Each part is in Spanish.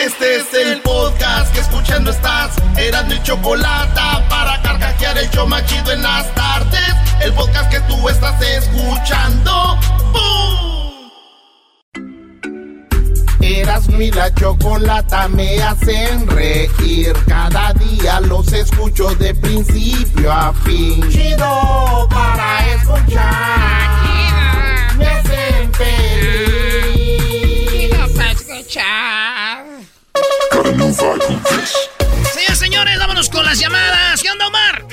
Este es el podcast que escuchando estás. Eran mi chocolate para carcajear el show machido en las tardes. El podcast que tú estás escuchando. ¡Bum! Eras mi la chocolata me hacen reír. Cada día los escucho de principio a fin. Chido para escuchar. Me hacen feliz. Señores, señores, vámonos con las llamadas. ¿Qué onda, Omar?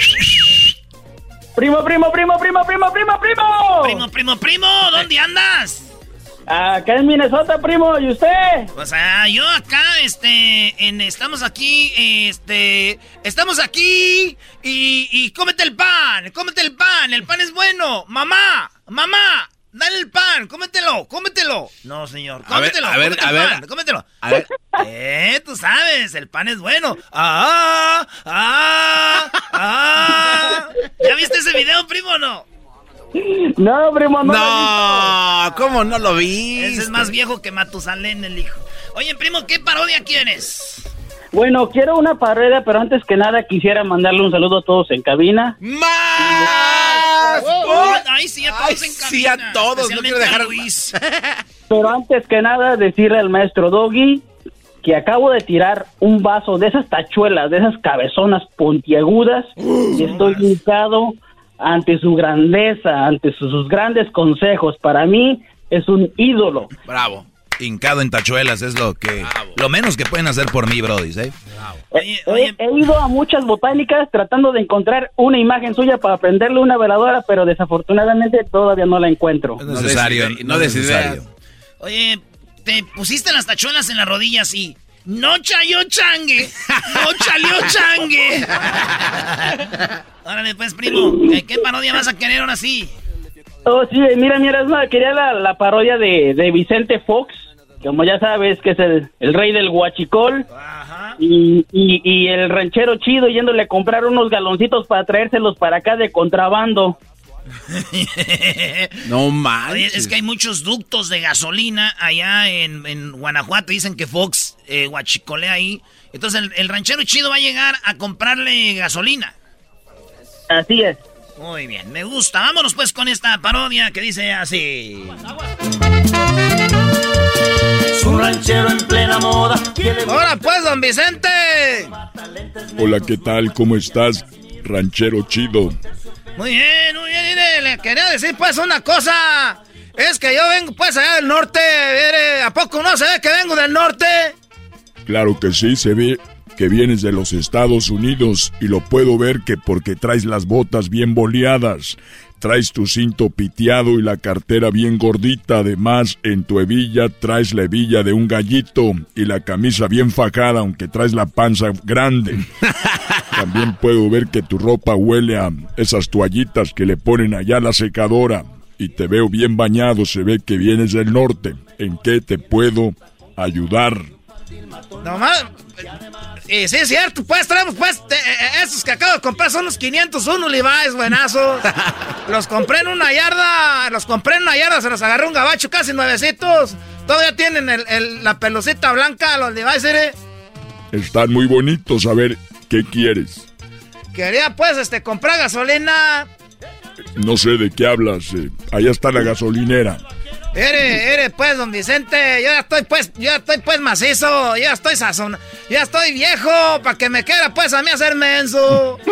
Primo, primo, primo, primo, primo, primo, primo. Primo, primo, primo, ¿dónde andas? Acá en Minnesota, primo, ¿y usted? Pues ah, yo acá, este, en, estamos aquí, este, estamos aquí y, y cómete el pan, cómete el pan, el pan es bueno. Mamá, mamá, dale el pan, cómetelo, cómetelo. No, señor, cómetelo, a ver, cómete a el ver, pan, cómetelo. A ver. Eh, tú sabes, el pan es bueno. Ah, ah, ah. ¿Ya viste ese video, primo, o no? No, primo, no. No, ¿cómo no lo vi? Ese es más viejo que Matusalén, el hijo. Oye, primo, ¿qué parodia quieres? Bueno, quiero una parodia, pero antes que nada quisiera mandarle un saludo a todos en cabina. ¡Más! Oh, Ay, sí, a todos Ay, en sí, a todos, no quiero dejar- a Luis. Pero antes que nada decirle al maestro Doggy que acabo de tirar un vaso de esas tachuelas, de esas cabezonas puntiagudas y estoy hincado ante su grandeza, ante sus, sus grandes consejos. Para mí es un ídolo. Bravo. Hincado en tachuelas es lo que lo menos que pueden hacer por mí, Brody, ¿eh? Oye, He, oye, he ido a muchas botánicas tratando de encontrar una imagen suya para prenderle una veladora, pero desafortunadamente todavía no la encuentro. No es necesario, no, no necesario. oye, te pusiste las tachuelas en las rodillas y... No chayó changue, no chalió changue. Órale, pues, primo, ¿qué- ¿qué parodia vas a querer ahora sí? Oh, sí, mira, mira, es más, quería la, la parodia de, de Vicente Fox, como ya sabes, que es el, el rey del guachicol, Ajá. y, y, y el ranchero chido yéndole a comprar unos galoncitos para traérselos para acá de contrabando. No manches. es que hay muchos ductos de gasolina allá en, en Guanajuato. Dicen que Fox eh, guachicolea ahí. Entonces el, el ranchero chido va a llegar a comprarle gasolina. Así es. Muy bien, me gusta. Vámonos pues con esta parodia que dice así. Un ranchero en plena moda. Ahora pues, don Vicente. Hola, ¿qué tal? ¿Cómo estás, ranchero chido? Muy bien, muy bien. mire, le quería decir pues una cosa. Es que yo vengo pues allá del norte. mire, ¿A poco no se ve que vengo del norte? Claro que sí, se ve que vienes de los Estados Unidos y lo puedo ver que porque traes las botas bien boleadas, traes tu cinto piteado y la cartera bien gordita, además en tu hebilla traes la hebilla de un gallito y la camisa bien fajada aunque traes la panza grande. También puedo ver que tu ropa huele a esas toallitas que le ponen allá a la secadora y te veo bien bañado, se ve que vienes del norte. ¿En qué te puedo ayudar? Nomás. Y sí, es cierto, pues traemos pues eh, eh, estos que acabo de comprar son los 501 Levi's, buenazos. los compré en una yarda, los compré en una yarda, se los agarré un gabacho casi nuevecitos. Todavía tienen el- el- la pelucita blanca, los Levi's, ¿eh? Están muy bonitos, a ver, ¿qué quieres? Quería pues este comprar gasolina. No sé de qué hablas, eh, allá está la gasolinera. Eres, eres pues, don Vicente, yo ya estoy pues, yo ya estoy pues macizo, yo ya estoy sazón, ya estoy viejo, para que me quiera pues a mí hacer menso.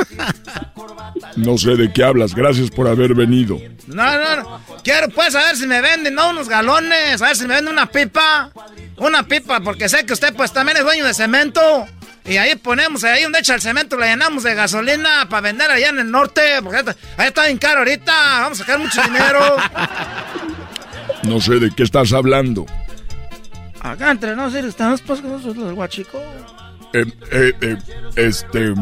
No sé de qué hablas, gracias por haber venido. No, no, no, quiero pues a ver si me venden, ¿no? Unos galones, a ver si me venden una pipa, una pipa, porque sé que usted pues también es dueño de cemento. Y ahí ponemos, ahí donde echa el cemento, le llenamos de gasolina para vender allá en el norte, porque ahí está bien caro ahorita, vamos a sacar mucho dinero. No sé de qué estás hablando. Acá entre nosotros estamos pues los guachicos. Eh, eh, eh, este,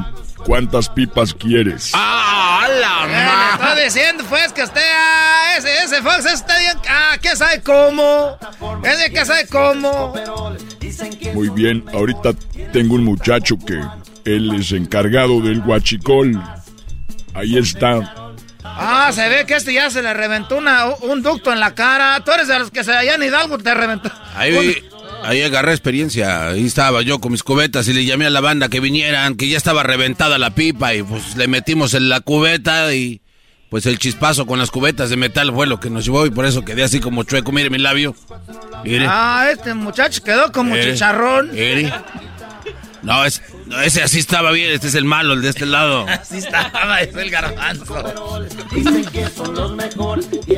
¿cuántas pipas quieres? ¡Ah, la madre! estoy diciendo, pues, que usted, ah, ese, ese Fox está bien, ah, ¿qué sabe cómo? Ese que sabe cómo. Muy bien, ahorita tengo un muchacho que él es encargado del guachicol. Ahí está. Ah, se ve que este ya se le reventó una, un ducto en la cara. Tú eres de los que se allá en Hidalgo te reventó. Ahí, ahí agarré experiencia. Ahí estaba yo con mis cubetas y le llamé a la banda que vinieran, que ya estaba reventada la pipa y pues le metimos en la cubeta y pues el chispazo con las cubetas de metal fue lo que nos llevó y por eso quedé así como chueco. Mire mi labio. Ah, este muchacho quedó como chicharrón. No, es, ese así estaba bien, este es el malo, el de este lado. Así estaba, es el garbanzo.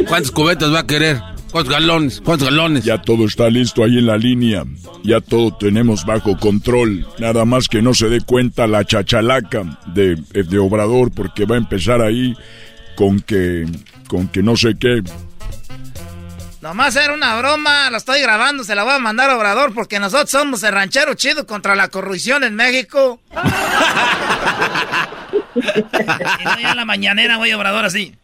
¿Cuántos cubetas va a querer? ¿Cuántos galones? ¿Cuántos galones? Ya todo está listo ahí en la línea. Ya todo tenemos bajo control. Nada más que no se dé cuenta la chachalaca de, de Obrador porque va a empezar ahí con que, con que no sé qué. Nomás era una broma, la estoy grabando, se la voy a mandar a Obrador porque nosotros somos el ranchero chido contra la corrupción en México. y no, ya en la mañanera voy a Obrador así.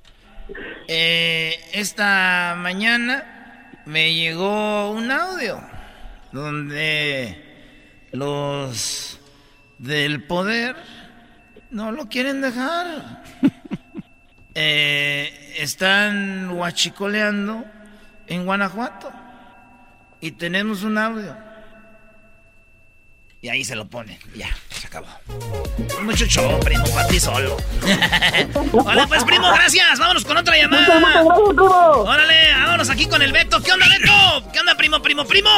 Eh, esta mañana me llegó un audio donde los del poder no lo quieren dejar. Eh, están huachicoleando en Guanajuato. Y tenemos un audio. Y ahí se lo pone. Ya, se acabó. Mucho show, primo, para ti solo. Hola, pues, primo, gracias. Vámonos con otra llamada. Órale, vámonos aquí con el Beto. ¿Qué onda, Beto? ¿Qué onda, primo, primo, primo?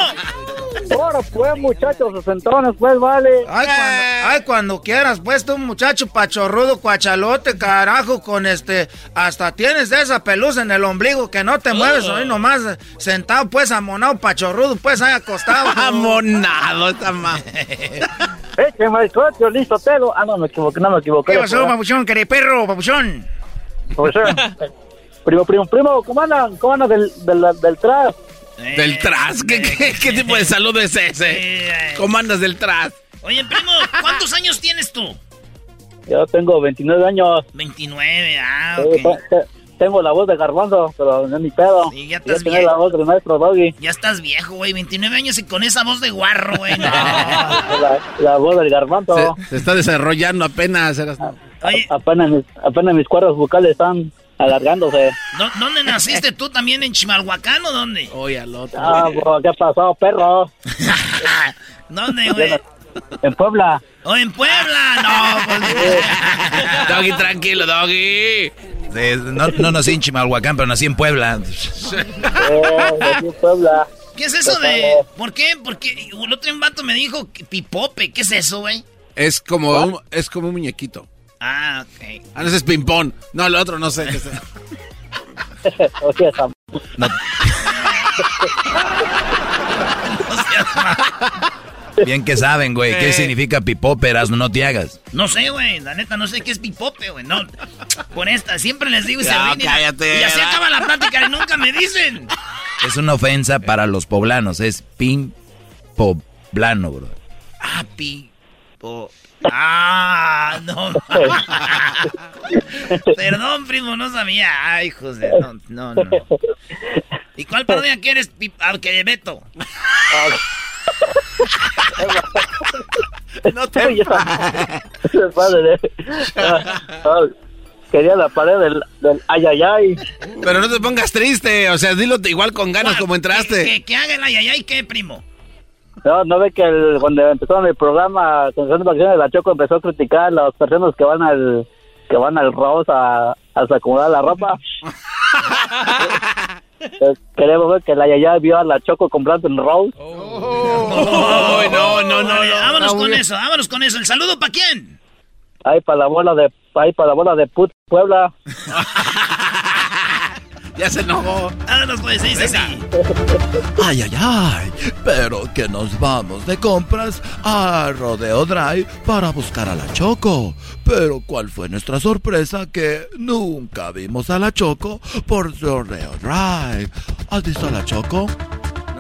Ahora pues, muchachos, sesentones, pues, vale. Ay cuando, ay, cuando quieras, pues, tú, muchacho pachorrudo, cuachalote, carajo, con este... Hasta tienes esa pelusa en el ombligo que no te mueves, hoy nomás sentado, pues, amonado, pachorrudo, pues, ahí acostado. amonado, esta más. Eche, maestro, listo, telo. Ah, no, me equivoqué, no me equivoqué. ¿Qué pasó, papuchón, querido perro, papuchón? primo, primo, primo, ¿cómo andan? ¿Cómo andan del, del, del tras? ¿Del tras? ¿Qué, qué, qué tipo de salud es ese? ¿Cómo andas del tras? Oye, primo, ¿cuántos años tienes tú? Yo tengo 29 años. 29, ah, ok. tengo la voz de garbanzo, pero no es mi pedo. Sí, ya estás viejo. la voz del maestro Doggy. Ya estás viejo, güey. 29 años y con esa voz de guarro, güey. No. la, la, voz del garbanzo. Se, se está desarrollando apenas. Apenas, mis, apenas mis cuerdas vocales están alargándose. ¿Dónde naciste tú también? ¿En Chimalhuacán o dónde? Oye, al otro. Ah, bro, ¿qué pasó, perro? ¿Dónde, güey? En Puebla. ¿O en Puebla? No, pues... Doggy, tranquilo, Doggy. No, no nací en Chimalhuacán, pero nací en Puebla. Eh, nací en Puebla. ¿Qué es eso de...? ¿Por qué? Porque el otro vato me dijo pipope. ¿Qué es eso, güey? Es como un, es como un muñequito. Ah, ok. Ah, no, ese es ping-pong. No, el otro no sé qué es. o sea, no. Bien que saben, güey. ¿Qué Eh. significa pipóperas? No te hagas. No sé, güey. La neta, no sé qué es pipope, güey. No. Con esta, siempre les digo y se ríen y- cállate, Y así ya. acaba la plática y nunca me dicen. Es una ofensa para los poblanos. Es pin poblano, bro. Ah, pipo. Ah, no. Perdón, primo, no sabía. Ay, José. No, no, no. ¿Y cuál parodia quieres, Pip- ah, que Beto? No te Padre, ah, ah, Quería la pared del, del ay, ay, ay. Pero no te pongas triste, o sea, dilo igual con ganas como entraste. que, que haga el ay, ay, ay, ¿qué, primo? No, no ve que el- cuando empezó el programa Atención de la Choco empezó a criticar a las personas que van al que van al Rose a, a acomodar la ropa. Queremos ver que la Yaya vio a la Choco comprando en Rose. Oh, no, no, no, Oye, no. vámonos con eso, vámonos con eso. ¿El saludo para quién? Ahí para la bola de, ahí para la bola de put Puebla. Ya se enojó. Vámonos pues, se dice así. Ay, ay, ay, pero que nos vamos de compras a Rodeo Drive para buscar a la Choco. Pero ¿cuál fue nuestra sorpresa? Que nunca vimos a la Choco por Rodeo Drive. ¿Has visto a la Choco?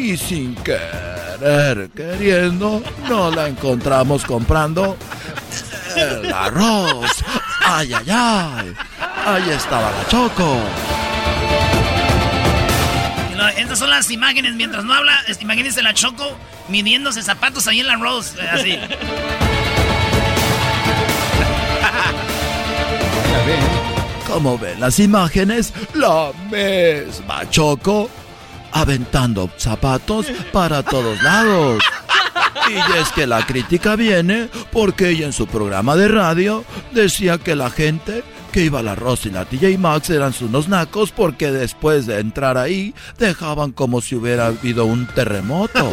Y sin querer, queriendo, no la encontramos comprando el arroz. Ay, ay, ay. Ahí estaba la Choco. Estas son las imágenes. Mientras no habla, es- imagínense la Choco midiéndose zapatos ahí en la Rose. eh, Así. Como ven las imágenes, la misma Choco aventando zapatos para todos lados. Y es que la crítica viene porque ella en su programa de radio decía que la gente que iba a la Rosa y la TJ Maxx eran unos nacos porque después de entrar ahí dejaban como si hubiera habido un terremoto.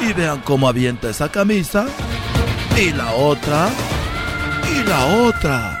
Y vean cómo avienta esa camisa. Y la otra. Y la otra.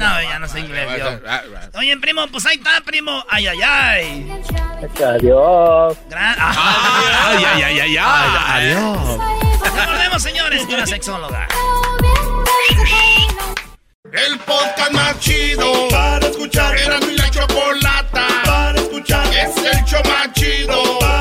No, ya no sé inglés. yo. Oye, primo, pues ahí está, primo. Ay, ay, ay. Adiós. Gran- Ah. Ay, ay, ay, ay, ay. Adiós. Recordemos, señores, que una sexóloga. El podcast más chido para escuchar. Era mi la chocolata para escuchar. Es el show más chido para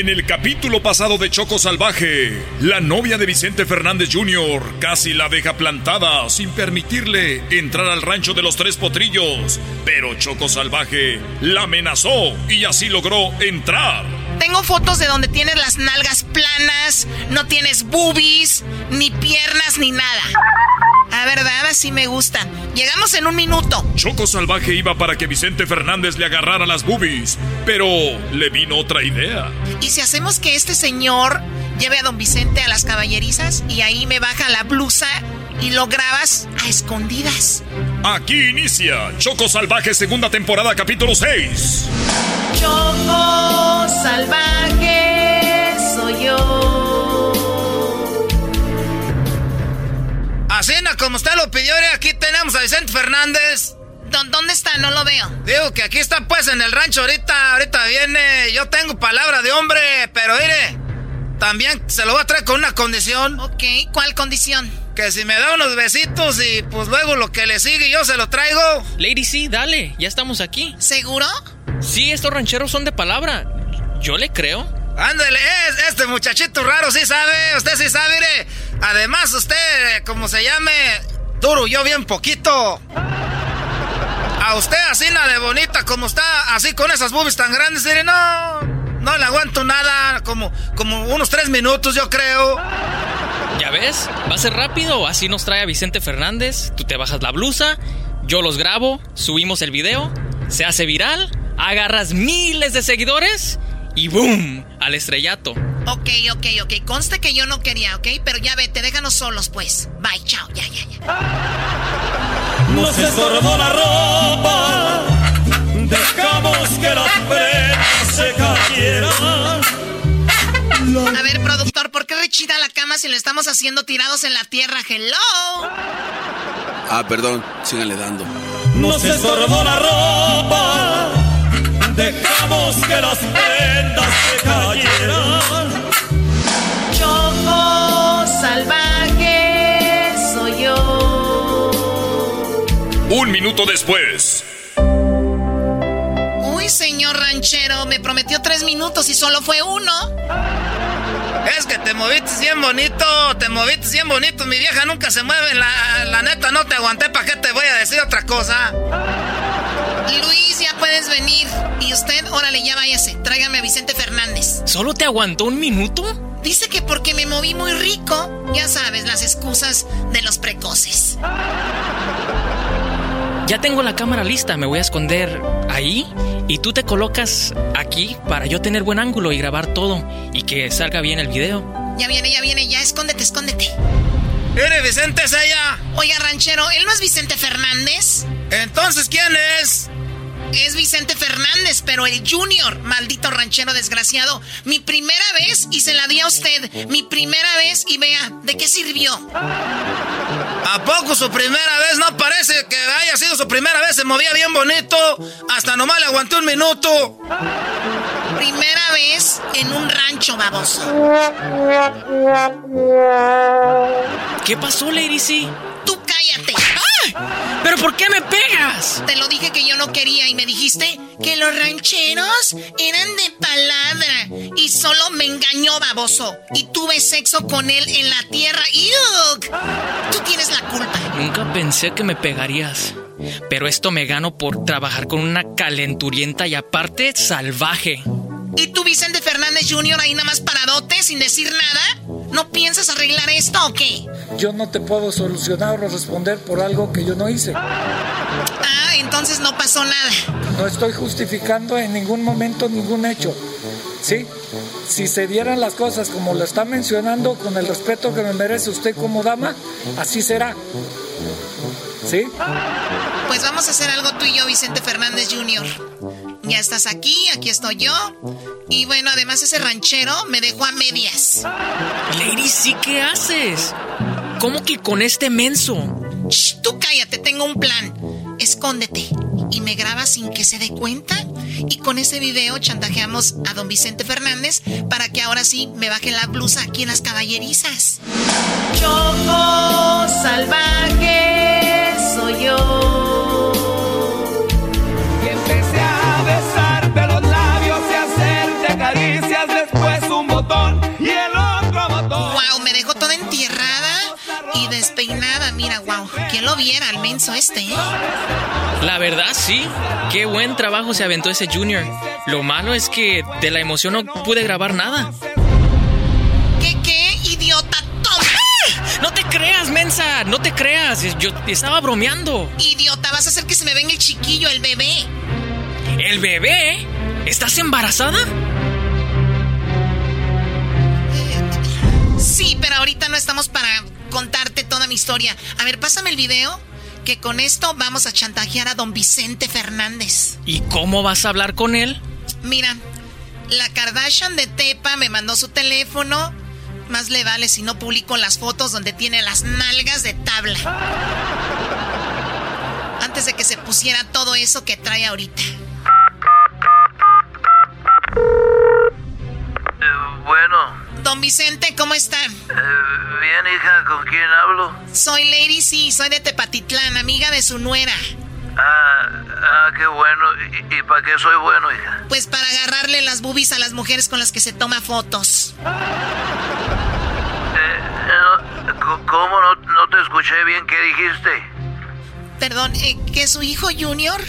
En el capítulo pasado de Choco Salvaje, la novia de Vicente Fernández Jr. casi la deja plantada sin permitirle entrar al rancho de los tres potrillos. Pero Choco Salvaje la amenazó y así logró entrar. Tengo fotos de donde tienes las nalgas planas, no tienes boobies, ni piernas, ni nada. A verdad, así me gusta. Llegamos en un minuto. Choco Salvaje iba para que Vicente Fernández le agarrara las boobies, pero le vino otra idea. ¿Y si hacemos que este señor lleve a don Vicente a las caballerizas y ahí me baja la blusa y lo grabas a escondidas? Aquí inicia Choco Salvaje segunda temporada capítulo 6. Choco salvaje soy yo. Así, no, como usted lo pidió, aquí tenemos a Vicente Fernández. ¿Dó- ¿Dónde está? No lo veo. Digo que aquí está pues en el rancho ahorita, ahorita viene. Yo tengo palabra de hombre, pero mire, también se lo voy a traer con una condición. Ok, ¿cuál condición? Que si me da unos besitos y pues luego lo que le sigue yo se lo traigo. Lady, sí, dale, ya estamos aquí. ¿Seguro? Sí, estos rancheros son de palabra. Yo le creo. Ándale, es, este muchachito raro sí sabe, usted sí sabe, mire. Además, usted, como se llame, duro yo bien poquito. A usted así nada de bonita como está, así con esas boobies tan grandes, mire, no, no le aguanto nada, como, como unos tres minutos yo creo. ¿Ya ves? Va a ser rápido, así nos trae a Vicente Fernández. Tú te bajas la blusa, yo los grabo, subimos el video, se hace viral, agarras miles de seguidores y ¡boom! Al estrellato. Ok, ok, ok. Conste que yo no quería, ¿ok? Pero ya vete, déjanos solos, pues. Bye, chao, ya, ya, ya. Nos estorbó la ropa, dejamos que las prendas se cayeran. A ver, productor, ¿por qué rechina la cama si lo estamos haciendo tirados en la tierra? Hello. Ah, perdón, síganle dando. Nos estorbó la ropa, dejamos que las prendas se cayeran. Choco salvaje soy yo. Un minuto después. Ranchero, me prometió tres minutos y solo fue uno. Es que te moviste bien bonito, te moviste bien bonito. Mi vieja nunca se mueve, la, la neta no te aguanté. ¿Para qué te voy a decir otra cosa? Luis, ya puedes venir. Y usted, órale, ya váyase. Tráigame a Vicente Fernández. ¿Solo te aguantó un minuto? Dice que porque me moví muy rico. Ya sabes, las excusas de los precoces. Ya tengo la cámara lista, me voy a esconder ahí y tú te colocas aquí para yo tener buen ángulo y grabar todo y que salga bien el video. Ya viene, ya viene, ya escóndete, escóndete. ¿Eres Vicente es ella? Oiga, ranchero, ¿él no es Vicente Fernández? Entonces, ¿quién es? Es Vicente Fernández, pero el Junior, maldito ranchero desgraciado. Mi primera vez y se la di a usted. Mi primera vez y vea, ¿de qué sirvió? ¿A poco su primera vez? No parece que haya sido su primera vez. Se movía bien bonito. Hasta nomás le aguanté un minuto. Primera vez en un rancho, baboso. ¿Qué pasó, Lady C? Tú cállate. ¿Pero por qué me pegas? Te lo dije que yo no quería y me dijiste que los rancheros eran de palabra y solo me engañó, baboso. Y tuve sexo con él en la tierra. ¡Yuk! Tú tienes la culpa. Nunca pensé que me pegarías. Pero esto me gano por trabajar con una calenturienta y aparte salvaje. ¿Y tú, Vicente Fernández Jr., ahí nada más paradote sin decir nada? ¿No piensas arreglar esto o qué? Yo no te puedo solucionar o responder por algo que yo no hice. Ah, entonces no pasó nada. No estoy justificando en ningún momento ningún hecho. ¿Sí? Si se dieran las cosas como lo está mencionando, con el respeto que me merece usted como dama, así será. ¿Sí? Pues vamos a hacer algo tú y yo, Vicente Fernández Jr. Ya estás aquí, aquí estoy yo. Y bueno, además ese ranchero me dejó a medias. Lady, ¿sí qué haces? ¿Cómo que con este menso? Shh, tú cállate, tengo un plan. Escóndete y me grabas sin que se dé cuenta. Y con ese video chantajeamos a don Vicente Fernández para que ahora sí me baje la blusa aquí en las caballerizas. Choco salvaje soy yo. Y despeinada. Mira, wow, ¿quién lo viera al menso este, eh? La verdad, sí. Qué buen trabajo se aventó ese Junior. Lo malo es que de la emoción no pude grabar nada. ¿Qué, qué, idiota? ¡Toma! No te creas, mensa, no te creas. Yo estaba bromeando. Idiota, vas a hacer que se me venga el chiquillo, el bebé. ¿El bebé? ¿Estás embarazada? Sí, pero ahorita no estamos para contarte historia. A ver, pásame el video. Que con esto vamos a chantajear a don Vicente Fernández. ¿Y cómo vas a hablar con él? Mira, la Kardashian de Tepa me mandó su teléfono. Más le vale si no publico las fotos donde tiene las nalgas de tabla. Antes de que se pusiera todo eso que trae ahorita. bueno. Don Vicente, ¿cómo están? bien, hija, ¿con quién hablo? Soy Lady C, soy de Tepatitlán, amiga de su nuera. Ah, ah qué bueno. ¿Y, y para qué soy bueno, hija? Pues para agarrarle las boobies a las mujeres con las que se toma fotos. Eh, no, ¿Cómo no, no, te escuché bien? ¿Qué dijiste? Perdón, eh, que su hijo Junior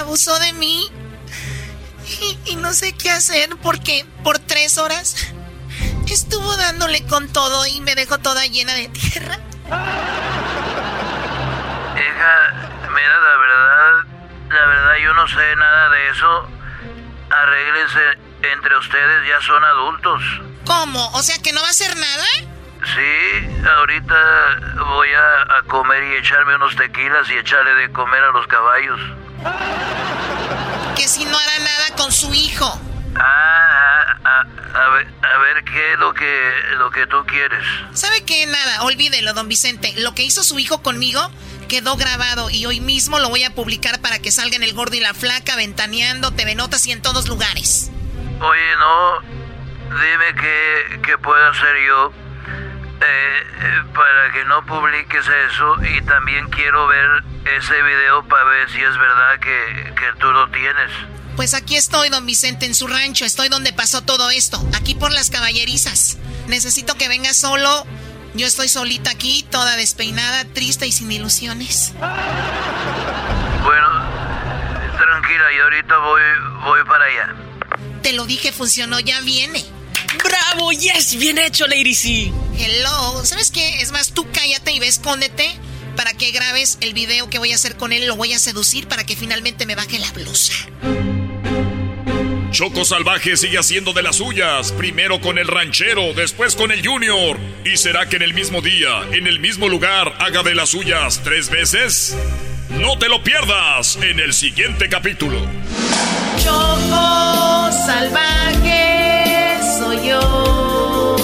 abusó de mí. Y, y no sé qué hacer porque por tres horas estuvo dándole con todo y me dejó toda llena de tierra. Hija, mira, la verdad, la verdad yo no sé nada de eso. Arréglense entre ustedes ya son adultos. ¿Cómo? ¿O sea que no va a hacer nada? Sí, ahorita voy a, comer y echarme unos tequilas y echarle de comer a los caballos. Que si no hará nada con su hijo. Ah, ah, ah a, ver, a ver qué es lo que, lo que tú quieres. ¿Sabe qué? Nada, olvídelo, don Vicente. Lo que hizo su hijo conmigo quedó grabado y hoy mismo lo voy a publicar para que salga en El Gordo y la Flaca, Ventaneando, TV Notas y en todos lugares. Oye, no, dime qué, qué puedo hacer yo eh, eh, para que no publiques eso y también quiero ver ese video para ver si es verdad que, que tú lo tienes. Pues aquí estoy, don Vicente, en su rancho. Estoy donde pasó todo esto, aquí por las caballerizas. Necesito que venga solo. Yo estoy solita aquí, toda despeinada, triste y sin ilusiones. Bueno, tranquila, y ahorita voy, voy para allá. Te lo dije, funcionó, ya viene. ¡Bravo! ¡Yes! ¡Bien hecho, Lady C! Hello. ¿Sabes qué? Es más, tú cállate y ve, escóndete para que grabes el video que voy a hacer con él. Lo voy a seducir para que finalmente me baje la blusa. Choco Salvaje sigue haciendo de las suyas, primero con el ranchero, después con el junior. ¿Y será que en el mismo día, en el mismo lugar, haga de las suyas tres veces? No te lo pierdas en el siguiente capítulo. Choco Salvaje soy yo.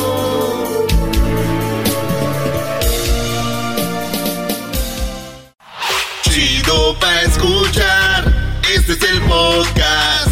Chido pa' escuchar, este es el podcast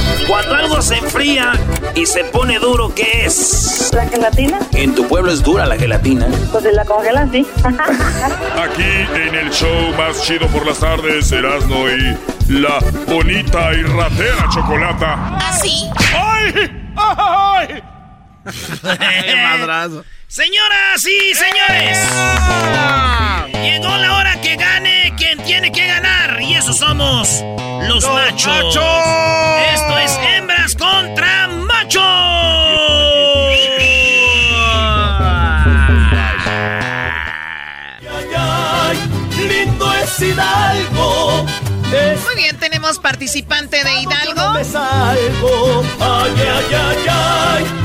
Cuando algo se enfría y se pone duro, ¿qué es? ¿La gelatina? En tu pueblo es dura la gelatina. Pues si la congelan, sí. Aquí en el show más chido por las tardes, Erasmo y la bonita y ratera chocolata. ¿Ah, sí? ¡Ay! ¡Ay! madrazo. Señoras y señores, llegó la hora que gane quien tiene que ganar. Y esos somos los, machos. Esto es hembras contra machos. lindo es Hidalgo. Muy bien, tenemos participante de Hidalgo. Ay, ay, ay, ay,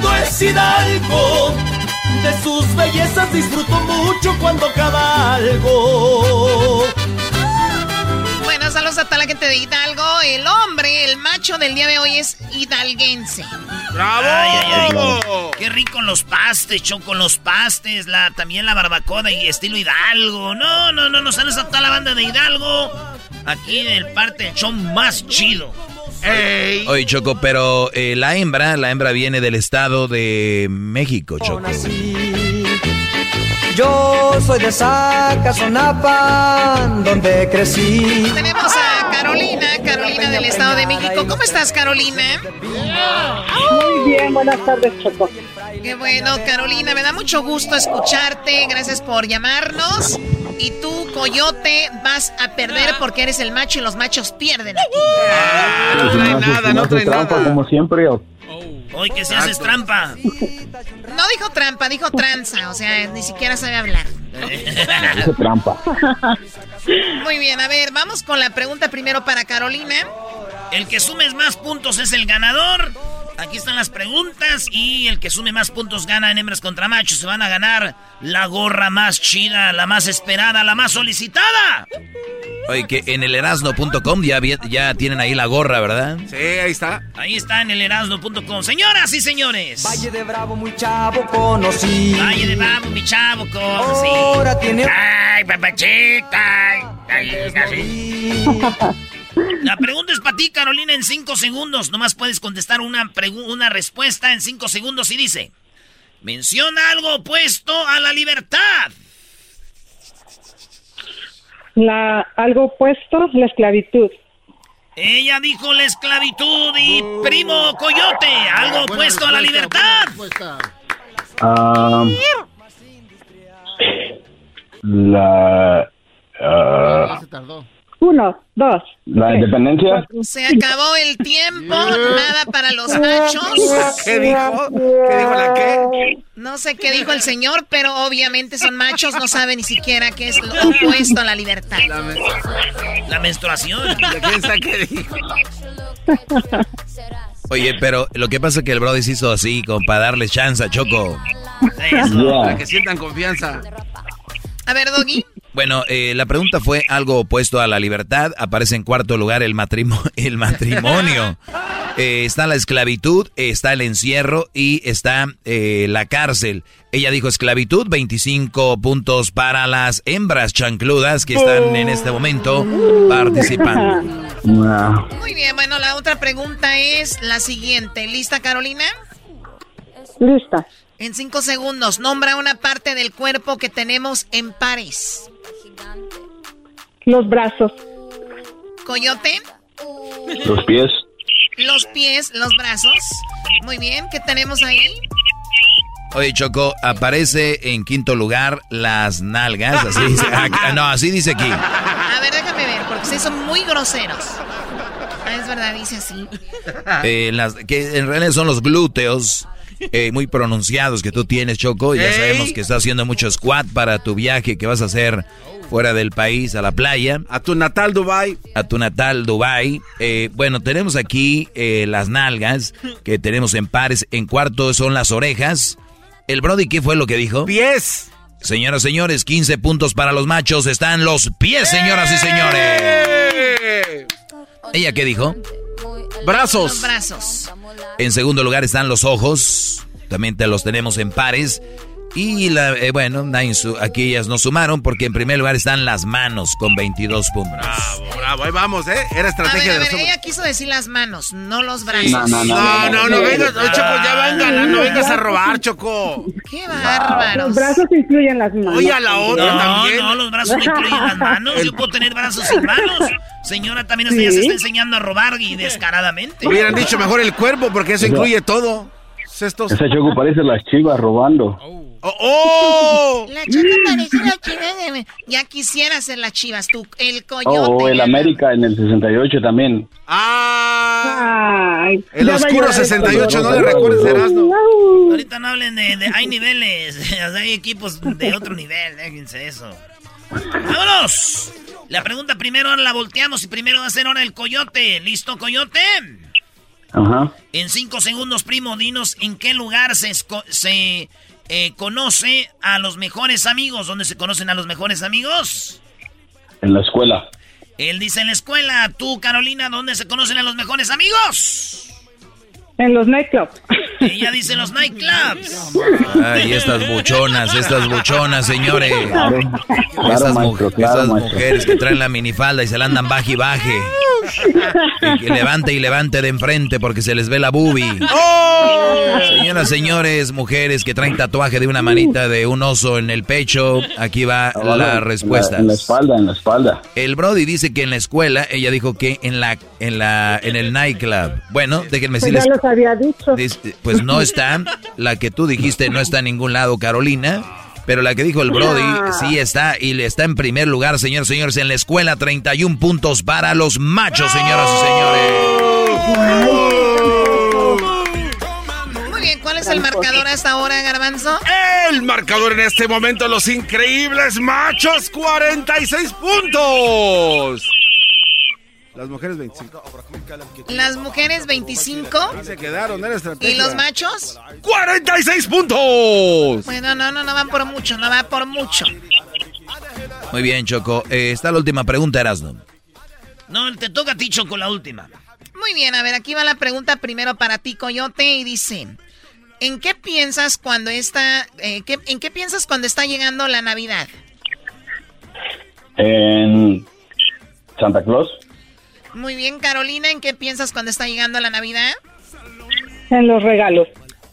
lindo es Hidalgo. De sus bellezas disfruto mucho cuando cabalgo. Bueno, saludos a la gente de Hidalgo. El hombre, el macho del día de hoy es hidalguense. ¡Bravo! Ay, ay, ay. Qué rico los pastes, Choco, los pastes, la, también la barbacoa y estilo Hidalgo. No, no, no, nos sale a toda la banda de Hidalgo. Aquí en el parte del show más chido. Ey. Oye, Choco, pero eh, la hembra, la hembra viene del estado de México, Choco. Yo soy de Zacazonapa, donde crecí. Tenemos a Carolina, Carolina del Estado de México. ¿Cómo estás, Carolina? Muy bien, buenas tardes, Choco. Qué bueno, Carolina, me da mucho gusto escucharte. Gracias por llamarnos. Y tú, Coyote, vas a perder porque eres el macho y los machos pierden aquí. no trae nada, no trae trampa, nada. como siempre. Hoy que se haces trampa. No dijo trampa, dijo tranza. O sea, ni siquiera sabe hablar. Dice trampa. Muy bien, a ver, vamos con la pregunta primero para Carolina. El que sume más puntos es el ganador. Aquí están las preguntas y el que sume más puntos gana en hembras contra machos. Se van a ganar la gorra más chida, la más esperada, la más solicitada. Oye, que en el erasno.com ya, tienen ahí la gorra, ¿verdad? Sí, ahí está. Ahí está en el erasno.com. Señoras y señores. Valle de Bravo, muy chavo conocí. Valle de Bravo, mi chavo, conocí. Ahora tiene- Ay, papachita. Ay, ay, así. La pregunta es para ti, Carolina, en cinco segundos. Nomás puedes contestar una, pregu- una respuesta en cinco segundos y dice: Menciona algo opuesto a la libertad. La, algo opuesto, la esclavitud. Ella dijo la esclavitud y primo coyote, algo opuesto a la libertad. Ah, la. ah, Uno, dos. la independencia. Se acabó el tiempo, nada para los machos. ¿Qué dijo? ¿Qué dijo la qué? No sé qué dijo el señor, pero obviamente son machos, no saben ni siquiera qué es lo opuesto a la libertad. La menstruación. ¿Quién sabe qué dijo? Oye, pero lo que pasa es que el Brody se hizo así, como para darle chance a Choco. Para que sientan confianza. A ver, Doggy. Bueno, eh, la pregunta fue algo opuesto a la libertad. Aparece en cuarto lugar el, matrimo- el matrimonio. Eh, está la esclavitud, está el encierro y está eh, la cárcel. Ella dijo esclavitud, 25 puntos para las hembras chancludas que están en este momento participando. Muy bien, bueno, la otra pregunta es la siguiente. ¿Lista, Carolina? Lista. En cinco segundos, nombra una parte del cuerpo que tenemos en pares. Los brazos. Coyote, Los pies. los pies, los brazos. Muy bien, ¿qué tenemos ahí? Oye, Choco, aparece en quinto lugar las nalgas. Así dice, ah, no, así dice aquí. A ver, déjame ver, porque ustedes son muy groseros. Ah, es verdad, dice así. Eh, las, que en realidad son los glúteos eh, muy pronunciados que tú tienes, Choco. Ya sabemos que estás haciendo mucho squat para tu viaje que vas a hacer fuera del país, a la playa. A tu natal Dubai. A tu natal Dubai. Eh, bueno, tenemos aquí eh, las nalgas que tenemos en pares. En cuarto son las orejas. El Brody, ¿qué fue lo que dijo? Pies. Señoras, señores, 15 puntos para los machos. Están los pies, señoras y señores. ¿Ella qué dijo? Los Brazos. brazos. En segundo lugar están los ojos. También te los tenemos en pares. Y la, eh, bueno, aquí ellas no sumaron porque en primer lugar están las manos con 22 puntos. Bravo, bravo. Ahí vamos, ¿eh? Era A ver, estrategia a de ver, los ella quiso decir las manos, no los brazos. No, no, no. No, no, no vengas, oye, Choco, ya venga, no, no vengas a robar, Choco. ¡Qué bárbaros! Los brazos incluyen las manos. Oye, a la otra No, también. no, los brazos no incluyen las manos. Yo puedo tener brazos sin manos. Señora, también hasta ya se está enseñando a robar y descaradamente. Hubieran dicho mejor el cuerpo porque eso incluye todo. Estos... Ese choco parece las chivas robando. ¡Oh! Oh. La chica parece la chiva de... Ya quisiera ser las chivas, tú, el coyote. Oh, el América en el 68 también. ¡Ah! Ay, El oscuro llorar 68, no le recuerdes, Erasmo. Ahorita no hablen de, de- hay niveles, hay equipos de otro nivel, déjense eso. ¡Vámonos! La pregunta primero la volteamos y primero va a ser ahora el coyote. ¿Listo, coyote? Ajá. En cinco segundos, primo, dinos en qué lugar se eh, conoce a los mejores amigos. ¿Dónde se conocen a los mejores amigos? En la escuela. Él dice en la escuela, tú Carolina, ¿dónde se conocen a los mejores amigos? En los nightclubs. Ella dice los nightclubs. Ay, estas buchonas, estas buchonas, señores. Claro, estas, mu- maestro, claro, estas mujeres que traen la minifalda y se la andan baje y baje. Y que levante y levante de enfrente porque se les ve la boobie. Señoras, señores, mujeres que traen tatuaje de una manita de un oso en el pecho, aquí va Abajo, la respuesta. En la, espalda, en la espalda. El Brody dice que en la escuela, ella dijo que en la, en la, en el nightclub. Bueno, déjenme Pues decirles. Había dicho. Pues no está, la que tú dijiste no está en ningún lado, Carolina. Pero la que dijo el Brody sí está y le está en primer lugar, señores, señores, en la escuela 31 puntos para los machos, señoras y Muy bien, ¿cuál es el marcador hasta ahora, Garbanzo? El marcador en este momento, los increíbles machos, 46 puntos. Las mujeres 25. Las mujeres 25 Se quedaron, era estrategia. y los machos. 46 puntos. Bueno, no, no, no van por mucho, no va por mucho. Muy bien, Choco. Eh, está la última pregunta, Erasno. No, te toca a ti, Choco, la última. Muy bien, a ver, aquí va la pregunta primero para ti, Coyote, y dice, ¿en qué piensas cuando está, eh, qué- en qué piensas cuando está llegando la Navidad? En Santa Claus. Muy bien, Carolina, ¿en qué piensas cuando está llegando la Navidad? En los regalos.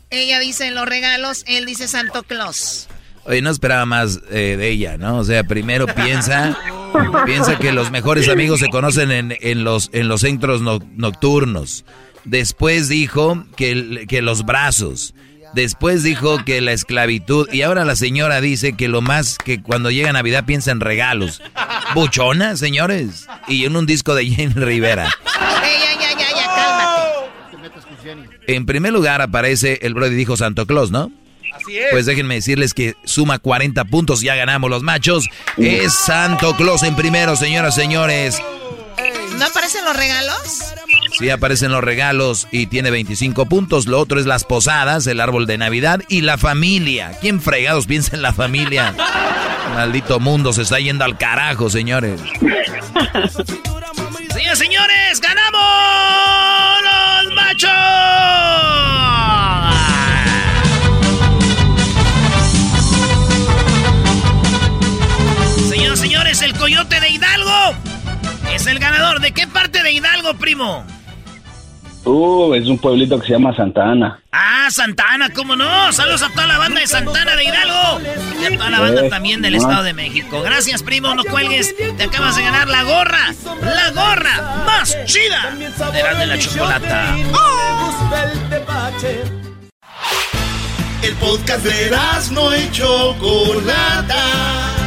Ella dice en los regalos, él dice Santo Claus. Oye, no esperaba más eh, de ella, ¿no? O sea, primero piensa, piensa que los mejores amigos se conocen en, en los, en los centros no- nocturnos. Después dijo que, el- que los brazos. Después dijo que la esclavitud. Y ahora la señora dice que lo más que cuando llega Navidad piensa en regalos. Buchona, señores. Y en un disco de Jenny Rivera. Ey, ya, ya, ya, ya, cálmate. En primer lugar aparece el Brody dijo Santo Claus, ¿no? Así es. Pues déjenme decirles que suma 40 puntos, ya ganamos los machos. Es Santo Claus en primero, señoras, señores. ¿No aparecen los regalos? Sí aparecen los regalos y tiene 25 puntos. Lo otro es las posadas, el árbol de Navidad y la familia. ¿Quién fregados piensa en la familia? Maldito mundo se está yendo al carajo, señores. Señores, señores, ganamos los machos. Señores, señores, el coyote de Hidalgo es el ganador. ¿De qué parte de Hidalgo, primo? Uh, es un pueblito que se llama Santa Ana. Ah, Santana, ¿cómo no? Saludos a toda la banda de Santana de Hidalgo y a toda la banda Eh, también del. Estado de México. Gracias, primo, no cuelgues. Te acabas de ganar la gorra, la gorra más chida de la de la chocolata. El podcast de no y Chocolata.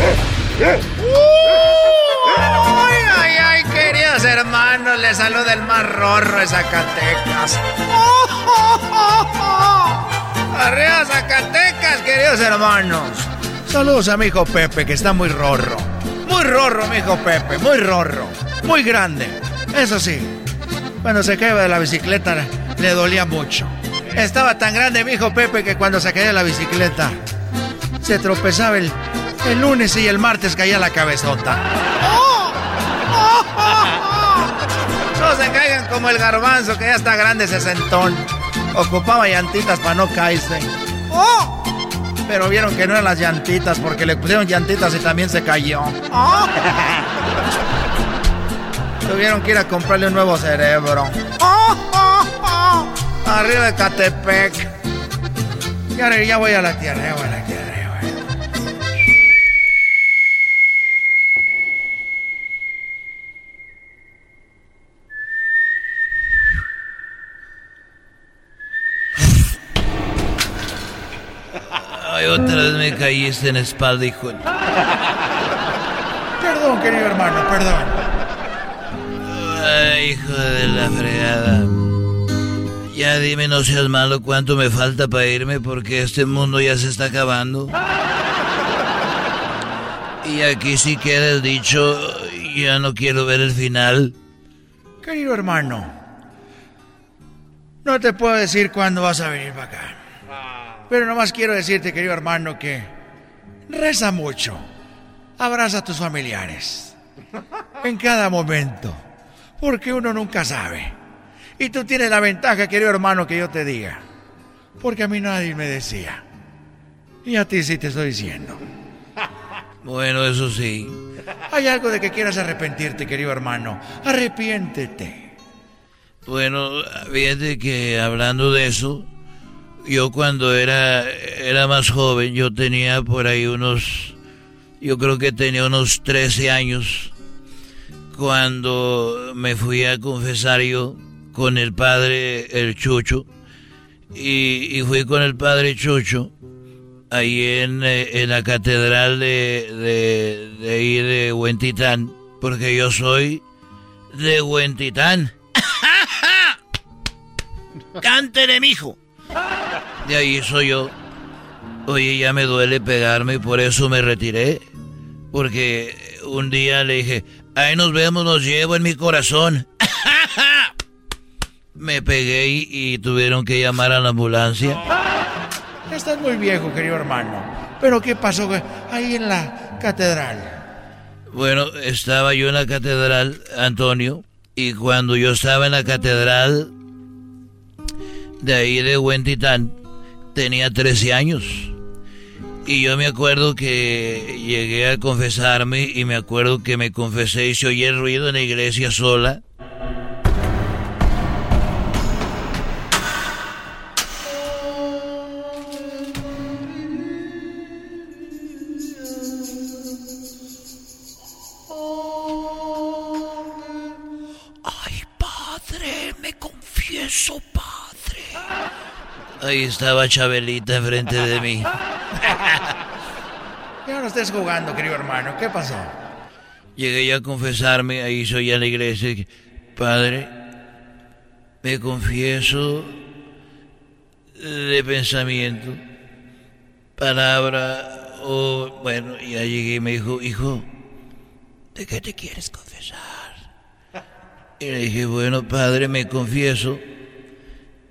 Ay, ay, ay, queridos hermanos, les saluda el más rorro de Zacatecas. Arriba Zacatecas, queridos hermanos. Saludos a mi hijo Pepe, que está muy rorro. Muy rorro, mi hijo Pepe, muy rorro. Muy grande. Eso sí, cuando se caía de la bicicleta le dolía mucho. Estaba tan grande mi hijo Pepe que cuando se caía de la bicicleta se tropezaba el, el lunes y el martes caía la cabezota. No se caigan como el garbanzo que ya está grande sesentón. Ocupaba llantitas para no caerse. Pero vieron que no eran las llantitas porque le pusieron llantitas y también se cayó. Tuvieron que ir a comprarle un nuevo cerebro. Arriba de Catepec. Ya, ya voy a la tierra, ya voy a la tierra. Otra vez me caíste en la espalda, hijo. Perdón, querido hermano, perdón. Ay, hijo de la fregada. Ya dime, no seas malo, cuánto me falta para irme porque este mundo ya se está acabando. Y aquí sí queda el dicho, ya no quiero ver el final. Querido hermano, no te puedo decir cuándo vas a venir para acá. Pero nomás quiero decirte, querido hermano, que reza mucho. Abraza a tus familiares. En cada momento. Porque uno nunca sabe. Y tú tienes la ventaja, querido hermano, que yo te diga. Porque a mí nadie me decía. Y a ti sí te estoy diciendo. Bueno, eso sí. Hay algo de que quieras arrepentirte, querido hermano. Arrepiéntete. Bueno, fíjate que hablando de eso, yo cuando era, era más joven, yo tenía por ahí unos, yo creo que tenía unos 13 años, cuando me fui a confesar yo con el padre, el Chucho, y, fui con el padre Chucho ahí en, eh, en la catedral de, de, de ahí de Huentitán, porque yo soy de Huentitán. Cántele, mijo. De ahí soy yo. Oye, ya me duele pegarme y por eso me retiré. Porque un día le dije, ahí nos vemos, los llevo en mi corazón. me pegué y, y tuvieron que llamar a la ambulancia. Estás muy viejo, querido hermano. Pero ¿qué pasó ahí en la catedral? Bueno, estaba yo en la catedral, Antonio, y cuando yo estaba en la catedral de ahí de Huentitán, tenía 13 años. Y yo me acuerdo que llegué a confesarme y me acuerdo que me confesé y se oye el ruido en la iglesia sola. Ay, padre, me confieso. Ahí estaba Chabelita enfrente de mí. Ya no estés jugando, querido hermano. ¿Qué pasó? Llegué ya a confesarme, ahí soy a la iglesia. Padre, me confieso de pensamiento, palabra, o bueno, ya llegué y me dijo, hijo, ¿de qué te quieres confesar? Y le dije, bueno, padre, me confieso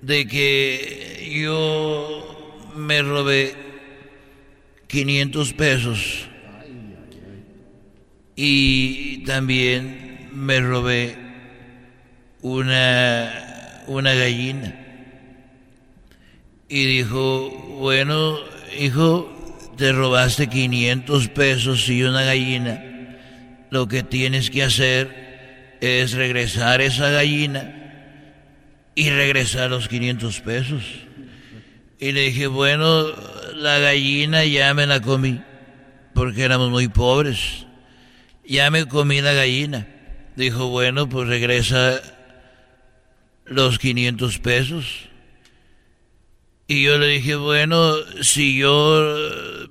de que yo me robé 500 pesos y también me robé una, una gallina. Y dijo, bueno, hijo, te robaste 500 pesos y una gallina. Lo que tienes que hacer es regresar esa gallina y regresar los 500 pesos. Y le dije, bueno, la gallina ya me la comí, porque éramos muy pobres. Ya me comí la gallina. Dijo, bueno, pues regresa los 500 pesos. Y yo le dije, bueno, si yo,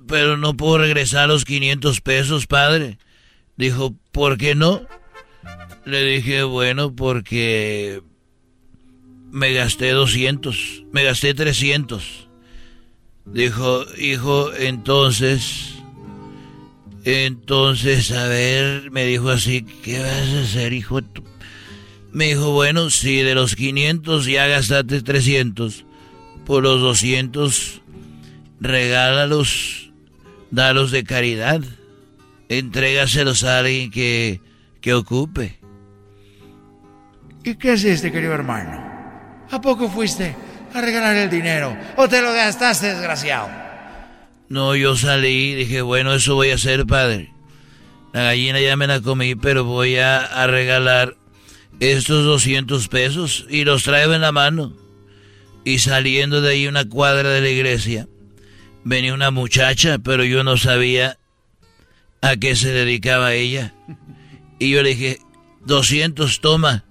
pero no puedo regresar los 500 pesos, padre. Dijo, ¿por qué no? Le dije, bueno, porque me gasté 200, me gasté 300. Dijo, hijo, entonces, entonces, a ver, me dijo así, ¿qué vas a hacer, hijo? Me dijo, bueno, si de los 500 ya gastaste 300, por los 200, regálalos, dalos de caridad, entrégaselos a alguien que, que ocupe. ¿Y qué hiciste, querido hermano? ¿A poco fuiste a regalar el dinero? ¿O te lo gastaste, desgraciado? No, yo salí y dije, bueno, eso voy a hacer, padre. La gallina ya me la comí, pero voy a, a regalar estos 200 pesos y los traigo en la mano. Y saliendo de ahí una cuadra de la iglesia, venía una muchacha, pero yo no sabía a qué se dedicaba ella. Y yo le dije, 200, toma.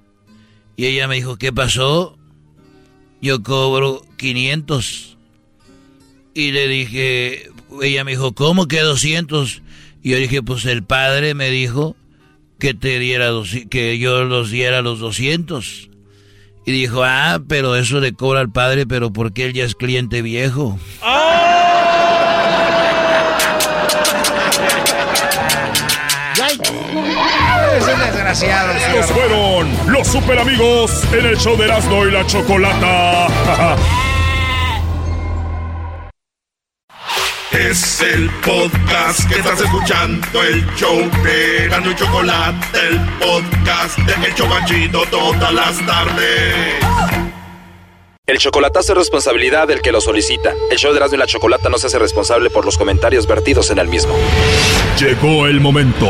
Y ella me dijo, ¿qué pasó? Yo cobro 500. Y le dije, ella me dijo, ¿cómo que 200? Y yo dije, pues el padre me dijo que te diera que yo los diera los 200. Y dijo, ah, pero eso le cobra al padre, pero porque él ya es cliente viejo. Desgraciado. Estos fueron los super amigos en el show de Erasmo y la Chocolata. Es el podcast que estás escuchando, el show de Erasmo y Chocolata, el podcast de El Chocachito todas las tardes. El chocolatazo es responsabilidad del que lo solicita. El show de Erasmo y la Chocolata no se hace responsable por los comentarios vertidos en el mismo. Llegó el momento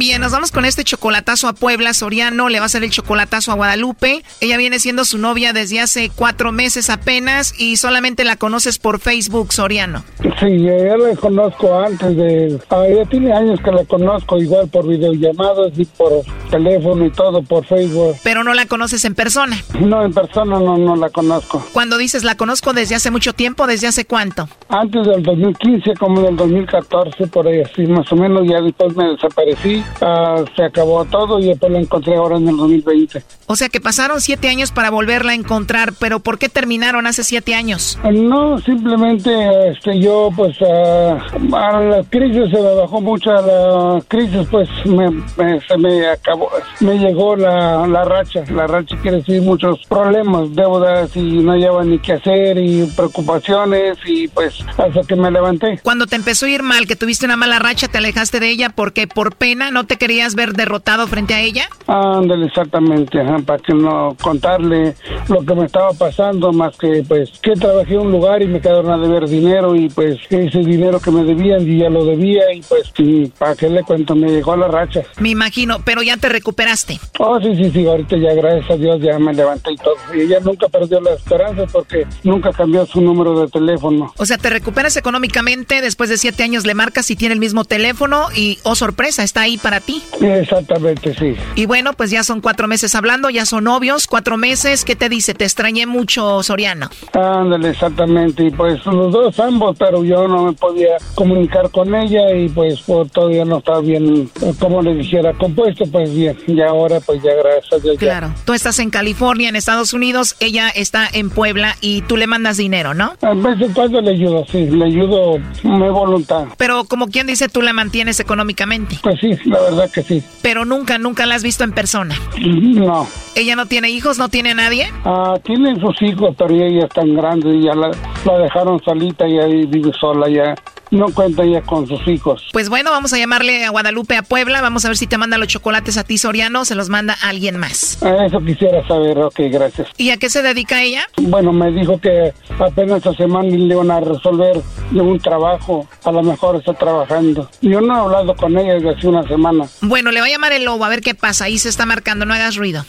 Bien, nos vamos con este chocolatazo a Puebla. Soriano le va a hacer el chocolatazo a Guadalupe. Ella viene siendo su novia desde hace cuatro meses apenas y solamente la conoces por Facebook, Soriano. Sí, ya la conozco antes de... Ah, ya tiene años que la conozco igual por videollamadas y por teléfono y todo por Facebook. Pero no la conoces en persona. No, en persona no, no la conozco. Cuando dices la conozco desde hace mucho tiempo, ¿desde hace cuánto? Antes del 2015, como del 2014, por ahí así, más o menos, ya después me desaparecí Ah, se acabó todo y después la encontré ahora en el 2020. O sea que pasaron siete años para volverla a encontrar, pero ¿por qué terminaron hace siete años? No, simplemente este, yo pues ah, a la crisis se me bajó mucho, a la crisis pues me, se me acabó, me llegó la, la racha, la racha quiere decir muchos problemas, deudas y no lleva ni qué hacer y preocupaciones y pues hasta que me levanté. Cuando te empezó a ir mal, que tuviste una mala racha, te alejaste de ella porque por pena no te querías ver derrotado frente a ella? Ándale, exactamente, para que no contarle lo que me estaba pasando, más que pues que trabajé en un lugar y me quedaron a deber dinero y pues ese dinero que me debían y ya lo debía y pues sí, para que le cuento, me llegó la racha. Me imagino, pero ya te recuperaste. Oh, sí, sí, sí, ahorita ya gracias a Dios ya me levanté y todo. Y ella nunca perdió la esperanza porque nunca cambió su número de teléfono. O sea, te recuperas económicamente, después de siete años le marcas y tiene el mismo teléfono y, oh sorpresa, está ahí para ti. Exactamente, sí. Y bueno, pues ya son cuatro meses hablando, ya son novios, cuatro meses. ¿Qué te dice? Te extrañé mucho, Soriano. Ándale, exactamente. Y pues los dos, ambos, pero yo no me podía comunicar con ella y pues, pues todavía no estaba bien, como le dijera, compuesto, pues Y ahora, pues ya gracias a Dios. Claro. Tú estás en California, en Estados Unidos, ella está en Puebla y tú le mandas dinero, ¿no? A veces cuando le ayudo, sí, le ayudo mi voluntad. Pero como quien dice, tú la mantienes económicamente. Pues sí, la verdad que sí. Pero nunca, nunca la has visto en persona. No. ¿Ella no tiene hijos? ¿No tiene nadie? Ah, tiene sus hijos, pero ella es tan grande y ya la, la dejaron solita y ahí vive sola ya no cuenta ya con sus hijos. Pues bueno, vamos a llamarle a Guadalupe a Puebla. Vamos a ver si te manda los chocolates a ti, Soriano, o se los manda a alguien más. Eso quisiera saber, ok, gracias. ¿Y a qué se dedica ella? Bueno, me dijo que apenas esta semana le iban a resolver de un trabajo. A lo mejor está trabajando. Yo no he hablado con ella desde hace una semana. Bueno, le voy a llamar el lobo a ver qué pasa. Ahí se está marcando, no hagas ruido.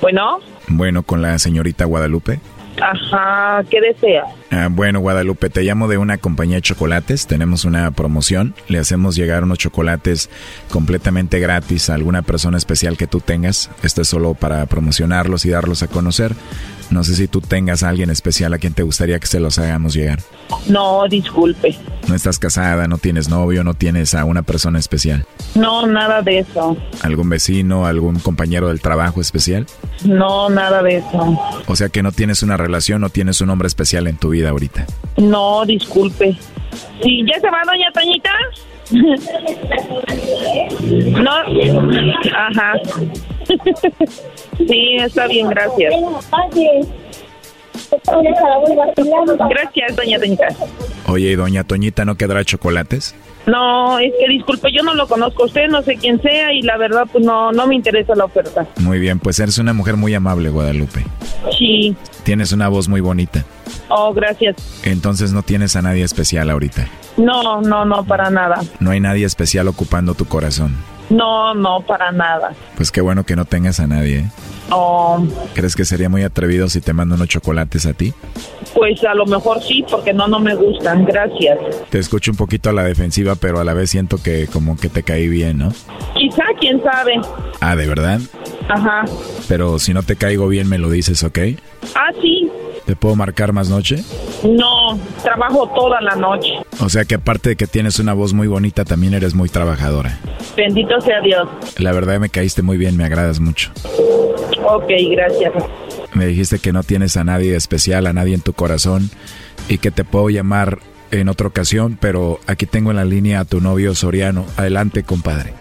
Bueno. Bueno, con la señorita Guadalupe. Ajá, ¿qué desea? Ah, bueno, Guadalupe, te llamo de una compañía de chocolates. Tenemos una promoción. Le hacemos llegar unos chocolates completamente gratis a alguna persona especial que tú tengas. Esto es solo para promocionarlos y darlos a conocer. No sé si tú tengas a alguien especial a quien te gustaría que se los hagamos llegar. No, disculpe. No estás casada, no tienes novio, no tienes a una persona especial. No, nada de eso. ¿Algún vecino, algún compañero del trabajo especial? No, nada de eso. O sea que no tienes una relación, no tienes un hombre especial en tu vida ahorita. No, disculpe. ¿Sí, ¿Ya se va doña Toñita? No, ajá. Sí, está bien, gracias. Gracias, doña Toñita. Oye, ¿y doña Toñita no quedará chocolates? No, es que disculpe, yo no lo conozco a usted, no sé quién sea y la verdad pues no, no me interesa la oferta. Muy bien, pues eres una mujer muy amable, Guadalupe. Sí. Tienes una voz muy bonita. Oh, gracias. Entonces no tienes a nadie especial ahorita. No, no, no, para nada. No hay nadie especial ocupando tu corazón. No, no, para nada. Pues qué bueno que no tengas a nadie. ¿eh? Oh, ¿Crees que sería muy atrevido si te mando unos chocolates a ti? pues a lo mejor sí, porque no, no me gustan. Gracias. Te escucho un poquito a la defensiva, pero a la vez siento que como que te caí bien, ¿no? Quizá, quién sabe. Ah, ¿de verdad? Ajá. Pero si no te caigo bien me lo dices, ¿ok? Ah, sí. ¿Te puedo marcar más noche? No, trabajo toda la noche. O sea que aparte de que tienes una voz muy bonita, también eres muy trabajadora. Bendito sea Dios. La verdad me caíste muy bien, me agradas mucho. Ok, gracias. Me dijiste que no tienes a nadie especial, a nadie en tu corazón y que te puedo llamar en otra ocasión, pero aquí tengo en la línea a tu novio Soriano. Adelante, compadre.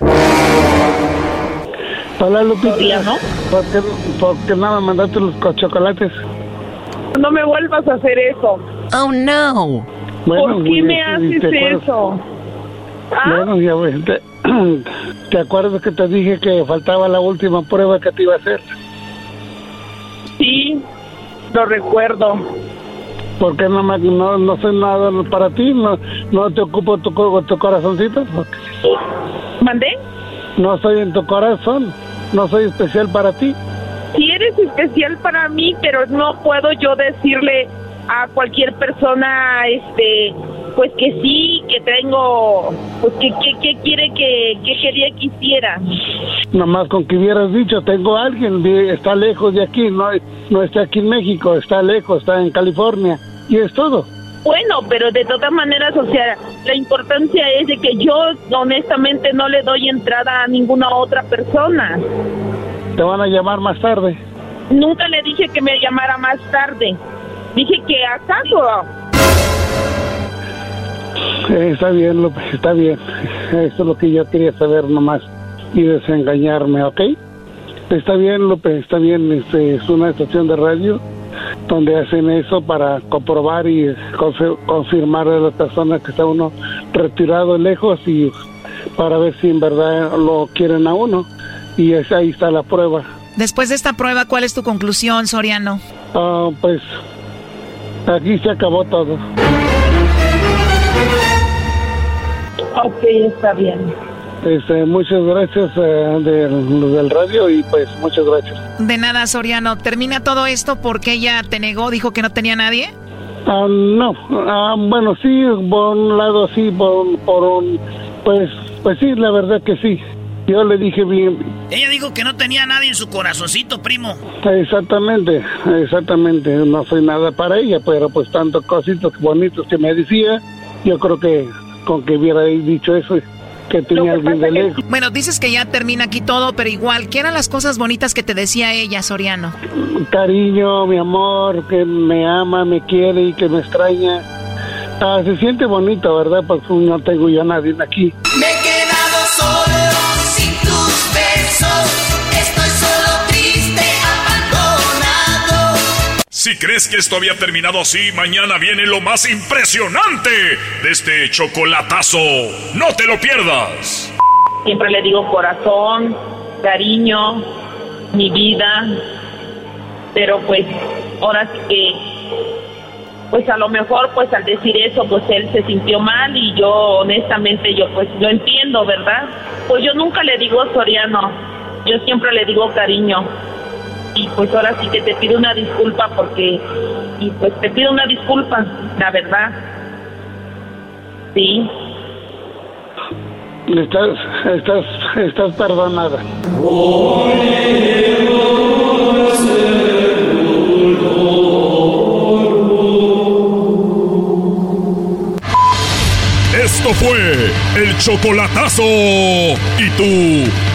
Hola, Lupita. Soriano. ¿Por qué, por qué no me mandaste los co- chocolates? No me vuelvas a hacer eso. Oh no. ¿Por qué me ¿te haces eso? ¿Ah? Bueno, ya ves, te, ¿te acuerdas que te dije que faltaba la última prueba que te iba a hacer? Sí, lo recuerdo. ¿Por qué no, me, no, no soy nada para ti? ¿No, no te ocupo tu, tu corazoncito? ¿Mandé? No soy en tu corazón. No soy especial para ti. Sí eres especial para mí, pero no puedo yo decirle a cualquier persona, este, pues que sí, que tengo, pues que, que, que quiere que, que quería que hiciera. Nomás con que hubieras dicho, tengo a alguien, está lejos de aquí, no, no está aquí en México, está lejos, está en California. Y es todo. Bueno, pero de todas maneras, o sea, la importancia es de que yo honestamente no le doy entrada a ninguna otra persona. Te van a llamar más tarde. Nunca le dije que me llamara más tarde. Dije que acaso. Eh, está bien, López, está bien. Eso es lo que yo quería saber nomás y desengañarme, ¿ok? Está bien, López, está bien. Este, es una estación de radio donde hacen eso para comprobar y confi- confirmar a la persona que está uno retirado lejos y para ver si en verdad lo quieren a uno. Y es, ahí está la prueba. Después de esta prueba, ¿cuál es tu conclusión, Soriano? Ah, pues aquí se acabó todo. Ok, está bien. Este, muchas gracias eh, del, del radio y pues muchas gracias. De nada, Soriano. ¿Termina todo esto porque ella te negó, dijo que no tenía nadie? Ah, no, ah, bueno, sí, por un lado sí, por, por un, pues, pues sí, la verdad que sí. Yo le dije bien, Ella dijo que no tenía nadie en su corazoncito, primo. exactamente, exactamente, no soy nada para ella, pero pues tantos cositos bonitos que me decía, yo creo que con que hubiera dicho eso, que tenía alguien de lejos. Bueno, dices que ya termina aquí todo, pero igual, ¿qué eran las cosas bonitas que te decía ella, Soriano? Cariño, mi amor, que me ama, me quiere y que me extraña. Ah, se siente bonito, ¿verdad? Pues no tengo yo a nadie aquí. Me he quedado solo sin tus besos. Si crees que esto había terminado así, mañana viene lo más impresionante de este chocolatazo. No te lo pierdas. Siempre le digo corazón, cariño, mi vida. Pero pues, ahora sí que, pues a lo mejor, pues al decir eso, pues él se sintió mal y yo, honestamente, yo pues lo entiendo, ¿verdad? Pues yo nunca le digo Soriano, yo siempre le digo cariño. Y pues ahora sí que te pido una disculpa porque, y pues te pido una disculpa, la verdad. Sí. Estás, estás, estás perdonada. Esto fue el chocolatazo. ¿Y tú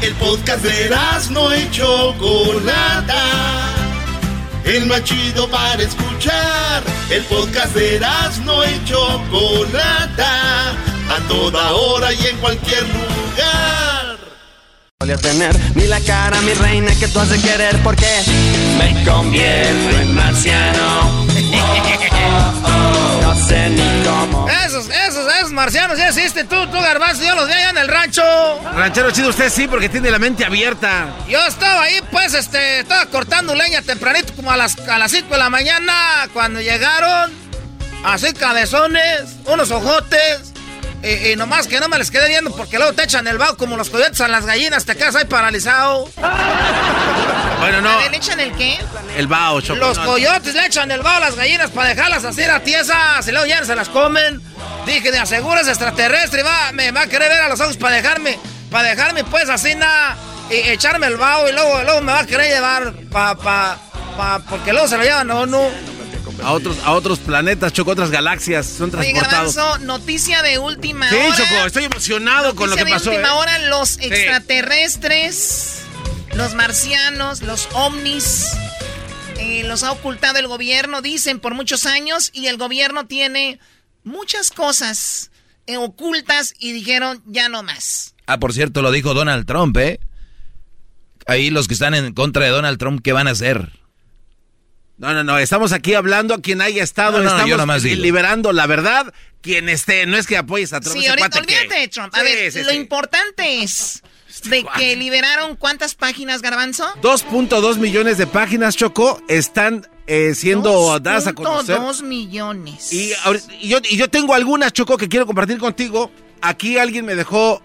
El podcast de no y Chocolata. El más chido para escuchar. El podcast de no y Chocolata. A toda hora y en cualquier lugar. Voy a tener ni la cara, mi reina, que tú has de querer porque me convierto en marciano. no sé ni cómo. Esos, esos, esos marcianos ya existen. Tú, tú, garbanzo, yo los vi allá en el rancho. Ranchero chido, usted sí, porque tiene la mente abierta. Yo estaba ahí, pues, este, estaba cortando leña tempranito, como a las, a las 5 de la mañana, cuando llegaron, así cabezones, unos ojotes. Y, y nomás que no me les quedé viendo porque luego te echan el vaho como los coyotes a las gallinas, te quedas ahí paralizado. Bueno, no. ¿le echan el qué? El bao, Choco. Los no. coyotes le echan el vaho a las gallinas para dejarlas así a tiesas y luego ya se las comen. Dije, de aseguras extraterrestre, va, me va a querer ver a los ojos para dejarme, para dejarme pues así nada, y echarme el vaho y luego, luego me va a querer llevar pa, pa, pa, porque luego se lo llevan a uno. A otros, a otros planetas, Choco, otras galaxias. Son Oye, transportados. Garbanzo, noticia de última Sí, hora. Choco, estoy emocionado con lo que Noticia pasó. de última ¿eh? hora, los extraterrestres, los marcianos, los ovnis, eh, los ha ocultado el gobierno, dicen, por muchos años, y el gobierno tiene muchas cosas eh, ocultas y dijeron, ya no más. Ah, por cierto, lo dijo Donald Trump, ¿eh? Ahí los que están en contra de Donald Trump, ¿qué van a hacer? No, no, no, estamos aquí hablando a quien haya estado, No, no, estamos yo nomás digo. liberando la verdad, quien esté, no es que apoyes a Trump. Sí, ahorita, que- olvídate de Trump. A Sí, ver, sí, lo sí. importante es de que liberaron cuántas páginas, Garbanzo? 2.2 millones de páginas, Choco, están eh, siendo dadas a conocer. 2 millones. Y, y yo, y yo tengo algunas, Choco, que quiero compartir contigo. Aquí alguien me dejó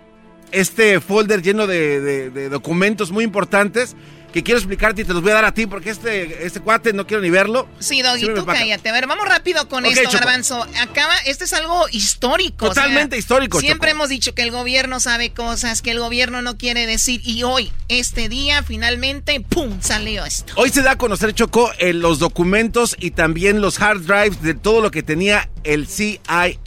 este folder lleno de, de- de documentos muy importantes que quiero explicarte y te los voy a dar a ti porque este, este cuate no quiero ni verlo. Sí, Doggy, tú cállate. A ver, vamos rápido con esto. Garbanzo. Acaba, este es algo histórico. o sea, Totalmente histórico, Siempre Choco. hemos dicho que el gobierno sabe cosas, que el gobierno no quiere decir. Y hoy, este día, finalmente, ¡pum! salió esto. Hoy se da a conocer, Choco, eh, los documentos y también los hard drives de todo lo que tenía el CIA.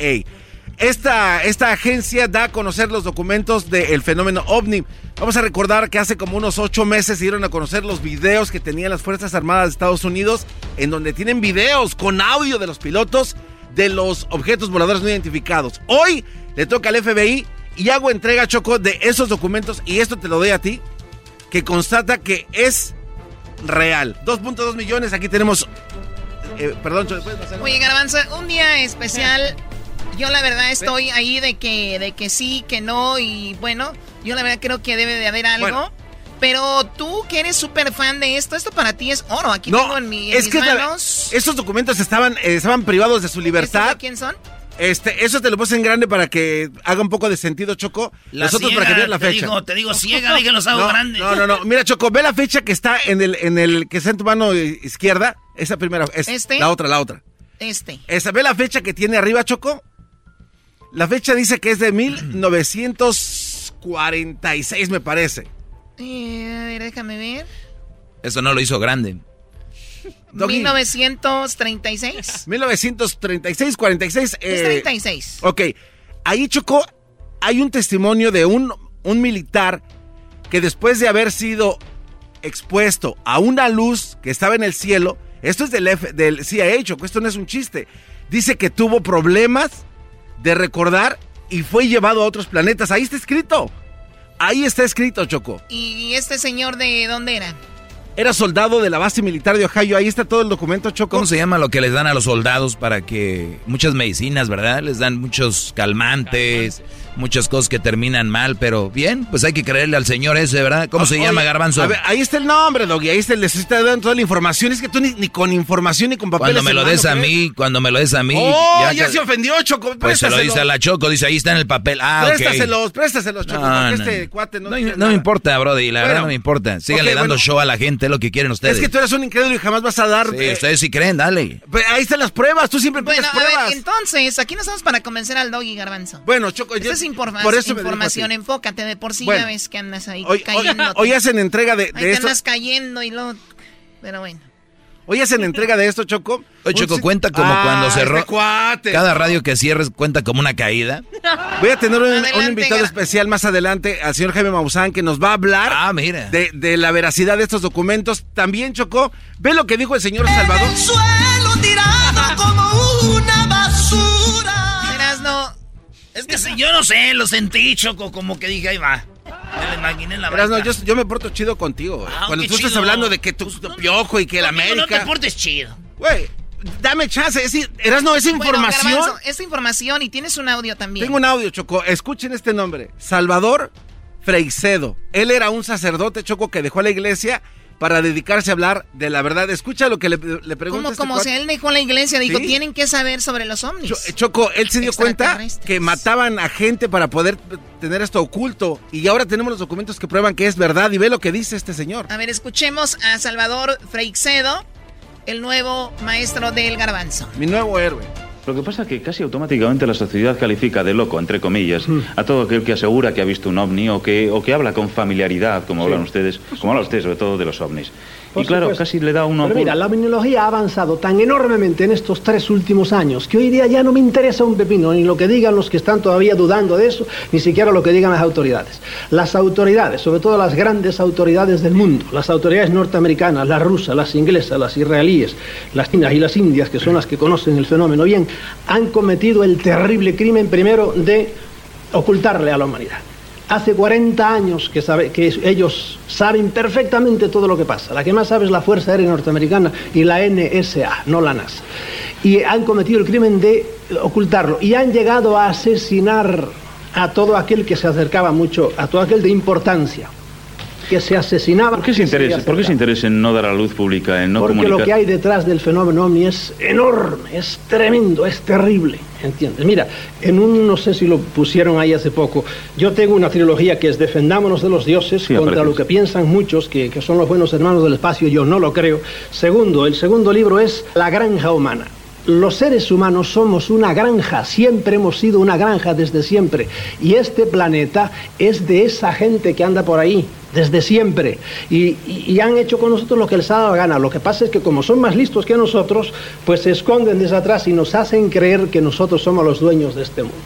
Esta, esta agencia da a conocer los documentos del fenómeno ovni. Vamos a recordar que hace como unos ocho meses se dieron a conocer los videos que tenían las Fuerzas Armadas de Estados Unidos, en donde tienen videos con audio de los pilotos de los objetos voladores no identificados. Hoy le toca al FBI y hago entrega, Choco, de esos documentos, y esto te lo doy a ti, que constata que es real. 2.2 millones, aquí tenemos... eh, perdón, Choco. Oye, Garbanzo, un día especial. Yo la verdad estoy ahí de que, de que sí, que no, y bueno, yo la verdad creo que debe de haber algo. Bueno. Pero tú que eres súper fan de esto, esto para ti es oro. Aquí tengo en, mi, en es mis que la- manos. estos documentos estaban, eh, estaban privados de su ¿Estos libertad. de quién son? Este, eso te lo puse en grande para que haga un poco de sentido, Choco. La Nosotros ciega, para que veas la te fecha. digo- te digo ciega, dije los hago no, grandes. No, no, no. Mira, Choco, ve la fecha que está en el, en el, que está en tu mano izquierda. Esa primera, es ¿Este? la otra, la otra. Este. Esa, ve la fecha que tiene arriba, Choco. La fecha dice que es de 1946, me parece. Eh, a ver, déjame ver. Eso no lo hizo grande. Doggy. 1936. 1936, 46. Es eh, 36. Ok, ahí Choco, hay un testimonio de un, un militar que después de haber sido expuesto a una luz que estaba en el cielo, esto es del, F- del CIA, Choco, esto no es un chiste, dice que tuvo problemas de recordar y fue llevado a otros planetas. Ahí está escrito. Ahí está escrito, Choco. ¿Y este señor de dónde era? Era soldado de la base militar de Ohio. Ahí está todo el documento, Choco. ¿Cómo se llama lo que les dan a los soldados para que... Muchas medicinas, ¿verdad? Les dan muchos calmantes muchas cosas que terminan mal, pero bien, pues hay que creerle al señor ese, ¿verdad? ¿Cómo se llama, Garbanzo? A ver, ahí está el nombre, Doggy, ahí está, les está dando toda la información. Es que tú ni, con información ni con papeles. Cuando me lo des a mí, cuando me lo des a mí. Oh, ya, se ofendió, Choco. Pues se lo dice a la Choco, dice ahí está en el papel. Ah, préstaselos, préstaselos, Choco, porque este cuate no. No, me importa, Brody, la verdad no me importa. Síganle dando show a la gente, lo que quieren ustedes. Es que tú eres un incrédulo y jamás vas a dar. Sí, ustedes sí creen, dale. ahí están las pruebas, tú siempre pides pruebas. A ver, entonces, aquí no estamos para convencer al Doggy Garbanzo. Bueno, Choco, Esto Por eso información, enfócate, de por sí ya ves que andas ahí cayendo. Hoy, hacen entrega de, de ahí esto. andas cayendo y luego, pero bueno. Hoy hacen entrega de esto, Choco. Oye, Choco, cuenta como ah, cuando cerró. Este Cada radio que cierres cuenta como una caída. Voy a tener un, invitado especial más adelante, al señor Jaime Maussan, que nos va a hablar ah, mira. De, de, la veracidad de estos documentos. También, Choco, ve lo que dijo el señor Salvador. El suelo tirado como una basura. Es que si yo no sé, lo sentí, Choco, como que dije, ahí va. Me lo imaginé la verdad. yo, yo, me porto chido contigo, ah, Cuando tú estás hablando de que tú, piojo y que el América. No te portes chido. Güey, dame chance. Es, no esa información. Bueno, esa información y tienes un audio también. Tengo un audio, Choco. Escuchen este nombre: Salvador Freicedo. Él era un sacerdote, Choco, que dejó la iglesia para dedicarse a hablar de la verdad. Escucha lo que le, le pregunta. Como, como si él dejó la iglesia, dijo, tienen que saber sobre los ovnis. Choco, él se dio cuenta que mataban a gente para poder tener esto oculto y ahora tenemos los documentos que prueban que es verdad y ve lo que dice este señor. A ver, escuchemos a Salvador Freixedo, el nuevo maestro del garbanzo. Mi nuevo héroe. Lo que pasa es que casi automáticamente la sociedad califica de loco, entre comillas, mm. a todo aquel que asegura que ha visto un ovni o que, o que habla con familiaridad, como hablan ustedes, como hablan ustedes sobre todo de los ovnis y claro, casi le da uno... Pero mira, la minología ha avanzado tan enormemente en estos tres últimos años que hoy día ya no me interesa un pepino, ni lo que digan los que están todavía dudando de eso, ni siquiera lo que digan las autoridades. Las autoridades, sobre todo las grandes autoridades del mundo, las autoridades norteamericanas, las rusas, las inglesas, las israelíes, las chinas y las indias, que son las que conocen el fenómeno bien, han cometido el terrible crimen primero de ocultarle a la humanidad. Hace 40 años que, sabe, que ellos saben perfectamente todo lo que pasa. La que más sabe es la Fuerza Aérea Norteamericana y la NSA, no la NASA. Y han cometido el crimen de ocultarlo. Y han llegado a asesinar a todo aquel que se acercaba mucho, a todo aquel de importancia que se asesinaba. ¿Por qué se interesa, ¿por qué se interesa en no dar a luz pública, en no Porque lo que hay detrás del fenómeno OVNI es enorme, es tremendo, es terrible, ¿entiendes? Mira, en un, no sé si lo pusieron ahí hace poco, yo tengo una trilogía que es Defendámonos de los dioses contra lo que piensan muchos, que, que son los buenos hermanos del espacio, yo no lo creo. Segundo, el segundo libro es La granja humana los seres humanos somos una granja, siempre hemos sido una granja desde siempre. Y este planeta es de esa gente que anda por ahí, desde siempre. Y, han hecho con nosotros lo que les ha dado gana. Lo que pasa es que como son más listos que nosotros, pues se esconden desde atrás y nos hacen creer que nosotros somos los dueños de este mundo.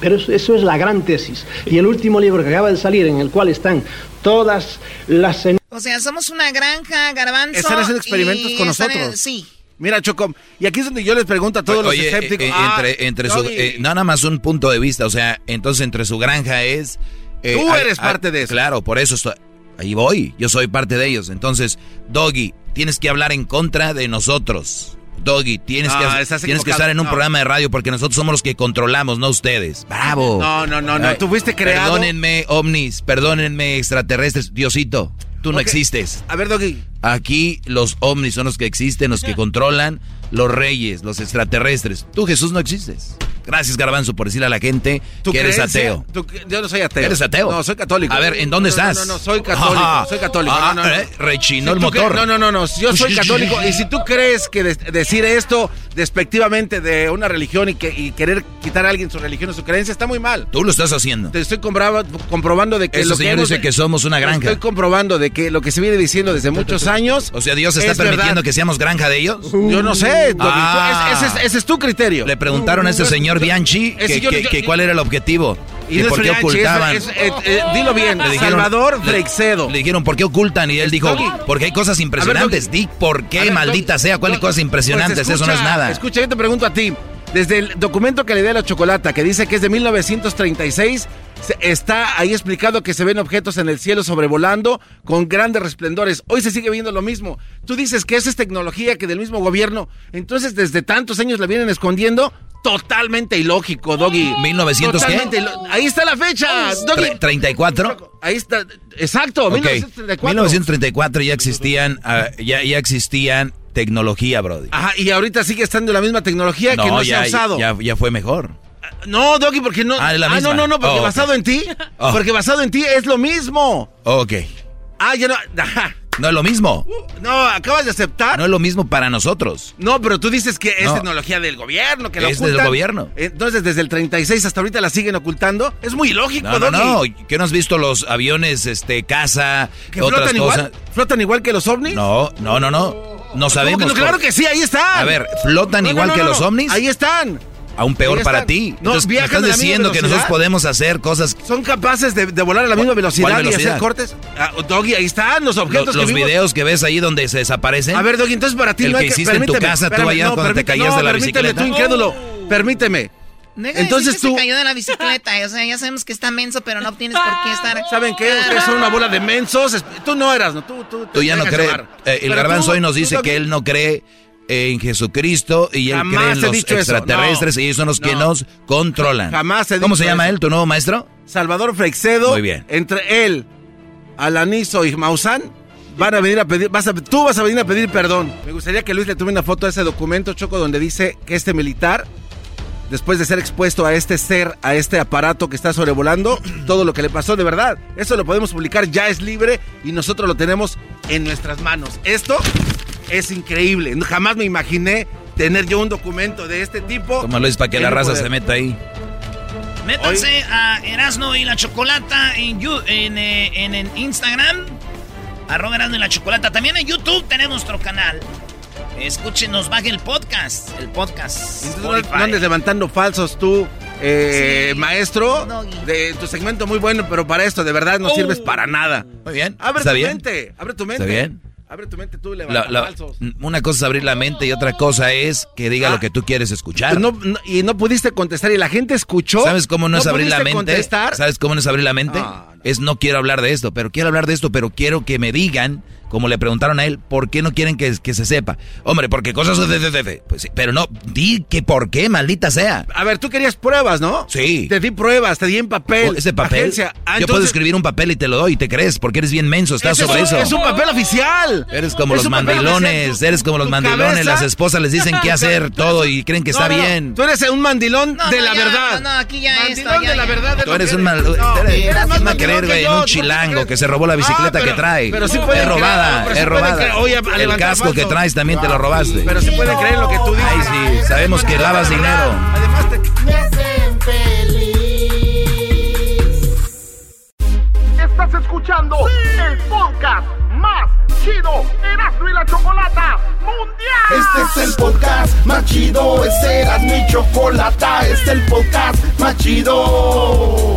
Pero eso, es la gran tesis. Y el último libro que acaba de salir, en el cual están todas las... O sea, somos una granja, garbanzo. Están haciendo experimentos con nosotros. sí. Mira, Choco, y aquí es donde yo les pregunto a todos los escépticos. Eh, eh, entre, ah, entre su, eh, nada más un punto de vista, o sea, entonces entre su granja es... Tú eres parte de eso. Claro, por eso estoy, ahí voy, yo soy parte de ellos. Entonces, Doggy, tienes que hablar en contra de nosotros. Doggy, tienes, que, tienes que estar en un programa de radio porque nosotros somos los que controlamos, no ustedes. ¡Bravo! No, no, no, no. Tú fuiste creado. Perdónenme, ovnis, perdónenme, extraterrestres. Diosito, tú no existes. A ver, Doggy. Aquí los ovnis son los que existen, los que controlan los reyes, los extraterrestres. Tú, Jesús, no existes. Gracias, Garbanzo, por decirle a la gente que eres ateo. yo no soy ateo. ¿Eres ateo? No, soy católico. A ver, ¿en dónde estás? No, no, soy católico. soy católico. Ah, no, no, eh, rechinó el motor. no, no, no, no. Yo soy católico. y si tú crees que decir esto despectivamente de una religión y, que, y querer quitar a alguien su religión o su creencia está muy mal. Tú lo estás haciendo. Te estoy comprobando de que Ese lo señor que dice que somos una granja. Estoy comprobando de que lo que se viene diciendo desde muchos años. O sea, Dios está permitiendo que seamos granja de ellos. Yo no sé. Ah. ese, es, tu criterio. Le preguntaron a ese señor Bianchi que, cuál era el objetivo. ¿Y por qué ocultaban? Eh, eh, dilo bien, Salvador Freixedo. Le, dijeron, ¿por qué ocultan? Y él dijo, porque hay cosas impresionantes. Di, ¿por qué, maldita sea? ¿Cuáles cosas impresionantes? Pues Eso no es nada. Escucha, yo te pregunto a ti. Desde el documento que le dé la chocolata, que dice que es de 1936, está ahí explicado que se ven objetos en el cielo sobrevolando con grandes resplendores. Hoy se sigue viendo lo mismo. Tú dices que esa es tecnología que del mismo gobierno, entonces desde tantos años la vienen escondiendo. Totalmente ilógico, Doggy. ¿1900 Totalmente qué? Ahí está la fecha, Doggy. ¿34? Ahí está, exacto, Ok. 1934. 1934 ya existían, ah, ya, ya existían tecnología, Brody. Ajá, y ahorita sigue estando la misma tecnología que no se ha usado. ya, ya fue mejor. No, Doggy, porque no. Ah, la no, no, no, porque Oh, basado en ti. Oh. Porque basado en ti es lo mismo. Ok. Ah, ya no. ajá. No es lo mismo. No, acabas de aceptar. No es lo mismo para nosotros. No, pero tú dices que es No. tecnología del gobierno, que lo Es del gobierno. Entonces, desde el 36 hasta ahorita la siguen ocultando. Es muy ilógico, No, no, Doggy. no. ¿Qué no has visto los aviones, este, casa, ¿Que otras flotan cosas? igual? ¿Flotan igual que los ovnis? No, no, no, no. No sabemos. ¿Cómo que no? claro que sí, ahí están. A ver, ¿flotan No, igual no, que los ovnis? Ahí están. Aún peor para ti. No, Entonces, me viajan estás la misma diciendo que nosotros velocidad. podemos hacer cosas. Son capaces de, de volar a la misma velocidad, ¿Cuál y velocidad? hacer cortes. Ah, Doggy, ahí están los objetos Los, que los vimos. videos que ves ahí donde se desaparecen. A ver, Doggy, entonces para ti El no hay que hiciste en tu permíteme, casa, tú allá cuando te permíteme, caías no, de la permíteme, bicicleta. tú incrédulo. Permíteme. Deja Entonces decir que tú... se cayó de la bicicleta. O sea, ya sabemos que está menso, pero no tienes por qué estar. ¿Saben qué? Ustedes son una bola de mensos. Tú no eras, ¿no? Tú, tú, Tú ya no crees. eh, el garbanzo hoy nos dice que él no cree en Jesucristo y él Jamás cree en los dicho eso, extraterrestres no, y ellos son los que no. nos controlan. Jamás he ¿Cómo dicho se llama eso. él, tu nuevo maestro? Salvador Freixedo. Muy bien. Entre él, Alanizo y Maussan van a venir a pedir, vas a- tú vas a venir a pedir perdón. Me gustaría que Luis le tome una foto a ese documento, Choco, donde dice que este militar, después de ser expuesto a este ser, a este aparato que está sobrevolando, todo lo que le pasó de verdad, eso lo podemos publicar, ya es libre y nosotros lo tenemos en nuestras manos. Esto es increíble. Jamás me imaginé tener yo un documento de este tipo. Como Luis, para que la raza poder. se meta ahí. Métanse a Erasno y la Chocolata en, eh, en- en Instagram. Arroba Erasno y la Chocolata. También en YouTube tenemos nuestro canal. Escúchenos, baje el podcast. El podcast. Entonces, no- no andes levantando falsos tú, eh, Sí. maestro. De tu segmento muy bueno, pero para esto de verdad no Oh. sirves para nada. Muy bien. Abre ¿Está tu bien? mente, abre tu mente. ¿Está bien? Abre tu mente tú, levanta la- falsos. una cosa es abrir la mente y otra cosa es que diga lo que tú quieres escuchar. Ah. No- no- y no pudiste contestar y la gente escuchó. ¿Sabes cómo no, es abrir la mente? contestar. ¿Sabes cómo no es abrir la mente? Ah, Es no quiero hablar de esto, pero quiero hablar de esto, pero quiero que me digan, como le preguntaron a él, ¿por qué no quieren que, que se sepa? Hombre, porque cosas de, de, de- de- Pues sí, pero no, di que por qué, maldita sea. A ver, tú querías pruebas, ¿no? Sí. Te di pruebas, te di en papel. Ese papel, Agencia. Ah, yo puedo escribir un papel y te lo doy y te crees, porque eres bien menso, estás es sobre eso. Es un papel oficial. Eres como Es los mandilones, oficial. eres como los mandilones, cabeza- las esposas les dicen qué hacer todo y creen que No, está no, bien. Tú eres un mandilón No, de no, la ya, verdad. no, no, aquí ya mandilón esto, ya, de la ya. verdad. es Tú eres un mal, eres, eres más güey, un chilango que se robó la Ah, bicicleta que trae. pero sí es pueden creer, robada, sí es robada. Oye, El casco que traes también te lo robaste. Pero sí pueden creer lo que tú dices. Ay, sí, sabemos que lavas dinero. Además, te- Me hacen feliz. Estás escuchando el podcast más chido Erasmo y la Chocolata Mundial. Este es el podcast más chido. Este era mi chocolata. Este es el podcast más chido.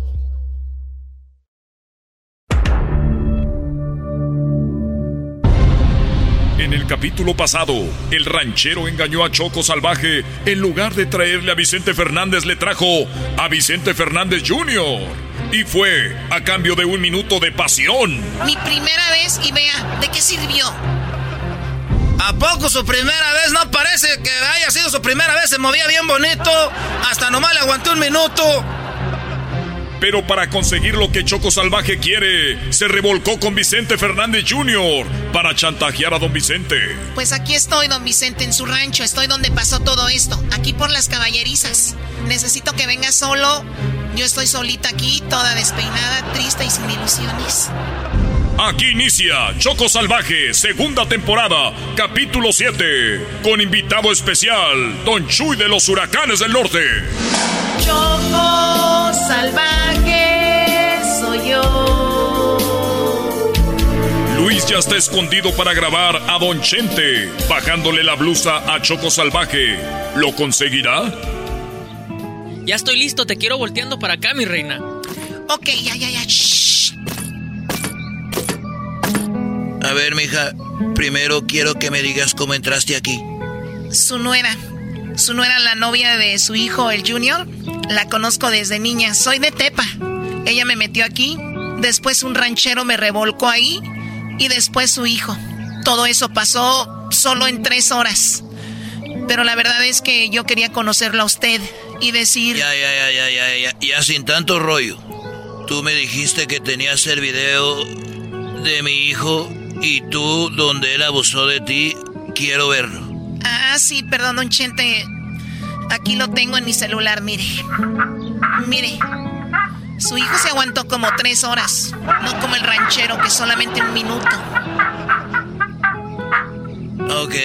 En el capítulo pasado, el ranchero engañó a Choco Salvaje. En lugar de traerle a Vicente Fernández, le trajo a Vicente Fernández Jr. Y fue a cambio de un minuto de pasión. Mi primera vez y vea, ¿de qué sirvió? ¿A poco su primera vez? No parece que haya sido su primera vez. Se movía bien bonito. Hasta nomás le aguanté un minuto. Pero para conseguir lo que Choco Salvaje quiere, se revolcó con Vicente Fernández Jr. para chantajear a don Vicente. Pues aquí estoy, don Vicente, en su rancho. Estoy donde pasó todo esto. Aquí por las caballerizas. Necesito que venga solo. Yo estoy solita aquí, toda despeinada, triste y sin ilusiones. Aquí inicia Choco Salvaje, segunda temporada, capítulo 7, con invitado especial, Don Chuy de los Huracanes del Norte. Choco Salvaje soy yo. Luis ya está escondido para grabar a Don Chente, bajándole la blusa a Choco Salvaje. ¿Lo conseguirá? Ya estoy listo, te quiero volteando para acá, mi reina. Ok, ya, ya, ya. A ver, mija, primero quiero que me digas cómo entraste aquí. Su nuera. Su nuera, la novia de su hijo, el Junior. La conozco desde niña. Soy de Tepa. Ella me metió aquí. Después un ranchero me revolcó ahí. Y después su hijo. Todo eso pasó solo en tres horas. Pero la verdad es que yo quería conocerlo a usted y decir... Ya, ya, ya, ya, ya, ya, ya sin tanto rollo. Tú me dijiste que tenías el video de mi hijo y tú donde él abusó de ti. Quiero verlo. Ah, sí, perdón, don Chente. Aquí lo tengo en mi celular, mire. Mire. Su hijo se aguantó como tres horas, no como el ranchero que solamente un minuto. Ok,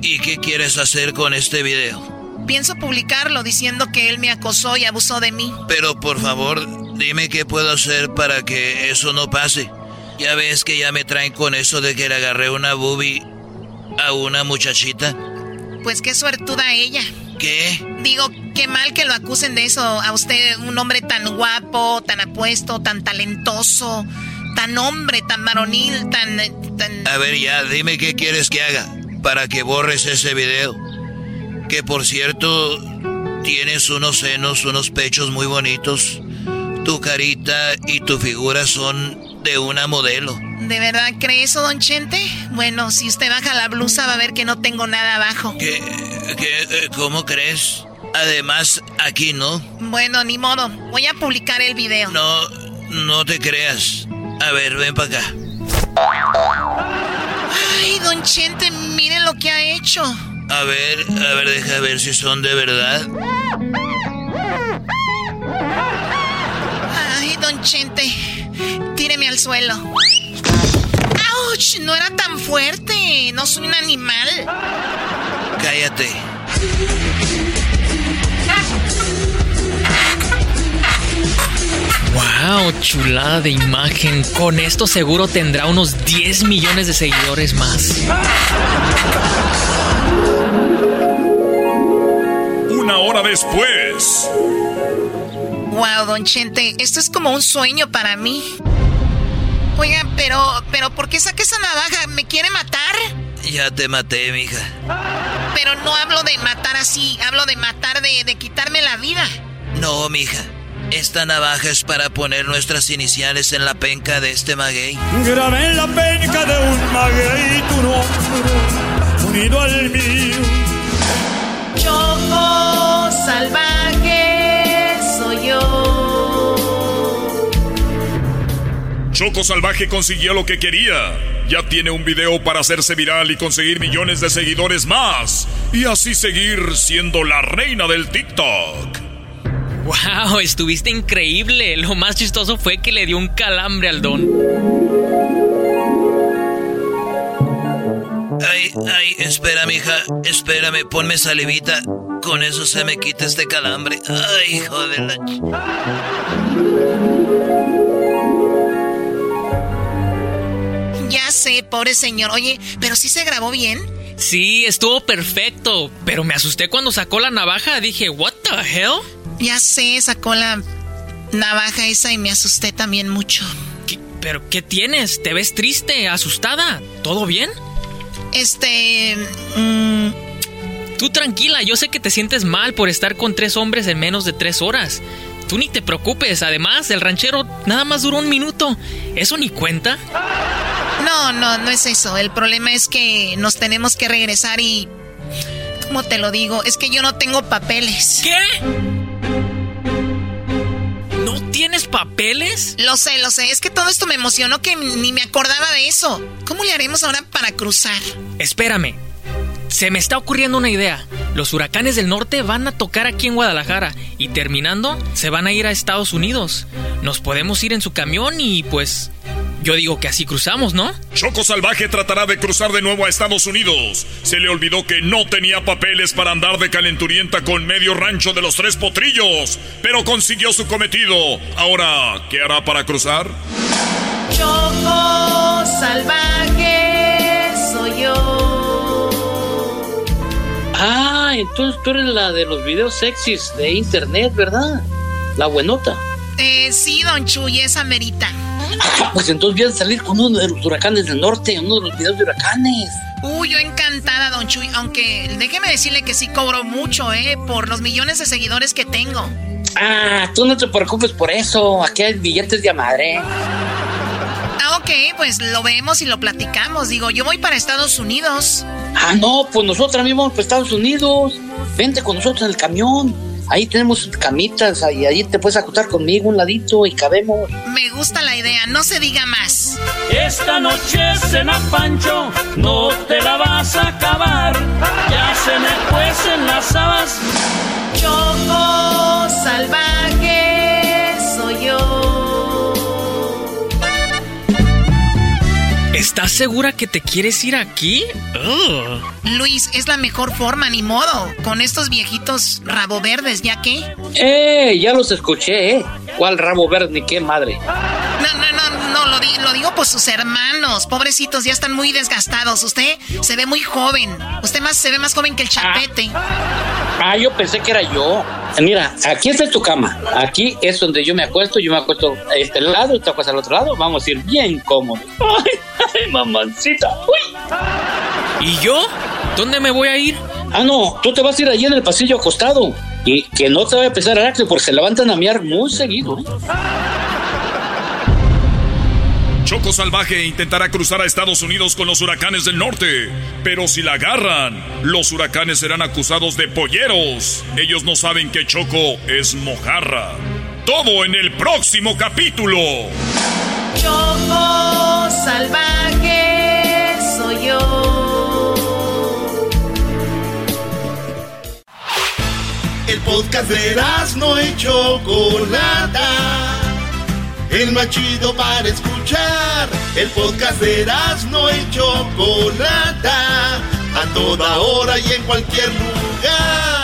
¿y qué quieres hacer con este video? Pienso publicarlo diciendo que él me acosó y abusó de mí. Pero por favor, dime qué puedo hacer para que eso no pase. Ya ves que ya me traen con eso de que le agarré una boobie a una muchachita. Pues qué suertuda ella. ¿Qué? Digo, qué mal que lo acusen de eso a usted, un hombre tan guapo, tan apuesto, tan talentoso, tan hombre, tan varonil, tan, tan... A ver ya, dime qué quieres que haga para que borres ese video. Que por cierto, tienes unos senos, unos pechos muy bonitos. Tu carita y tu figura son de una modelo. ¿De verdad cree eso, don Chente? Bueno, si usted baja la blusa va a ver que no tengo nada abajo. ¿Qué? ¿Qué? Eh, ¿Cómo crees? Además, aquí no. Bueno, ni modo. Voy a publicar el video. No, no te creas. A ver, ven para acá. Ay, don Chente, mire lo que ha hecho. A ver, a ver, deja ver si son de verdad. Ay, don Chente, tíreme al suelo. ¡Auch! No era tan fuerte. No soy un animal. Cállate. ¡Wow! Chulada de imagen. Con esto seguro tendrá unos 10 millones de seguidores más. Una hora después. Wow, don Chente, esto es como un sueño para mí. Oiga, pero, pero, ¿por qué saca esa navaja? ¿Me quiere matar? Ya te maté, mija. Pero no hablo de matar así, hablo de matar de, de quitarme la vida. No, mija. Esta navaja es para poner nuestras iniciales en la penca de este maguey. Grabé en la penca de un maguey tu nombre, unido al mío. Choco salvaje soy yo. Choco Salvaje consiguió lo que quería. Ya tiene un video para hacerse viral y conseguir millones de seguidores más. Y así seguir siendo la reina del TikTok. ¡Wow! Estuviste increíble. Lo más chistoso fue que le dio un calambre al don. Ay, ay, espera, mija. Espérame, ponme salivita. Con eso se me quita este calambre. Ay, hijo de la... Ya sé, pobre señor. Oye, pero sí se grabó bien. Sí, estuvo perfecto. Pero me asusté cuando sacó la navaja. Dije, ¿What the hell? Ya sé, sacó la navaja esa y me asusté también mucho. ¿Qué- ¿Pero qué tienes? ¿Te ves triste, asustada? ¿Todo bien? Este... mm, Tú tranquila, yo sé que te sientes mal por estar con tres hombres en menos de tres horas. Tú ni te preocupes, además, el ranchero nada más duró un minuto. ¿Eso ni cuenta? no, no, no es eso. El problema es que nos tenemos que regresar y... ¿Cómo te lo digo? Es que yo no tengo papeles. ¿Qué? ¿No tienes papeles? Lo sé, lo sé. Es que todo esto me emocionó que ni me acordaba de eso. ¿Cómo le haremos ahora para cruzar? Espérame. Se me está ocurriendo una idea. Los huracanes del norte van a tocar aquí en Guadalajara y terminando se van a ir a Estados Unidos. Nos podemos ir en su camión y pues Yo digo que así cruzamos, ¿no? Choco Salvaje tratará de cruzar de nuevo a Estados Unidos. Se le olvidó que no tenía papeles para andar de calenturienta con medio rancho de los tres potrillos, pero consiguió su cometido. Ahora, ¿qué hará para cruzar? Choco Salvaje soy yo. Ah, entonces tú eres la de los videos sexys de internet, ¿verdad? La buenota. Eh, sí, don Chuy, esa merita. pues entonces voy a salir con uno de los huracanes del norte, uno de los videos de huracanes. Uy, yo encantada, don Chuy, aunque déjeme decirle que sí cobro mucho, ¿eh? Por los millones de seguidores que tengo. Ah, tú no te preocupes por eso, aquí hay billetes de madre. Ah, ok, pues lo vemos y lo platicamos. Digo, yo voy para Estados Unidos. Ah, no, pues nosotros también vamos para Estados Unidos. Vente con nosotros en el camión. Ahí tenemos camitas y ahí te puedes acostar conmigo un ladito y cabemos. Me gusta la idea, no se diga más. Esta noche cena Pancho, no te la vas a acabar. Ya se me cuecen las habas. Choco salvaje ¿Estás segura que te quieres ir aquí? Luis, es la mejor forma, ni modo. Con estos viejitos rabo verdes, ¿ya qué? ¡Eh! Ya los escuché, ¿eh? ¿Cuál rabo verde ni qué madre? No, no, no, no, lo, lo digo por sus hermanos. Pobrecitos, ya están muy desgastados. Usted se ve muy joven. Usted más se ve más joven que el chapete. Ah, yo pensé que era yo. Mira, aquí está tu cama. Aquí es donde yo me acuesto. Yo me acuesto a este lado, te acuestas al otro lado. Vamos a ir bien cómodos. ¡Ay, ay mamancita! ¡Uy! ¿Y yo? ¿Dónde me voy a ir? Ah, no, tú te vas a ir allí en el pasillo acostado. Y que no te vaya a pesar Aracle porque se levantan a miar muy seguido. ¿eh? Choco Salvaje intentará cruzar a Estados Unidos con los huracanes del norte. Pero si la agarran, los huracanes serán acusados de polleros. Ellos no saben que Choco es mojarra. Todo en el próximo capítulo. Choco salvaje soy yo. El podcast de no y Chocolata. El más chido para escuchar. El podcast de no y Chocolata. A toda hora y en cualquier lugar.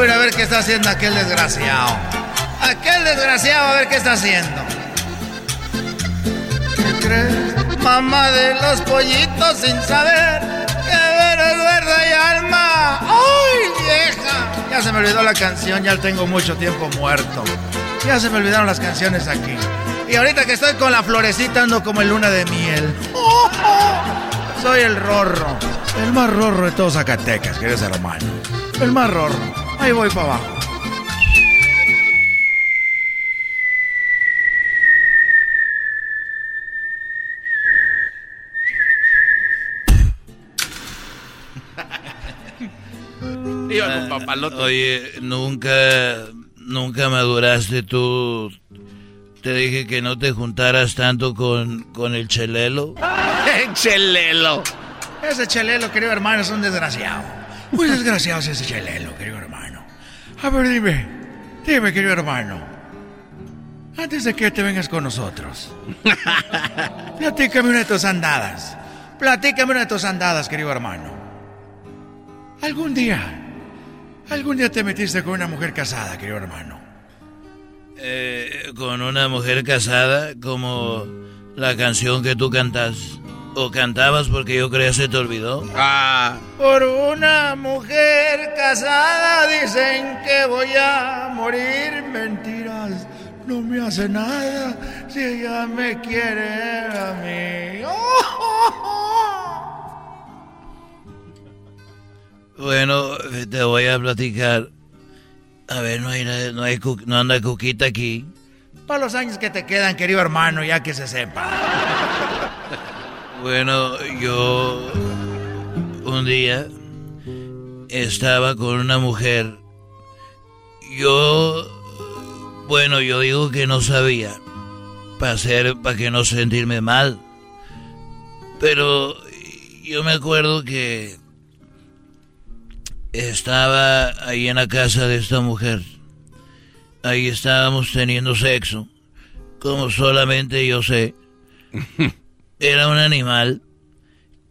Voy a ver qué está haciendo aquel desgraciado. Aquel desgraciado, a ver qué está haciendo. ¿Qué crees? Mamá de los pollitos sin saber que ver es verde y alma. ¡Ay, vieja! Ya se me olvidó la canción, ya tengo mucho tiempo muerto. Ya se me olvidaron las canciones aquí. Y ahorita que estoy con la florecita ando como el luna de miel. Soy el rorro. El más rorro de todos Zacatecas, queridos hermano. El más rorro. Ahí voy para abajo. Iba con papalote. Oye, nunca, nunca maduraste tú. Te dije que no te juntaras tanto con, con el chelelo. ¡El chelelo! Ese chelelo, querido hermano, es un desgraciado. Muy desgraciado es ese chelelo, querido hermano. A ver, dime, dime, querido hermano. Antes de que te vengas con nosotros, platícame una de tus andadas. Platícame una de tus andadas, querido hermano. Algún día, ¿Algún día te metiste con una mujer casada, querido hermano? Eh, con una mujer casada como la canción que tú cantas. ¿O cantabas porque yo creía se te olvidó? Ah. Por una mujer casada dicen que voy a morir. Mentiras, no me hace nada si ella me quiere a mí. Bueno, te voy a platicar. A ver, no, hay, no, hay, no anda Cuquita aquí. Para los años que te quedan, querido hermano, ya que se sepa. Bueno, yo un día estaba con una mujer. Yo, bueno, yo digo que no sabía para hacer, para que no sentirme mal. Pero yo me acuerdo que estaba ahí en la casa de esta mujer. Ahí estábamos teniendo sexo, como solamente yo sé. Era un animal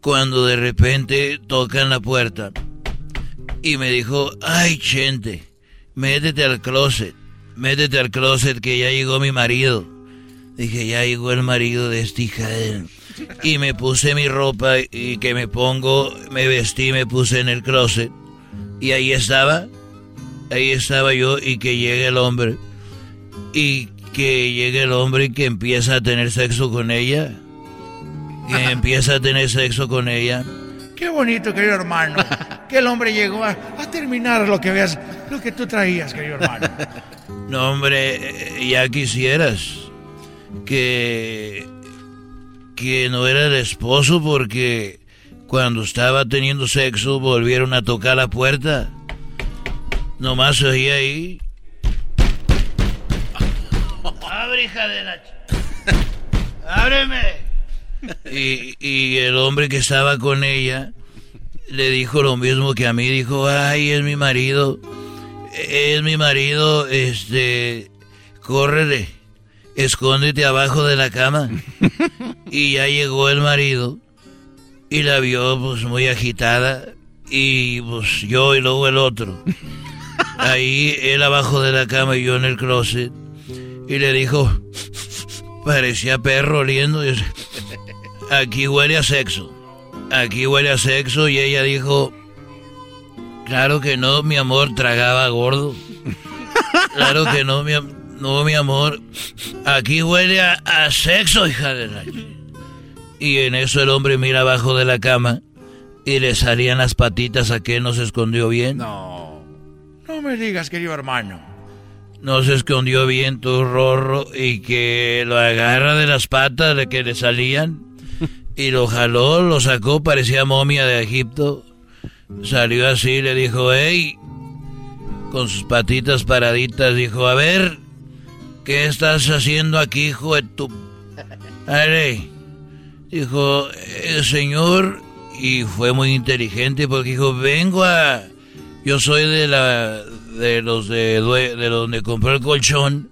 cuando de repente tocan la puerta y me dijo, ay, Chente, métete al closet, métete al closet que ya llegó mi marido. Dije, ya llegó el marido de esta hija de. Y me puse mi ropa y que me pongo, me vestí, me puse en el closet. Y ahí estaba, ahí estaba yo y que llegue el hombre. Y que llegue el hombre y que empieza a tener sexo con ella. Que empieza a tener sexo con ella. Qué bonito, querido hermano. Que el hombre llegó a, terminar lo que veas, lo que tú traías, querido hermano. No, hombre, ya quisieras que que no era el esposo porque cuando estaba teniendo sexo volvieron a tocar la puerta. Nomás se oía ahí. Abre, hija de la... Ábreme. Y, y el hombre que estaba con ella le dijo lo mismo que a mí. Dijo, ay, es mi marido. Es mi marido, este... Córrele. Escóndete abajo de la cama. y ya llegó el marido y la vio pues muy agitada y pues yo y luego el otro. Ahí él abajo de la cama y yo en el closet y le dijo, parecía perro oliendo, aquí huele a sexo, aquí huele a sexo y ella dijo, claro que no, mi amor, tragaba gordo. Claro que no, mi, no, mi amor, aquí huele a, a sexo, hija de la... Y en eso el hombre mira abajo de la cama y le salían las patitas a que no se escondió bien. No, no me digas, querido hermano. No se escondió bien tu rorro y que lo agarra de las patas de que le salían y lo jaló, lo sacó, parecía momia de Egipto. Salió así, le dijo, hey, con sus patitas paraditas, dijo, a ver, ¿qué estás haciendo aquí, hijo de tu... ver Dijo, el señor, y fue muy inteligente porque dijo, vengo a... Yo soy de la de los de, de donde compré el colchón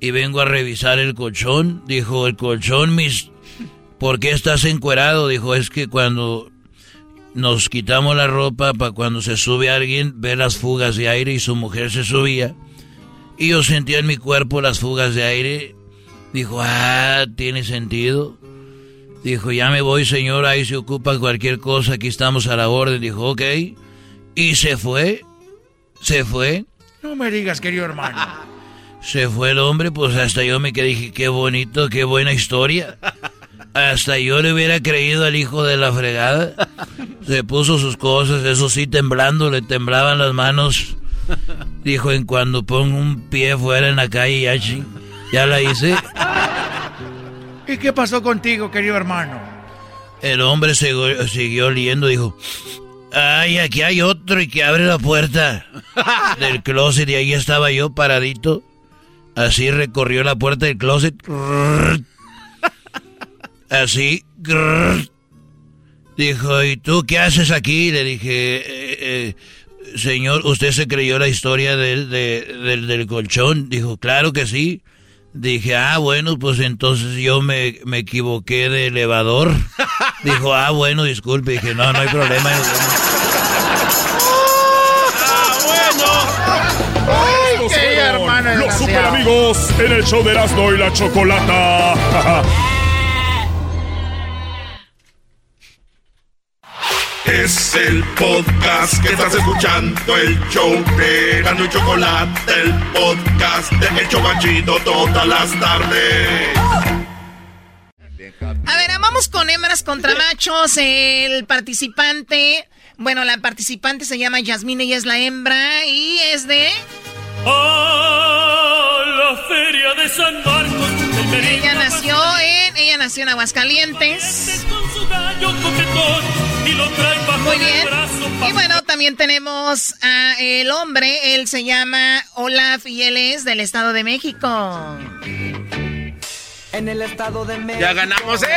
y vengo a revisar el colchón. Dijo, el colchón, mis... ¿Por qué estás encuerado? Dijo, es que cuando nos quitamos la ropa para cuando se sube alguien, ve las fugas de aire y su mujer se subía. Y yo sentía en mi cuerpo las fugas de aire. Dijo, ah, tiene sentido. Dijo, ya me voy, señor, ahí se ocupa cualquier cosa, aquí estamos a la orden. Dijo, ok. Y se fue. Se fue. No me digas, querido hermano. Se fue el hombre, pues hasta yo me quedé, dije, qué bonito, qué buena historia. Hasta yo le hubiera creído al hijo de la fregada. Se puso sus cosas, eso sí, temblando, le temblaban las manos. Dijo, en cuando pongo un pie fuera en la calle, ya, ya la hice. ¿Y qué pasó contigo, querido hermano? El hombre siguió, siguió oliendo, dijo, ay, aquí hay otro y que abre la puerta del closet y ahí estaba yo paradito. Así recorrió la puerta del closet. Así. Dijo, ¿y tú qué haces aquí? Le dije, eh, eh, señor, ¿usted se creyó la historia del, del, del colchón? Dijo, claro que sí. Dije, ah, bueno, pues entonces yo me, me equivoqué de elevador. Dijo, ah, bueno, disculpe. Dije, no, no hay problema. ¡Ah, amigos en el show de Erasmo y la Chocolata. Es el podcast que estás escuchando, el show de Erasmo y Chocolate, el podcast de El Chocachito todas las tardes. A ver, vamos con hembras contra machos. El participante, bueno, la participante se llama Yasmine, ella es la hembra y es de... A la feria de San Marcos. Ella nació en, ella nació en Aguascalientes. Muy bien. Y bueno, también tenemos a el hombre, él se llama Olaf y él es del Estado de México. En el estado de México. Ya ganamos. ¡Eh!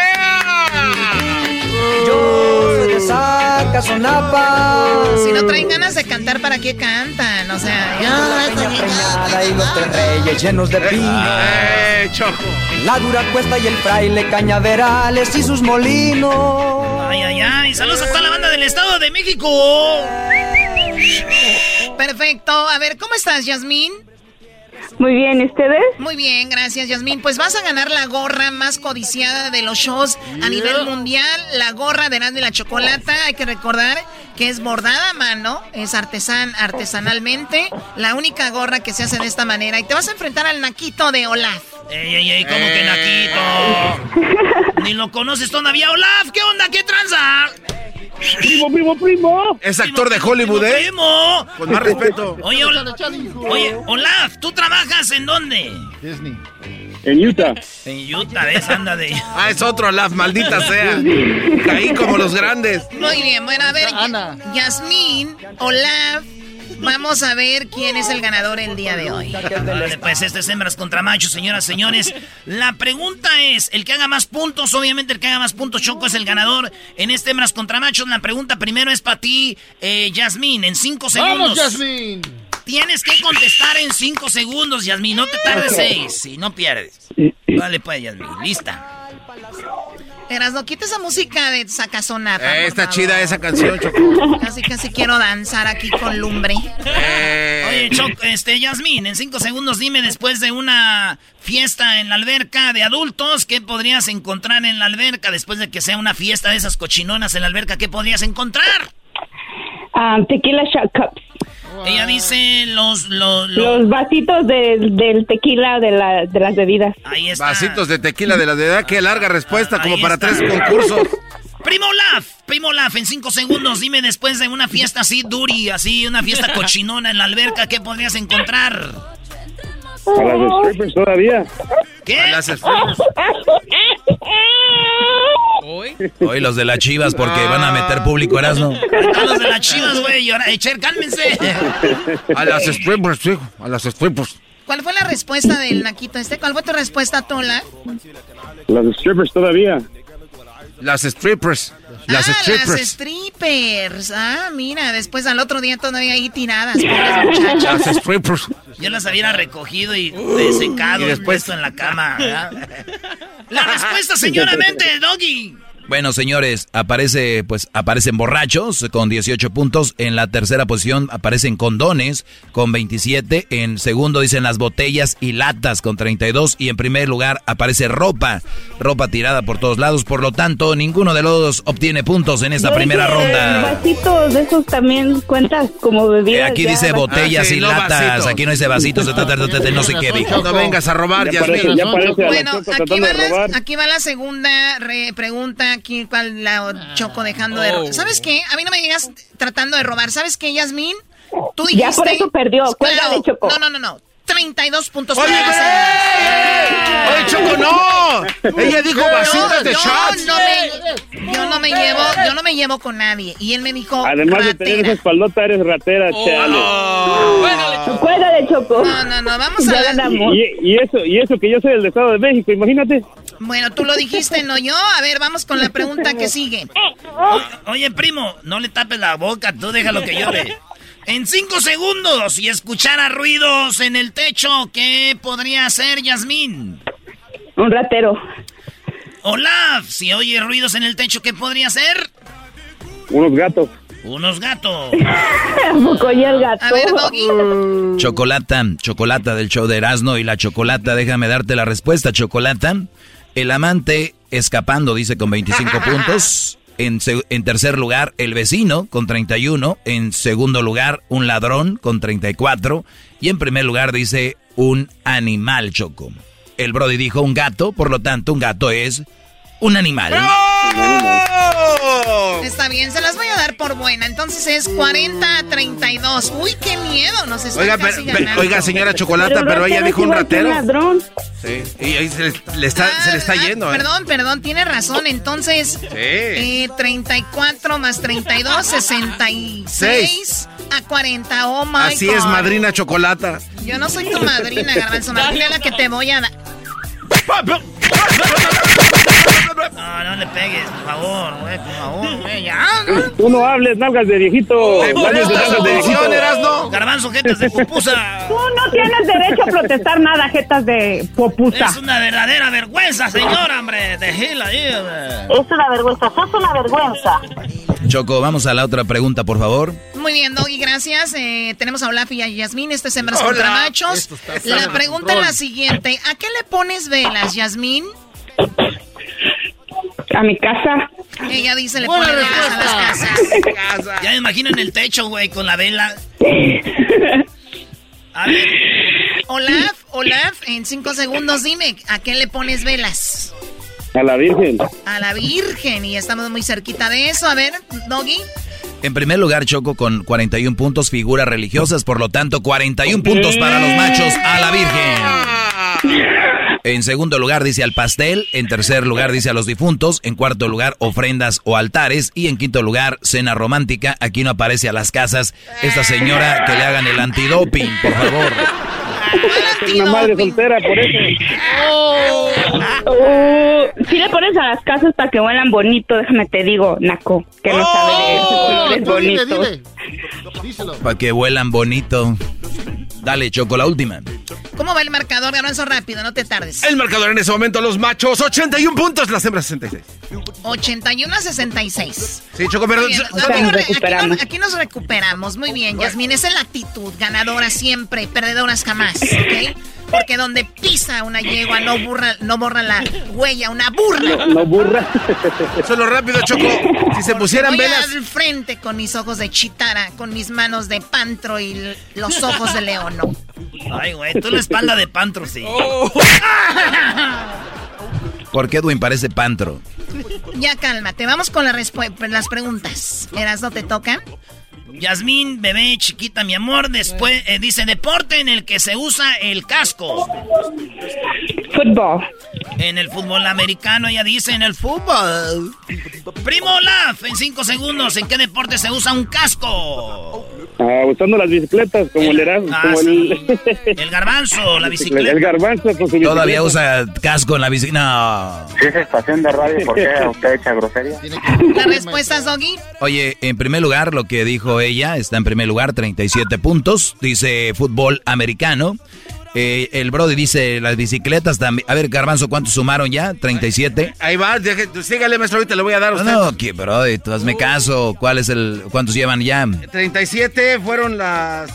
Yo soy de Zacazonapa. Si no traen ganas de cantar, ¿para qué cantan? O sea, La peña preñada y los tres reyes llenos de pino. ¡Eh, Choco! La dura cuesta y el fraile cañaverales y sus molinos. Ay, ay, ay. Saludos a toda la banda del Estado de México. Perfecto. A ver, ¿cómo estás, Yasmín? Muy bien, ¿y ustedes? Muy bien, gracias, Yasmín. Pues vas a ganar la gorra más codiciada de los shows a nivel mundial, la gorra de Erasmo y la Chocolata. Hay que recordar que es bordada a mano, es artesan, artesanalmente, la única gorra que se hace de esta manera. Y te vas a enfrentar al naquito de Olaf. Ey, ey, ey, ¿cómo que Naquito? Ni lo conoces todavía, Olaf. ¿Qué onda? ¿Qué tranza? Primo, primo, primo. Es actor de Hollywood, ¿eh? Primo. Con más respeto. Oye, Olaf, oye, Olaf, ¿tú trabajas en dónde? Disney. En Utah. En Utah, ¿ves? Anda de... Ah, es otro Olaf, maldita sea. Caí como los grandes. Muy bien, bueno, a ver, Yasmín, Olaf, vamos a ver quién es el ganador el día de hoy. Vale, pues este es hembras contra machos, señoras, señores. La pregunta es, el que haga más puntos, obviamente el que haga más puntos, Choco es el ganador en este hembras contra machos. La pregunta primero es para ti, eh, Yasmín, en cinco segundos. ¡Vamos, Yasmín! Tienes que contestar en cinco segundos, Yasmín, no te tardes seis, si no pierdes. Vale, pues, Yasmín, lista. Erasno, quita esa música de Sacazonapa. Eh, está favor. chida esa canción, Choco. Casi, casi quiero danzar aquí con lumbre. Eh, Oye, Choc, este, Yasmín, en cinco segundos dime después de una fiesta en la alberca de adultos, ¿qué podrías encontrar en la alberca? Después de que sea una fiesta de esas cochinonas en la alberca, ¿qué podrías encontrar? Ah, tequila shot cups. Ella dice los... Los, los- Los vasitos de- del tequila de, la, de las bebidas. Ahí está. Vasitos de tequila de la de edad. Qué larga respuesta, como Ahí para está. tres concursos. Primo Olaf, Primo Olaf, en cinco segundos dime después de una fiesta así duri, así, una fiesta cochinona en la alberca, ¿qué podrías encontrar? A las strippers todavía. ¿Qué? A las strippers. Hoy los de las chivas porque van a meter público Erasmo. A los de las chivas, güey, Echer, cálmense. A las strippers, hijo. A las strippers. ¿Cuál fue la respuesta del naquito este? ¿Cuál fue tu respuesta, Tola? Las strippers todavía. Las strippers. Las ah, strippers. las strippers. Ah, mira, después al otro día todavía ahí tiradas. Las strippers. Yo las hubiera recogido y desecado Y y después- puesto en la cama. ¿verdad? La respuesta, señoramente, Doggy. Bueno, señores, aparece, pues, aparecen borrachos con 18 puntos. En la tercera posición aparecen condones con 27. En segundo dicen las botellas y latas con 32. Y en primer lugar aparece ropa, ropa tirada por todos lados. Por lo tanto, ninguno de los dos obtiene puntos en esta Yo primera dije, ronda. Vasitos de esos también cuentas como Eh, bebidas. Aquí ya, dice botellas Ah, sí, y no latas. vasitos. Aquí no dice vasitos, no sé qué dijo. No vengas a robar, Ya parece, ya parece a la Bueno, aquí va, la, aquí va la segunda re- pregunta. Aquí cuál la Choco dejando de robar. ¿Sabes qué? A mí no me llegas tratando de robar. ¿Sabes qué, Yasmín? Tú dijiste... Ya por eso perdió. Cuélgale, Choco. No, no, no, no. 32 puntos. Oye, ¡eh! Oye, Choco, no. Ella dijo vasitos de yo shots. no me, yo no me llevo, yo no me llevo con nadie. Y él me dijo Además de tener esa espaldota, eres ratera, chale. Cuélgale, Choco. No, no, no, vamos a ganamos. Y, y eso, y eso que yo soy del Estado de México, imagínate. Bueno, tú lo dijiste, no yo. A ver, vamos con la pregunta que sigue. Oye, primo, no le tapes la boca, tú déjalo que llore. En cinco segundos, si escuchara ruidos en el techo, ¿qué podría hacer Yasmín? Un ratero. Olaf, si oye ruidos en el techo, ¿qué podría hacer? Unos gatos. Unos gatos. el gato? A ver, Doggy. Chocolata, chocolata del show de Erasmo y la chocolata, déjame darte la respuesta, chocolata. El amante escapando, dice con 25 puntos. En, en tercer lugar, el vecino con 31. En segundo lugar, un ladrón con 34. Y en primer lugar, dice un animal, Choco. El Brody dijo un gato, por lo tanto, un gato es un animal. Está bien, se las voy a dar por buena. Entonces es 40 a 32. Uy, qué miedo, nos está Oiga, casi pero- pero- ganando. oiga, señora Chocolata, pero, ella dijo un ratero. Sí, y ahí se le, le está, se le está yendo, ¿eh? Ah, Perdón, perdón, tiene razón. Entonces, eh, 34 más 32, 66 a 40. Oh my Así God. es, madrina Chocolata. Yo no soy tu madrina, Garbanzo. Madrina es la que te voy a dar. No, no le pegues, por favor, güey, por favor, güey, ya. Tú no hables, nalgas de viejito. Hables de nalgas de viejito. Garbanzo, jetas de pupusa. Tú no tienes derecho a protestar nada, jetas de popusa. Es una verdadera vergüenza, señora, hombre. De Gil ahí, hombre. Es una vergüenza, sos una vergüenza. Choco, vamos a la otra pregunta, por favor. Muy bien, Doggy, gracias. Eh, tenemos a Olaf y a Yasmín. Este es Hembras Hola. contra Machos. La pregunta es la siguiente. ¿A qué le pones velas, Yasmín? A mi casa. Ella dice le pone velas a las casas. Ya me imagino en el techo, güey, con la vela. A ver. Olaf, Olaf, en cinco segundos dime, ¿a qué le pones velas? A la Virgen. A la Virgen. Y estamos muy cerquita de eso. A ver, Doggy. En primer lugar, Choco con 41 puntos, figuras religiosas, por lo tanto, 41 puntos para los machos a la Virgen. En segundo lugar dice al pastel, en tercer lugar dice a los difuntos, en cuarto lugar ofrendas o altares y en quinto lugar cena romántica. Aquí no aparece a las casas esta señora que le hagan el antidoping, por favor. Es una madre soltera, por eso. Oh, si le pones a las casas para que huelan bonito, déjame te digo, Naco, que no sabe de colores bonitos. Para que vuelan bonito. Dale, Choco, la última. ¿Cómo va el marcador? Garbanzo rápido, no te tardes. El marcador en ese momento, los machos, 81 puntos, las hembras 66. 81 a 66. Sí, Choco, pero... Bien, aquí, nos re- aquí nos- aquí nos recuperamos. Muy bien, Yasmín. Esa es la actitud. Ganadora siempre, perdedoras jamás. ¿Ok? Porque donde pisa una yegua no, burra, no borra la huella, una burra. No burra. Solo rápido, Choco. Si se pusieran Voy velas... al frente con mis ojos de chitara, con mis manos de pantro y los ojos de león. ¿No? Ay, güey, tú la espalda de pantro, sí. ¿Por qué Edwin parece pantro? Ya cálmate, vamos con la las preguntas. ¿Eras no te toca? Yasmín, bebé, chiquita, mi amor, después eh, dice deporte en el que se usa el casco. Fútbol. En el fútbol americano, ella dice en el fútbol. Primo Olaf, en cinco segundos, ¿en qué deporte se usa un casco? Ah, usando las bicicletas, como el Erasmo. Ah, como el... El garbanzo, la bicicleta. El garbanzo con su bicicleta. Todavía usa casco en la bici. No. Si es estación de radio, ¿por qué usted echa grosería? ¿La respuesta es Doggy? Oye, en primer lugar, lo que dijo ella está en primer lugar, 37 puntos. Dice fútbol americano. Eh, el Brody dice las bicicletas también. A ver, Garbanzo, ¿cuántos sumaron ya? 37. Ahí va, deje- sígale, maestro, ahorita le voy a dar a usted. No, que Brody, tú hazme caso. ¿Cuál es el, ¿Cuántos llevan ya? 37 fueron las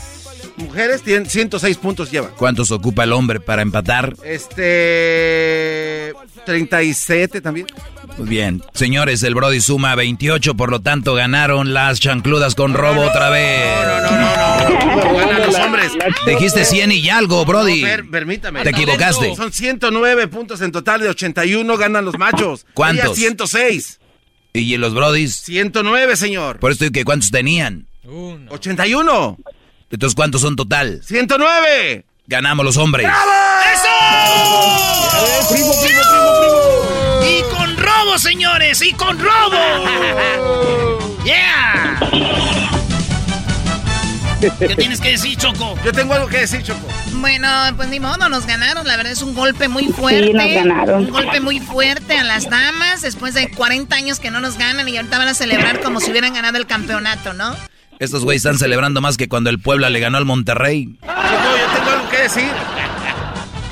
mujeres, tienen 106 puntos llevan. ¿Cuántos ocupa el hombre para empatar? Este... 37 también. Muy bien. Señores, el Brody suma 28, por lo tanto ganaron las chancludas con robo otra vez. Ganan los hombres. Dijiste 100 y algo, Brody. No, per- permítame. Te equivocaste. Son 109 puntos en total de 81 ganan los machos. ¿Cuántos? Ella 106. ¿Y los Brodis? 109, señor. Por esto, ¿que ¿cuántos tenían? 81. Entonces, ¿cuántos son total? 109. Ganamos los hombres. ¡Eso! Primo, primo, primo, primo. Y con robo, señores, y con robo. Yeah. ¿Qué tienes que decir, Choco? Yo tengo algo que decir, Choco. Bueno, pues ni modo, nos ganaron. La verdad es un golpe muy fuerte. nos ganaron. Un golpe muy fuerte a las damas después de 40 años que no nos ganan y ahorita van a celebrar como si hubieran ganado el campeonato, ¿no? Estos güeyes están celebrando más que cuando el Puebla le ganó al Monterrey. Choco, yo tengo decir?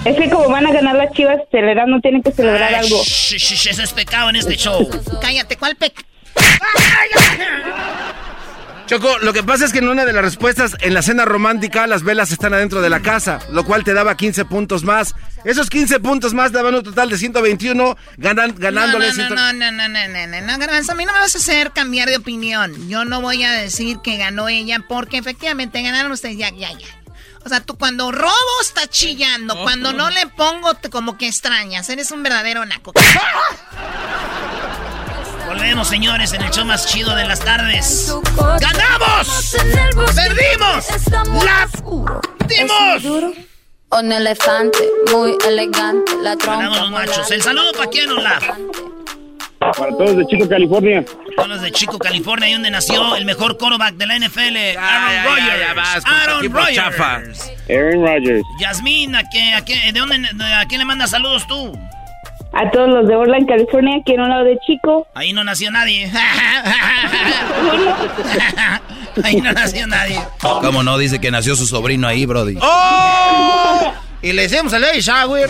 Es que como van a ganar las chivas, celebrar, no tienen que celebrar algo. Sh, sh, sh, eso es pecado en este show. Cállate, ¿cuál pecado? Choco, lo que pasa es que en una de las respuestas, en la cena romántica, las velas están adentro de la casa, lo cual te daba 15 puntos más. Esos 15 puntos más daban un total de 121, ganan, ganándole... No, no, no, no, no, no, no, no, no, a mí no me vas a hacer cambiar de opinión. Yo no voy a decir que ganó ella, porque efectivamente ganaron ustedes, ya, ya, ya. O sea, tú cuando robo está chillando, cuando no le pongo te, como que extrañas, eres un verdadero naco. Volvemos, señores, en el show más chido de las tardes. ¡Ganamos! ¡Perdimos! ¡La dimos! Un elefante muy elegante, la trompa. Ganamos los machos. El saludo para quién, Olaf. Para todos de Chico, California. Todos los de Chico, California, ahí donde nació el mejor quarterback de la NFL, Aaron Rodgers. Aaron Rodgers. Aaron Rodgers. Yasmín, ¿a, qué, a, qué, de dónde, ¿a quién le mandas saludos tú? A todos los de Orland, California, aquí en un lado de Chico. Ahí no nació nadie. Ahí no nació nadie. ¿Cómo no? Dice que nació su sobrino ahí, Brody. ¡Oh! Y le hicimos el baby shower.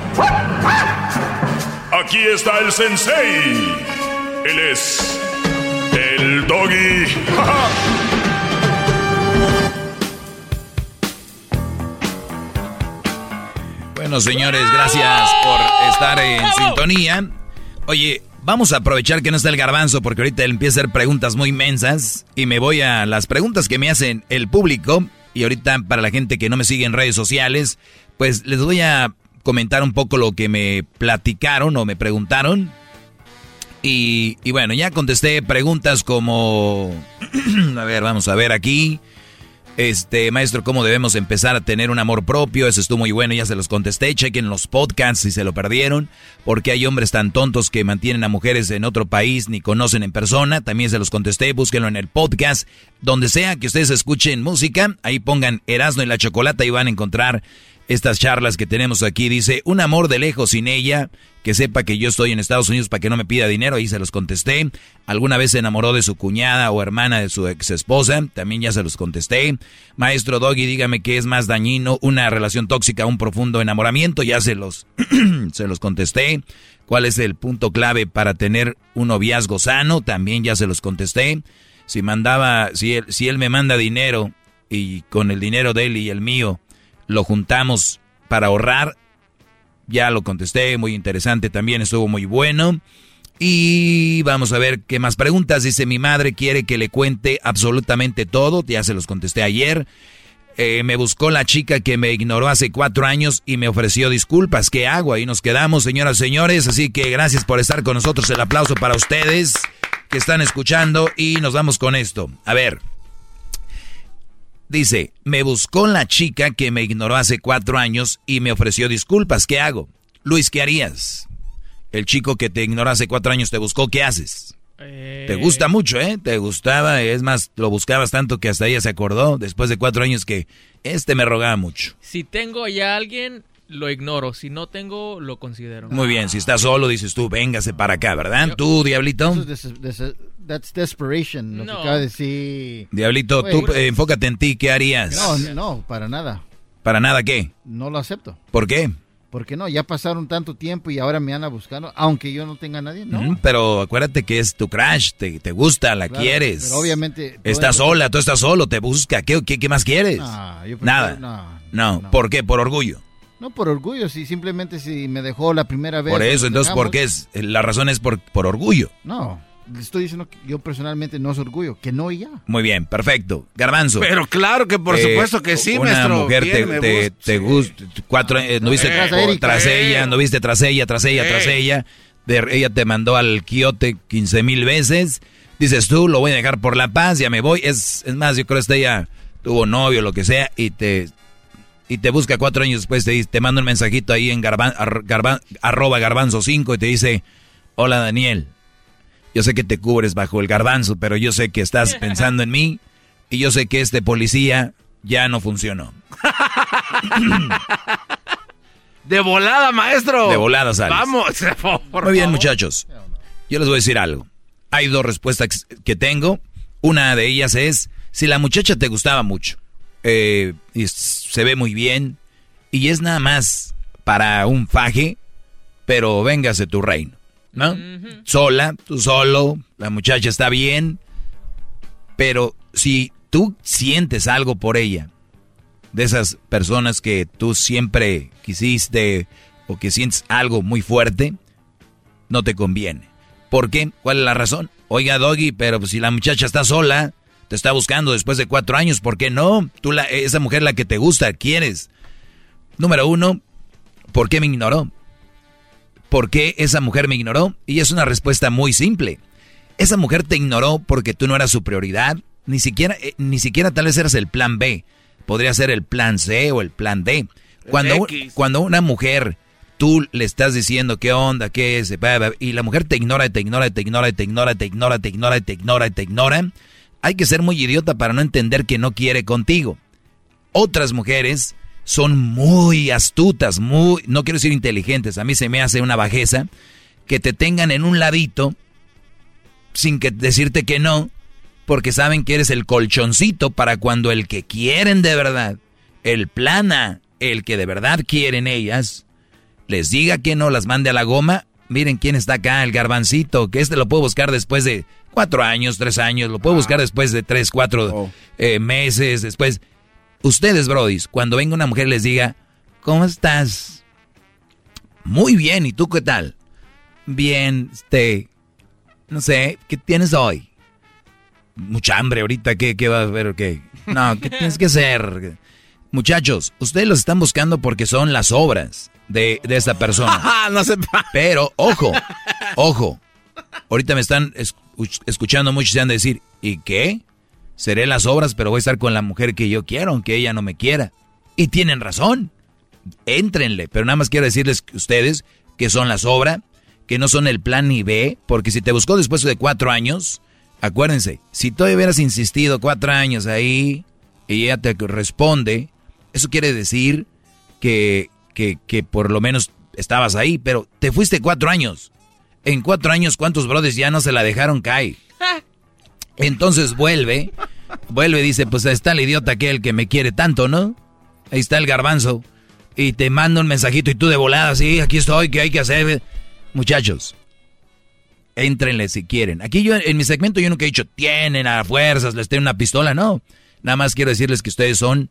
Aquí está el sensei. Él es. El doggy. Bueno, señores, gracias por estar en sintonía. Oye, vamos a aprovechar que no está el garbanzo porque ahorita él empieza a hacer preguntas muy mensas y me voy a las preguntas que me hacen el público y ahorita para la gente que no me sigue en redes sociales, pues les voy a comentar un poco lo que me platicaron o me preguntaron. Y, bueno, ya contesté preguntas como, a ver, vamos a ver aquí. Este, maestro, ¿cómo debemos empezar a tener un amor propio? Eso estuvo muy bueno, ya se los contesté. Chequen los podcasts si se lo perdieron. Porque hay hombres tan tontos que mantienen a mujeres en otro país ni conocen en persona. También se los contesté. Búsquenlo en el podcast. Donde sea que ustedes escuchen música, ahí pongan Erasmo y la Chocolata y van a encontrar estas charlas que tenemos aquí. Dice, un amor de lejos sin ella, que sepa que yo estoy en Estados Unidos para que no me pida dinero, ahí se los contesté. Alguna vez se enamoró de su cuñada o hermana de su ex esposa, también ya se los contesté. Maestro Doggy, dígame qué es más dañino, una relación tóxica, un profundo enamoramiento, ya se los, se los contesté. ¿Cuál es el punto clave para tener un noviazgo sano? También ya se los contesté. Si mandaba, si él, si él me manda dinero y con el dinero de él y el mío, lo juntamos para ahorrar. Ya lo contesté, muy interesante también, estuvo muy bueno. Y vamos a ver qué más preguntas. Dice, mi madre quiere que le cuente absolutamente todo, ya se los contesté ayer. Eh, me buscó la chica que me ignoró hace cuatro años y me ofreció disculpas. ¿Qué hago? Ahí nos quedamos, señoras y señores. Así que gracias por estar con nosotros. El aplauso para ustedes que están escuchando y nos vamos con esto. A ver. Dice, me buscó la chica que me ignoró hace cuatro años y me ofreció disculpas. ¿Qué hago? Luis, ¿qué harías? El chico que te ignoró hace cuatro años te buscó, ¿qué haces? Te gusta mucho, ¿eh? Te gustaba, es más, lo buscabas tanto que hasta ella se acordó después de cuatro años que este me rogaba mucho. Si tengo ya a alguien, lo ignoro. Si no tengo, lo considero. Muy bien, si estás solo, dices tú, véngase para acá, ¿verdad? Tú, Diablito. Eso es des- des- that's desperation, lo No. que acaba de decir. Diablito, tú eh, enfócate en ti, ¿qué harías? No, no, para nada. ¿Para nada qué? No lo acepto. ¿Por qué? Porque no, ya pasaron tanto tiempo y ahora me van a buscar, aunque yo no tenga a nadie, ¿no? Pero acuérdate que es tu crush, te, te gusta, la Claro, quieres. pero obviamente- Estás sola, tú estás solo, te busca. ¿Qué, qué, qué más quieres? Yo prefiero- Nada. no, no, ¿por qué? Por orgullo. No por orgullo, si simplemente si me dejó la primera vez. Por eso, entonces, ¿por qué es? La razón es por, por orgullo. No, estoy diciendo que yo personalmente no es orgullo, que no y ya. Muy bien, perfecto. Garbanzo. Pero claro que por Eh, supuesto que sí, una maestro. mujer te, Bien, me te, gusta. te gusta, cuatro, eh, no viste Erika. tras Eh. ella, no viste tras ella, tras ella, tras Eh. ella. De- ella te mandó al quiote 15 mil veces. Dices tú, lo voy a dejar por la paz, ya me voy. Es, es más, yo creo que ella tuvo novio, lo que sea, y te y te busca cuatro años después, te, dice- te manda un mensajito ahí en garban, ar- garban- arroba garbanzo 5 y te dice, hola Daniel, Yo sé que te cubres bajo el garbanzo, pero yo sé que estás pensando en mí y yo sé que este policía ya no funcionó. De volada, maestro. De volada sales. Vamos, por Muy bien, favor. muchachos. Yo les voy a decir algo. Hay dos respuestas que tengo. Una de ellas es, si la muchacha te gustaba mucho, eh, y se ve muy bien, y es nada más para un faje, pero véngase tu reino, ¿no? Sola, tú solo, la muchacha está bien, pero si tú sientes algo por ella, de esas personas que tú siempre quisiste o que sientes algo muy fuerte, no te conviene. ¿Por qué? ¿Cuál es la razón? Oiga, Doggy, pero si la muchacha está sola, te está buscando después de cuatro años, ¿por qué no? Tú, la, esa mujer la que te gusta, quieres. Número uno, ¿por qué me ignoró? ¿Por qué esa mujer me ignoró? Y es una respuesta muy simple. Esa mujer te ignoró porque tú no eras su prioridad, ni siquiera, eh, ni siquiera tal vez eras el plan B. Podría ser el plan C o el plan D. Cuando, cuando una mujer, tú le estás diciendo qué onda, qué es, y la mujer te ignora, te ignora, te ignora, te ignora, te ignora, te ignora, te ignora, te ignora, hay que ser muy idiota para no entender que no quiere contigo. Otras mujeres son muy astutas, muy, no quiero decir inteligentes, a mí se me hace una bajeza, que te tengan en un ladito sin que decirte que no, porque saben que eres el colchoncito para cuando el que quieren de verdad, el plana, el que de verdad quieren ellas, les diga que no, las mande a la goma. Miren quién está acá, el garbancito, que este lo puedo buscar después de cuatro años, tres años, lo puedo buscar después de tres, cuatro eh, meses, después. Ustedes, brodis, cuando venga una mujer les diga, ¿cómo estás? Muy bien, ¿y tú qué tal? Bien, este, no sé, ¿qué tienes hoy? Mucha hambre ahorita, ¿qué, qué va a ver? ¿Qué? No, ¿qué tienes que hacer? Muchachos, ustedes los están buscando porque son las obras de, de esta persona. no se Pero, ojo, ojo. Ahorita me están escu- escuchando muchos y se han de decir, ¿y qué? Seré las obras, pero voy a estar con la mujer que yo quiero, aunque ella no me quiera. Y tienen razón. Éntrenle, pero nada más quiero decirles que ustedes que son las obras, que no son el plan ni B, porque si te buscó después de cuatro años, acuérdense, si tú hubieras insistido cuatro años ahí y ella te responde, eso quiere decir que, que, que por lo menos estabas ahí, pero te fuiste cuatro años. En cuatro años, ¿cuántos brothers ya no se la dejaron caer? Entonces vuelve, vuelve y dice, pues ahí está el idiota aquel que me quiere tanto, ¿no? Ahí está el garbanzo. Y te manda un mensajito y tú de volada, sí, aquí estoy, ¿qué hay que hacer? Muchachos, éntrenle si quieren. Aquí yo, en mi segmento yo nunca he dicho, tienen a fuerzas, les tengo una pistola, no. Nada más quiero decirles que ustedes son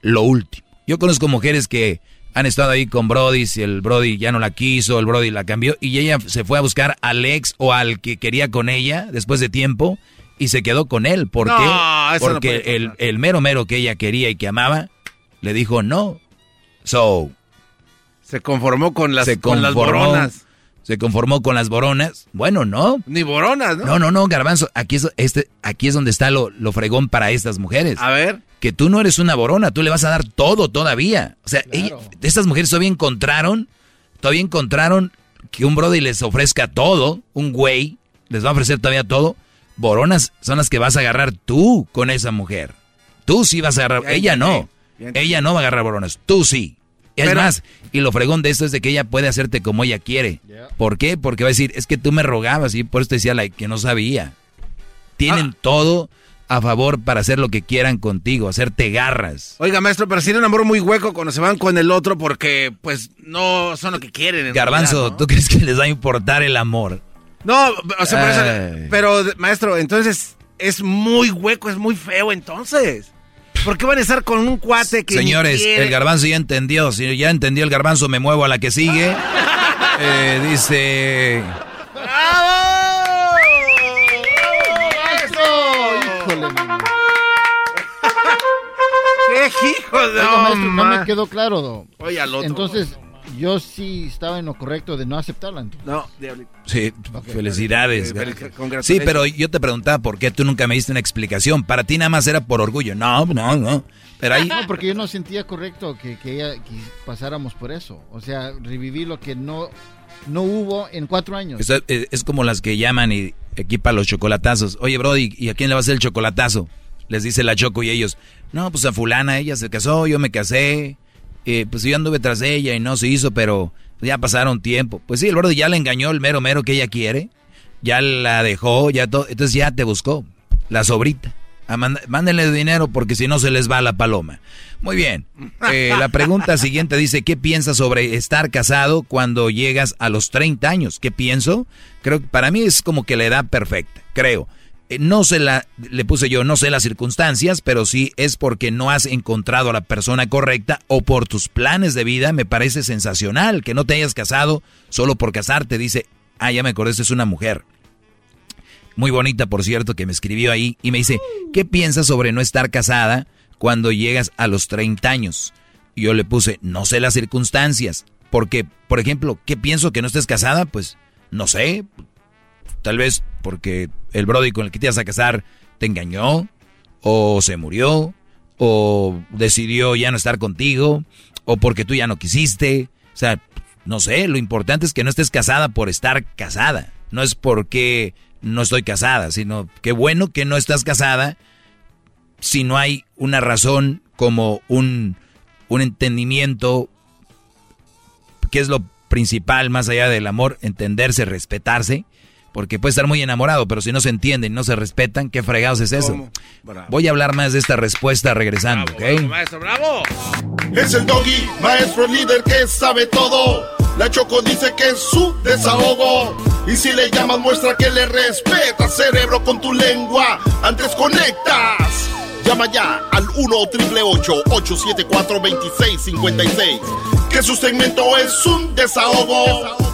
lo último. Yo conozco mujeres que han estado ahí con Brody, si el Brody ya no la quiso, el Brody la cambió, y ella se fue a buscar al ex o al que quería con ella después de tiempo y se quedó con él. ¿Por No, qué? no Porque el, el mero mero que ella quería y que amaba, le dijo no. So, Se conformó con las, se con las boronas. Se conformó con las boronas. Bueno, no. Ni boronas, ¿no? No, no, no, Garbanzo. Aquí es, este, aquí es donde está lo, lo fregón para estas mujeres. A ver. Que tú no eres una borona, tú le vas a dar todo todavía. O sea, estas mujeres todavía encontraron, todavía encontraron que un brody les ofrezca todo, un güey les va a ofrecer todavía todo. Boronas son las que vas a agarrar tú con esa mujer. Tú sí vas a agarrar, Ya ella no. ya. Ella no va a agarrar boronas, tú sí. Es Pero- más, y lo fregón de esto es de que ella puede hacerte como ella quiere. ¿Por qué? Porque va a decir, es que tú me rogabas y por eso te decía like, que no sabía. Tienen Ah. todo a favor para hacer lo que quieran contigo, hacerte garras. Oiga, maestro, pero sería un amor muy hueco cuando se van con el otro porque, pues, no son lo que quieren. en Garbanzo, realidad, ¿tú crees que les va a importar el amor? ¿no? O sea, por eso- pero, maestro, entonces es muy hueco, es muy feo, entonces. ¿Por qué van a estar con un cuate que Señores, el garbanzo ya entendió. Si ya entendió el garbanzo, me muevo a la que sigue. Eh, dice... ¡Qué hijo de Oiga, maestro, no me quedó claro, do. Oye, al otro. Entonces, yo sí estaba en lo correcto de no aceptarla. entonces. No, diablito. Sí, felicidades. Eh, fel- congratulations. Sí, pero yo te preguntaba por qué tú nunca me diste una explicación. Para ti nada más era por orgullo. No, no, no. Pero ahí... No, porque yo no sentía correcto que, que ella que pasáramos por eso. O sea, revivir lo que no no hubo en cuatro años. Es, es, es como las que llaman y equipan los chocolatazos. Oye, Brody, ¿y a quién le va a hacer el chocolatazo? Les dice la Choco y ellos, no, pues a fulana, ella se casó, yo me casé, eh, pues yo anduve tras ella y no se hizo, pero ya pasaron tiempo. Pues sí, el Brody ya le engañó el mero mero que ella quiere, ya la dejó, ya todo, entonces ya te buscó, la sobrita. Mand- mándenle dinero porque si no se les va la paloma. Muy bien. Eh, la pregunta siguiente dice, ¿qué piensas sobre estar casado cuando llegas a los 30 años? ¿Qué pienso? Creo que para mí es como que la edad perfecta, creo. Eh, no sé la, le puse yo, no sé las circunstancias, pero sí es porque no has encontrado a la persona correcta o por tus planes de vida. Me parece sensacional que no te hayas casado solo por casarte. Dice, ah, ya me acordé, es una mujer muy bonita, por cierto, que me escribió ahí y me dice, ¿qué piensas sobre no estar casada cuando llegas a los 30 años? Y yo le puse, no sé las circunstancias, porque, por ejemplo, ¿qué pienso que no estés casada? Pues, no sé, tal vez porque el Brody con el que te ibas a casar te engañó, o se murió, o decidió ya no estar contigo, o porque tú ya no quisiste, o sea, no sé, lo importante es que no estés casada por estar casada, no es porque no estoy casada, sino qué bueno que no estás casada si no hay una razón como un, un entendimiento, que es lo principal más allá del amor, entenderse, respetarse, porque puede estar muy enamorado, pero si no se entienden no se respetan, ¿qué fregados es eso? Bravo. Voy a hablar más de esta respuesta regresando, ¿ok? Maestro, bravo. Es el doggy, maestro líder que sabe todo. La Choco dice que es su desahogo. Y si le llamas, muestra que le respeta, cerebro, con tu lengua. Antes conectas. Llama ya al 1-888-874-2656. Que su segmento es un desahogo.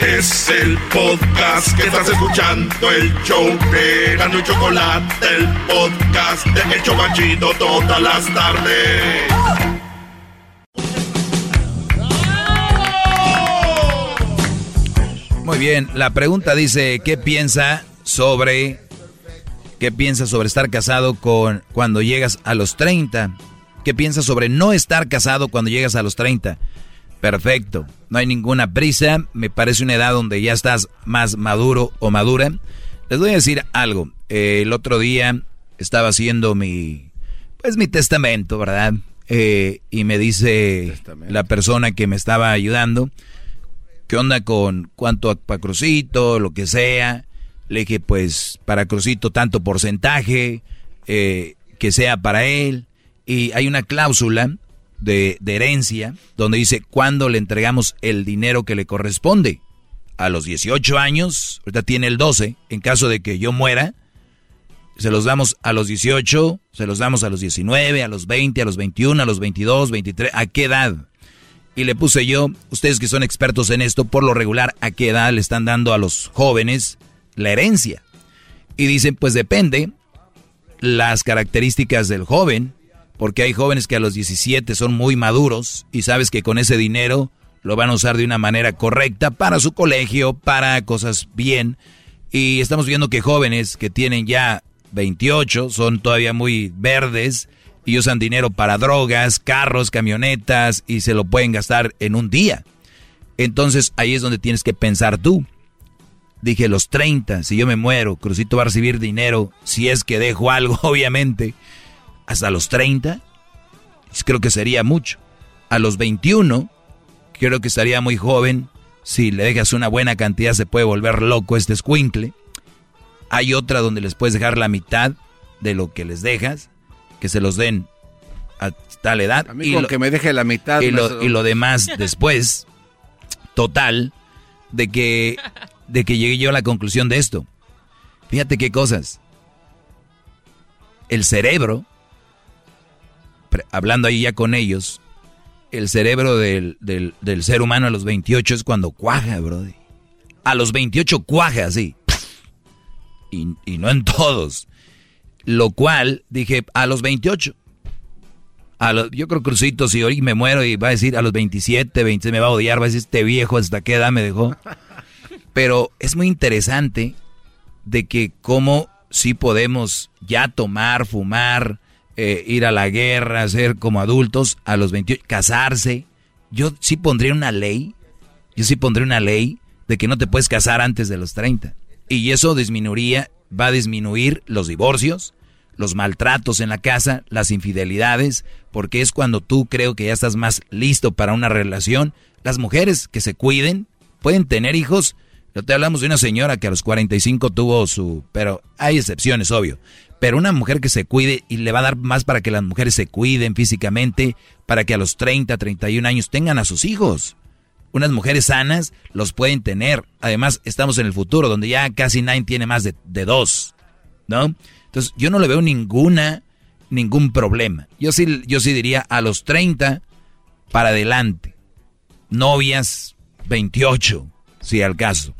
Es el podcast que estás escuchando, el show de Gano y Chocolate, el podcast de El Chocachito todas las tardes. Muy bien, la pregunta dice, ¿qué piensa sobre qué piensa sobre estar casado con cuando llegas a los 30? ¿Qué piensa sobre no estar casado cuando llegas a los 30? Perfecto, no hay ninguna prisa, me parece una edad donde ya estás más maduro o madura. Les voy a decir algo, eh, el otro día estaba haciendo mi, pues mi testamento, ¿verdad? Eh, y me dice la persona que me estaba ayudando, ¿qué onda con cuánto para Crucito, lo que sea? Le dije, pues para Crucito tanto porcentaje, eh, que sea para él. Y hay una cláusula de, herencia donde dice cuándo le entregamos el dinero que le corresponde. A los 18 años, ahorita tiene el 12, en caso de que yo muera, se los damos a los 18, se los damos a los 19, a los 20, a los 21, a los 22, 23, ¿a qué edad? Y le puse yo, ustedes que son expertos en esto, por lo regular, ¿a qué edad le están dando a los jóvenes la herencia? Y dicen, pues depende las características del joven, porque hay jóvenes que a los 17 son muy maduros y sabes que con ese dinero lo van a usar de una manera correcta para su colegio, para cosas bien. Y estamos viendo que jóvenes que tienen ya 28 son todavía muy verdes y usan dinero para drogas, carros, camionetas y se lo pueden gastar en un día. Entonces ahí es donde tienes que pensar tú. Dije los 30, si yo me muero, Crucito va a recibir dinero, si es que dejo algo, obviamente, hasta los 30, creo que sería mucho. A los 21, creo que estaría muy joven. Si le dejas una buena cantidad, se puede volver loco este escuincle. Hay otra donde les puedes dejar la mitad de lo que les dejas, que se los den a tal edad. A mí con que me deje la mitad. Y lo, y lo demás después. Total, de que, de que llegué yo a la conclusión de esto. Fíjate qué cosas. El cerebro, hablando ahí ya con ellos, el cerebro del, del, del ser humano a los 28 es cuando cuaja, brody. A los 28 cuaja, sí. Y, y no en todos. Lo cual, dije, a los 28. A yo creo Crucito, si hoy me muero y va a decir a los 27, 26 me va a odiar, va a decir este viejo hasta qué edad me dejó. Pero es muy interesante de que cómo sí podemos ya tomar, fumar, eh, ir a la guerra, ser como adultos a los 28, casarse. Yo sí pondría una ley, yo sí pondría una ley de que no te puedes casar antes de los 30. Y eso disminuiría, va a disminuir los divorcios, los maltratos en la casa, las infidelidades, porque es cuando tú creo que ya estás más listo para una relación. Las mujeres que se cuiden pueden tener hijos. No te hablamos de una señora que a los 45 tuvo su... Pero hay excepciones, obvio. Pero una mujer que se cuide y le va a dar más para que las mujeres se cuiden físicamente, para que a los 30, 31 años tengan a sus hijos. Unas mujeres sanas los pueden tener. Además, estamos en el futuro, donde ya casi nadie tiene más de, de dos, ¿no? Entonces, yo no le veo ninguna, ningún problema. Yo sí, yo sí diría a los 30 para adelante. Novias, 28, si al caso.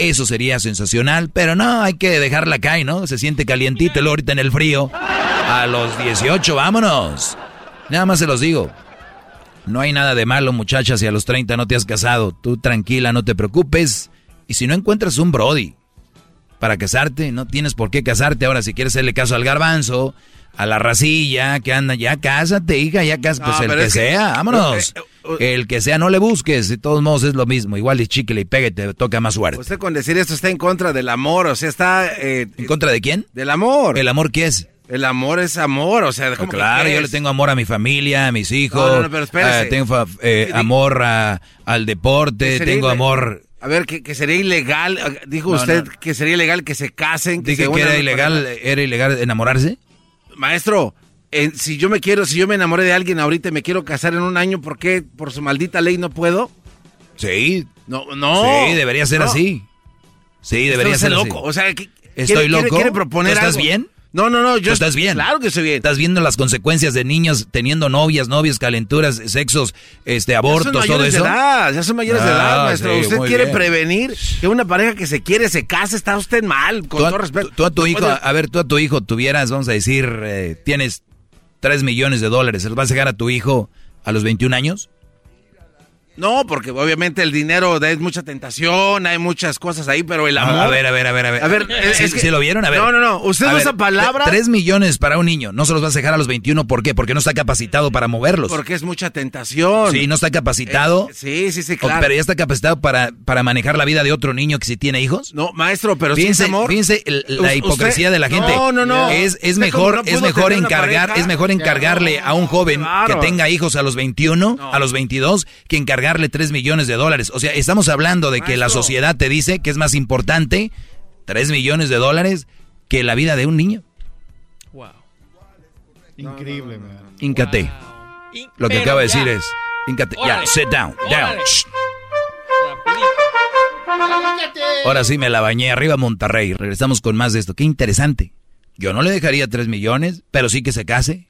Eso sería sensacional, pero no, hay que dejarla caer, ¿no? Se siente calientito el ahorita en el frío. A los 18, vámonos. Nada más se los digo. No hay nada de malo, muchachas, si a los 30 no te has casado. Tú tranquila, no te preocupes. Y si no encuentras un Brody para casarte, no tienes por qué casarte. Ahora, si quieres hacerle caso al garbanzo, a la racilla que anda, ya cásate, hija, ya cásate. No, Pues el que que- sea, vámonos. Eh, El que sea, no le busques. De todos modos es lo mismo. Igual y chicle y pegue, te toca más suerte. Usted con decir esto está en contra del amor, o sea, está... eh, ¿En contra de quién? Del amor. ¿El amor qué es? El amor es amor, o sea... ¿cómo que Claro, yo le tengo amor a mi familia, a mis hijos. No, no, pero espérese. eh, tengo eh, amor a- al deporte, tengo amor... A ver, que, que sería ilegal, eh, dijo No, usted no. que sería ilegal que se casen. Dije se que era ilegal, para- era ilegal enamorarse. Maestro, eh, si yo me quiero, si yo me enamoré de alguien ahorita y me quiero casar en un año, ¿por qué por su maldita ley no puedo? Sí. No, no. Sí, debería ser No. así. Sí, debería ser está así. loco, o sea, ¿qué- Estoy quiere- loco. quiere- proponer ¿Tú estás algo? bien? No, no, no, ¿Tú yo estás bien. Claro que estoy bien. Estás viendo las consecuencias de niños teniendo novias, novios, calenturas, sexos, este, abortos, ya son todo eso. de edad, ya son mayores de edad, Ah, maestro. sí, usted quiere bien. prevenir que una pareja que se quiere se case, está usted mal, con todo respeto. tú- a tu hijo, a ver, tú a tu hijo tuvieras, vamos a decir, eh, tienes 3 millones de dólares, ¿se los vas a dejar a tu hijo a los 21 años? No, porque obviamente el dinero es mucha tentación, hay muchas cosas ahí, pero el amor. A ver, a ver, a ver, a ver. A ver, es- ¿Sí, es que- sí lo vieron? A ver. No, no, no. Usted usa ver, palabras- tre- Tres millones para un niño. No se los vas a dejar a los 21. ¿Por qué? Porque no está capacitado para moverlos. Porque es mucha tentación. Sí, no está capacitado. Eh, sí, sí, sí, claro. Pero ya está capacitado para, para manejar la vida de otro niño que si tiene hijos. No, maestro, pero si fíjense, es amor. fíjense la hipocresía usted- de la gente. No, no, no. Es, es mejor, es mejor encargar, es mejor encargarle a un joven Claro. que tenga hijos a los 21, a los 22, que encargarle 3 millones de dólares. O sea, estamos hablando de que la Maestro. sociedad te dice que es más importante 3 millones de dólares que la vida de un niño. Increíble, man. Íncate. Lo que acaba de decir es, íncate, ya, sit down, down. Órale. shh. Ahora sí me la bañé arriba Monterrey. Regresamos con más de esto. Qué interesante. Yo no le dejaría 3 millones, pero sí que se case.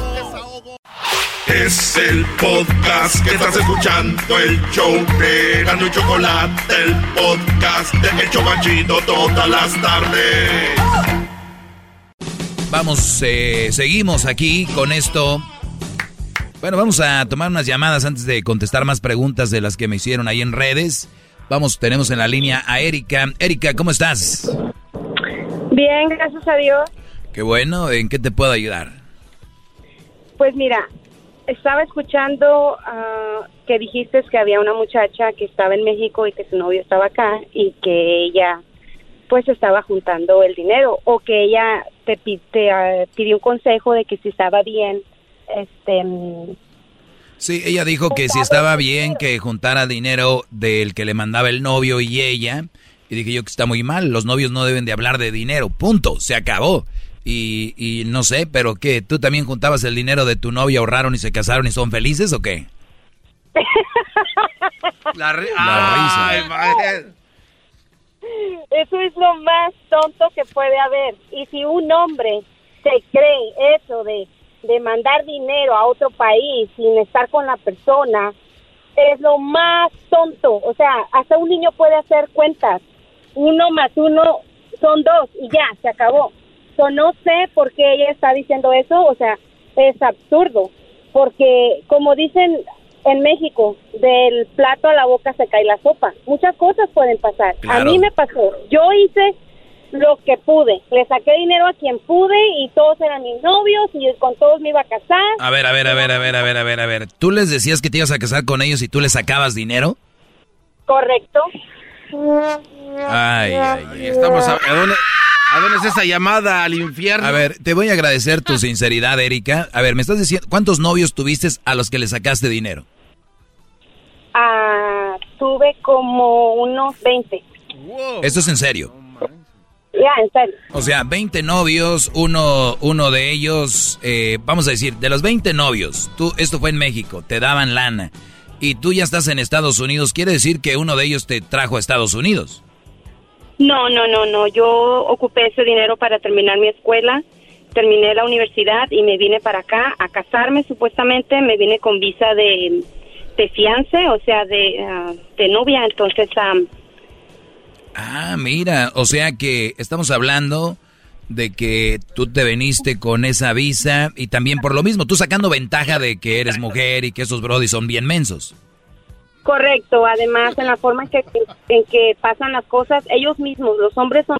Es el podcast que estás escuchando, el show de Gano y Chocolate, el podcast de Hecho Machito todas las tardes. Vamos, eh, seguimos aquí con esto. Bueno, vamos a tomar unas llamadas antes de contestar más preguntas de las que me hicieron ahí en redes. Vamos, tenemos en la línea a Erika. Erika, ¿cómo estás? Bien, gracias a Dios. Qué bueno, ¿en qué te puedo ayudar? Pues mira, estaba escuchando ah, que dijiste que había una muchacha que estaba en México y que su novio estaba acá y que ella pues estaba juntando el dinero o que ella te, ah, pidió un consejo de que si estaba bien este mm, Sí, ella dijo que si estaba bien que juntara dinero del que le mandaba el novio y ella. Y dije yo que está muy mal, los novios no deben de hablar de dinero, punto, se acabó. Y, y no sé, pero ¿qué? ¿Tú también juntabas el dinero de tu novia, ahorraron y se casaron y son felices o qué? La, ri- La Ay, madre. Eso es lo más tonto que puede haber. Y si un hombre se cree eso de, de mandar dinero a otro país sin estar con la persona, es lo más tonto. O sea, hasta un niño puede hacer cuentas. Uno más uno son dos y ya, se acabó. So, no sé por qué ella está diciendo eso. O sea, es absurdo. Porque, como dicen en México, del plato a la boca se cae la sopa. Muchas cosas pueden pasar. A mí me pasó. Yo hice lo que pude. Le saqué dinero a quien pude y todos eran mis novios y con todos me iba a casar. A ver, a ver, a ver, a ver, a ver, a ver, a ver. ¿Tú les decías que te ibas a casar con ellos y tú les sacabas dinero? Correcto. Ay, ay, ay. Estamos a, ¿a dónde, ¿A dónde es esa llamada al infierno? A ver, te voy a agradecer tu sinceridad, Erika. A ver, me estás diciendo, ¿cuántos novios tuviste a los que le sacaste dinero? Ah, tuve como unos 20. Esto es en serio. Ya, en serio. O sea, 20 novios, uno, uno de ellos, eh, vamos a decir, de los 20 novios, tú, esto fue en México, te daban lana y tú ya estás en Estados Unidos, quiere decir que uno de ellos te trajo a Estados Unidos. No, no, no, no. Yo ocupé ese dinero para terminar mi escuela. Terminé la universidad y me vine para acá a casarme supuestamente. Me vine con visa de, de fiance, o sea, de, ah, de novia. Entonces, am, Ah, mira, o sea que estamos hablando de que tú te veniste con esa visa y también por lo mismo, tú sacando ventaja de que eres mujer y que esos brodis son bien mensos. Correcto. Además, en la forma en que, en que pasan las cosas, ellos mismos, los hombres son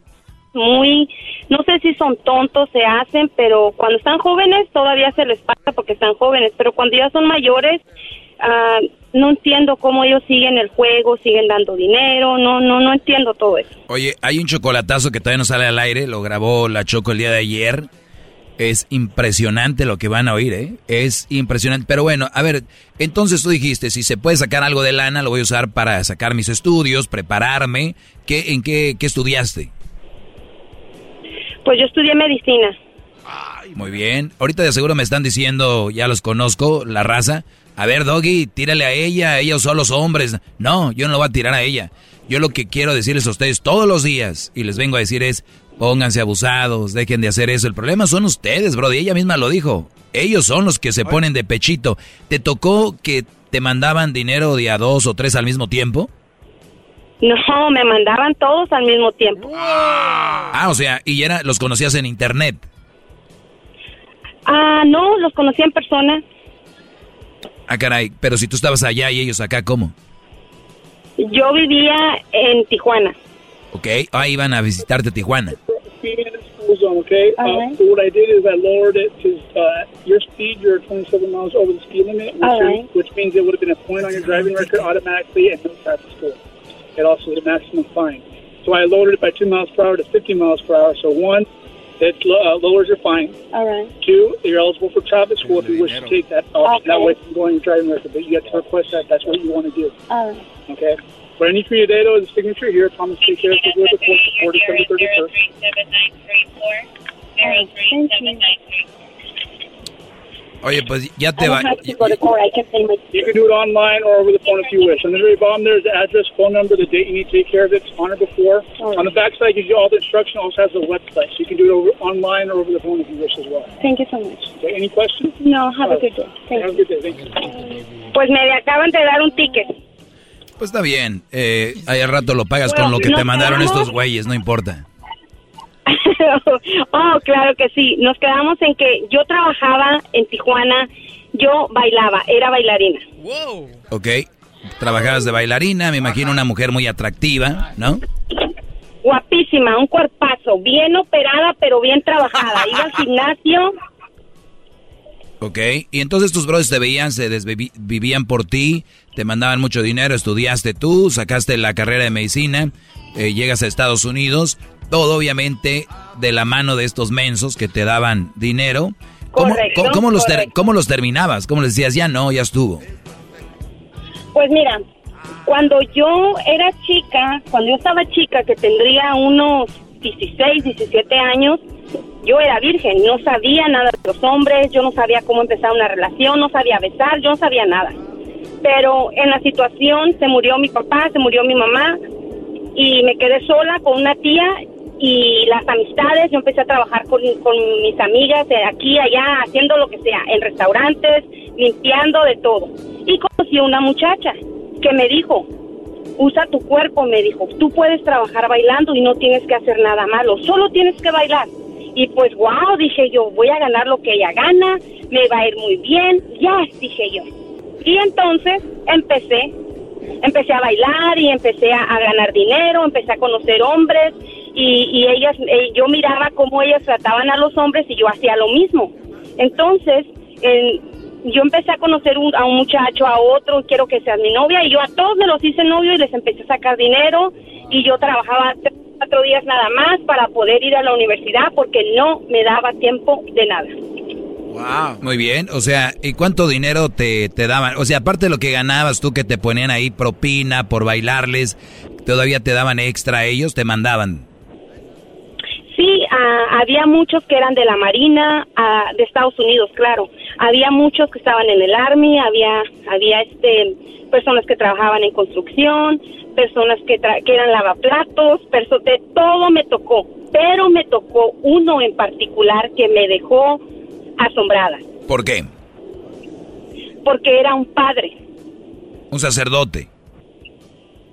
muy, no sé si son tontos, se hacen, pero cuando están jóvenes todavía se les pasa porque están jóvenes, pero cuando ya son mayores, ah, no entiendo cómo ellos siguen el juego, siguen dando dinero, no, no, no entiendo todo eso. Oye, hay un chocolatazo que todavía no sale al aire, lo grabó la Choco el día de ayer. Es impresionante lo que van a oír, ¿eh? Es impresionante. Pero bueno, a ver, entonces tú dijiste, si se puede sacar algo de lana, lo voy a usar para sacar mis estudios, prepararme. ¿Qué, ¿En qué, qué estudiaste? Pues yo estudié medicina. Muy bien. Ahorita de seguro me están diciendo, ya los conozco, la raza. A ver, Doggy, tírale a ella, ellos son los hombres. No, yo no lo voy a tirar a ella. Yo lo que quiero decirles a ustedes todos los días, y les vengo a decir es, pónganse abusados, dejen de hacer eso. El problema son ustedes, bro, y ella misma lo dijo. Ellos son los que se ponen de pechito. ¿Te tocó que te mandaban dinero de a dos o tres al mismo tiempo? No, me mandaban todos al mismo tiempo. Ah, o sea, y era, los conocías en internet. Ah, no, los conocí en persona. Ah, caray, pero si tú estabas allá y ellos acá, ¿cómo? Yo vivía en Tijuana. Ok, ah, iban a visitarte a Tijuana. speed in the school zone, okay? Uh, right. so what I did is I lowered it to uh, your speed. You're 27 miles over the speed limit, which, is- right. which means it would have been a point on your driving record automatically and no traffic school. It also is a maximum fine. So I lowered it by two miles per hour to 50 miles per hour. So one, it uh, lowers your fine. All right. Two, you're eligible for traffic school if you wish to take that option. That Okay. way you can go on your driving record, but you have to request that. That's what you want to do. All right. Okay. What I need for you today, though, is a signature here. Thomas T. Harris is with the court for December 31st. Oye, pues ya te va. You can do it online or over the phone if you wish. On the very bottom, there's the address, phone number, the date you need to take care of it. It's on or before. On the back side, gives you all the instruction. Also has the website, so you can do it over online or over the phone if you wish as well. Thank you so much. Okay, any questions? No, have a good day. Thank Have a good day. Thank you. Pues me acaban de dar un ticket. Pues está bien. Eh, ahí al rato lo pagas con lo que te mandaron quedamos- estos güeyes, no importa. oh, claro que sí. Nos quedamos en que yo trabajaba en Tijuana, yo bailaba, era bailarina. Ok. Trabajabas de bailarina, me imagino una mujer muy atractiva, ¿no? Guapísima, un cuerpazo, bien operada, pero bien trabajada. Iba al gimnasio. Ok. Y entonces tus brothers te veían, se desvivían vivían por ti, te mandaban mucho dinero, estudiaste tú, sacaste la carrera de medicina, eh, llegas a Estados Unidos, todo obviamente de la mano de estos mensos que te daban dinero. ¿Cómo, Correcto, cómo- cómo los ter- cómo los terminabas? ¿Cómo les decías, ya no, ya estuvo? Pues mira, cuando yo era chica, cuando yo estaba chica, que tendría unos 16, 17 años, yo era virgen, no sabía nada de los hombres, yo no sabía cómo empezar una relación, no sabía besar, yo no sabía nada. Pero en la situación se murió mi papá, se murió mi mamá y me quedé sola con una tía y las amistades, yo empecé a trabajar con, con mis amigas de aquí, allá, haciendo lo que sea, en restaurantes, limpiando de todo. Y conocí a una muchacha que me dijo, usa tu cuerpo, me dijo, tú puedes trabajar bailando y no tienes que hacer nada malo, solo tienes que bailar. Y pues, wow, dije yo, voy a ganar lo que ella gana, me va a ir muy bien, ya, dije yo. Y entonces empecé, empecé a bailar y empecé a, ganar dinero, empecé a conocer hombres y, y ellas, eh, yo miraba cómo ellas trataban a los hombres y yo hacía lo mismo. Entonces, en- yo empecé a conocer un- a un muchacho, a otro, quiero que seas mi novia, y yo a todos me los hice novio y les empecé a sacar dinero, y yo trabajaba tres, cuatro días nada más para poder ir a la universidad porque no me daba tiempo de nada. Muy bien, o sea, ¿y cuánto dinero te, te daban? O sea, aparte de lo que ganabas tú que te ponían ahí propina por bailarles, todavía te daban extra a ellos, te mandaban. Sí, ah, había muchos que eran de la Marina, ah, de Estados Unidos, claro. Había muchos que estaban en el Army, había, había este, personas que trabajaban en construcción, personas que, tra- que eran lavaplatos, de todo me tocó. Pero me tocó uno en particular que me dejó asombrada, ¿Por qué? porque era un padre, Un sacerdote.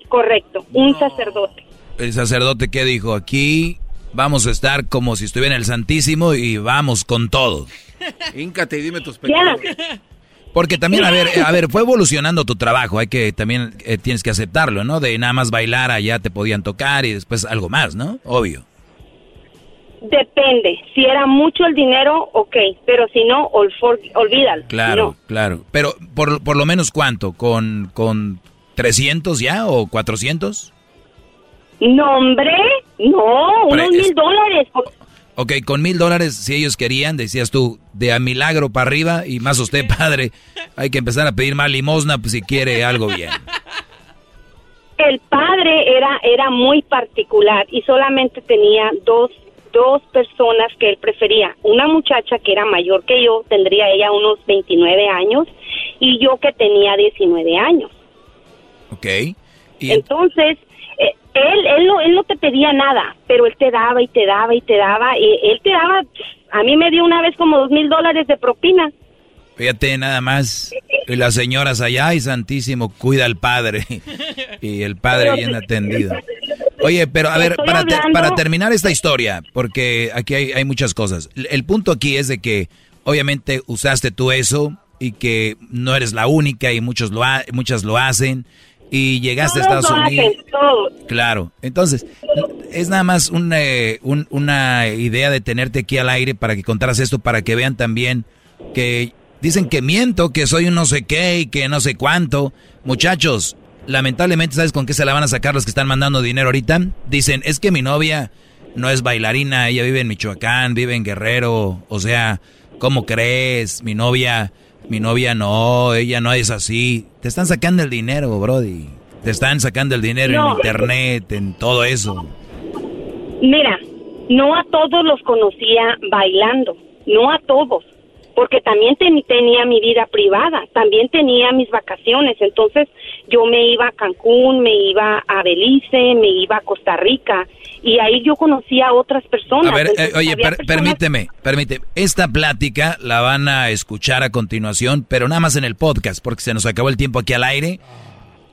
correcto, un sacerdote. El sacerdote que dijo, aquí vamos a estar como si estuviera en el Santísimo y vamos con todo. Híncate y dime tus pecados. Porque también, a ver, a ver, fue evolucionando tu trabajo, hay que también eh, tienes que aceptarlo, ¿no? De nada más bailar allá te podían tocar y después algo más, ¿no? Obvio. Depende, si era mucho el dinero, ok, pero si no, ol- for- olvídalo. Claro, No. claro. Pero por, por lo menos cuánto, con, con 300 ya o 400? No, hombre, no, unos mil dólares. Ok, con mil dólares, si ellos querían, decías tú, de a milagro para arriba y más usted, padre, hay que empezar a pedir más limosna pues, si quiere algo bien. El padre era, era muy particular y solamente tenía dos, dos personas que él prefería. Una muchacha que era mayor que yo, tendría ella unos 29 años, y yo que tenía 19 años. Ok. Entonces, eh, él, él, no, él no te pedía nada, pero él te daba y te daba y te daba, y él te daba, a mí me dio una vez como dos mil dólares de propina. Fíjate nada más, y las señoras allá, y santísimo, cuida al padre. Y el padre bien atendido. Oye, pero a ver, para, te- para terminar esta historia, porque aquí hay, hay muchas cosas. El, el punto aquí es de que obviamente usaste tú eso y que no eres la única y muchos lo ha- muchas lo hacen y llegaste a Estados lo Unidos. hacen, todos. Claro, entonces es nada más un, eh, un- una idea de tenerte aquí al aire para que contaras esto, para que vean también que dicen que miento, que soy un no sé qué y que no sé cuánto. Muchachos, lamentablemente, ¿sabes con qué se la van a sacar los que están mandando dinero ahorita? Dicen, es que mi novia no es bailarina, ella vive en Michoacán, vive en Guerrero, o sea, ¿cómo crees? Mi novia, mi novia no, ella no es así. Te están sacando el dinero, Brody. Te están sacando el dinero en internet, en todo eso. Mira, no a todos los conocía bailando, no a todos, porque también ten- tenía mi vida privada, también tenía mis vacaciones, entonces yo me iba a Cancún, me iba a Belice, me iba a Costa Rica y ahí yo conocía a otras personas. A ver, Entonces, eh, oye, había per- personas- permíteme, permíteme. Esta plática la van a escuchar a continuación, pero nada más en el podcast, porque se nos acabó el tiempo aquí al aire.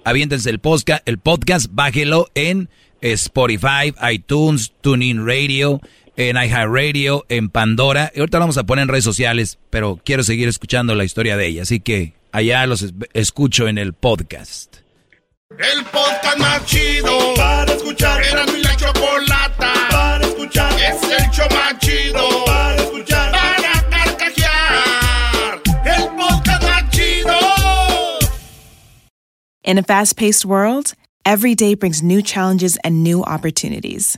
Aviéntense el podcast, el podcast, bájelo en Spotify, iTunes, TuneIn Radio, en iHeartRadio, en Pandora. Y ahorita lo vamos a poner en redes sociales, pero quiero seguir escuchando la historia de ella, así que allá los es- escucho en el podcast. El podcast más chido para escuchar. Era mi la chocolata para escuchar. Es el show más chido para escuchar. Para carcajear. El podcast más chido. In a fast paced world, every day brings new challenges and new opportunities.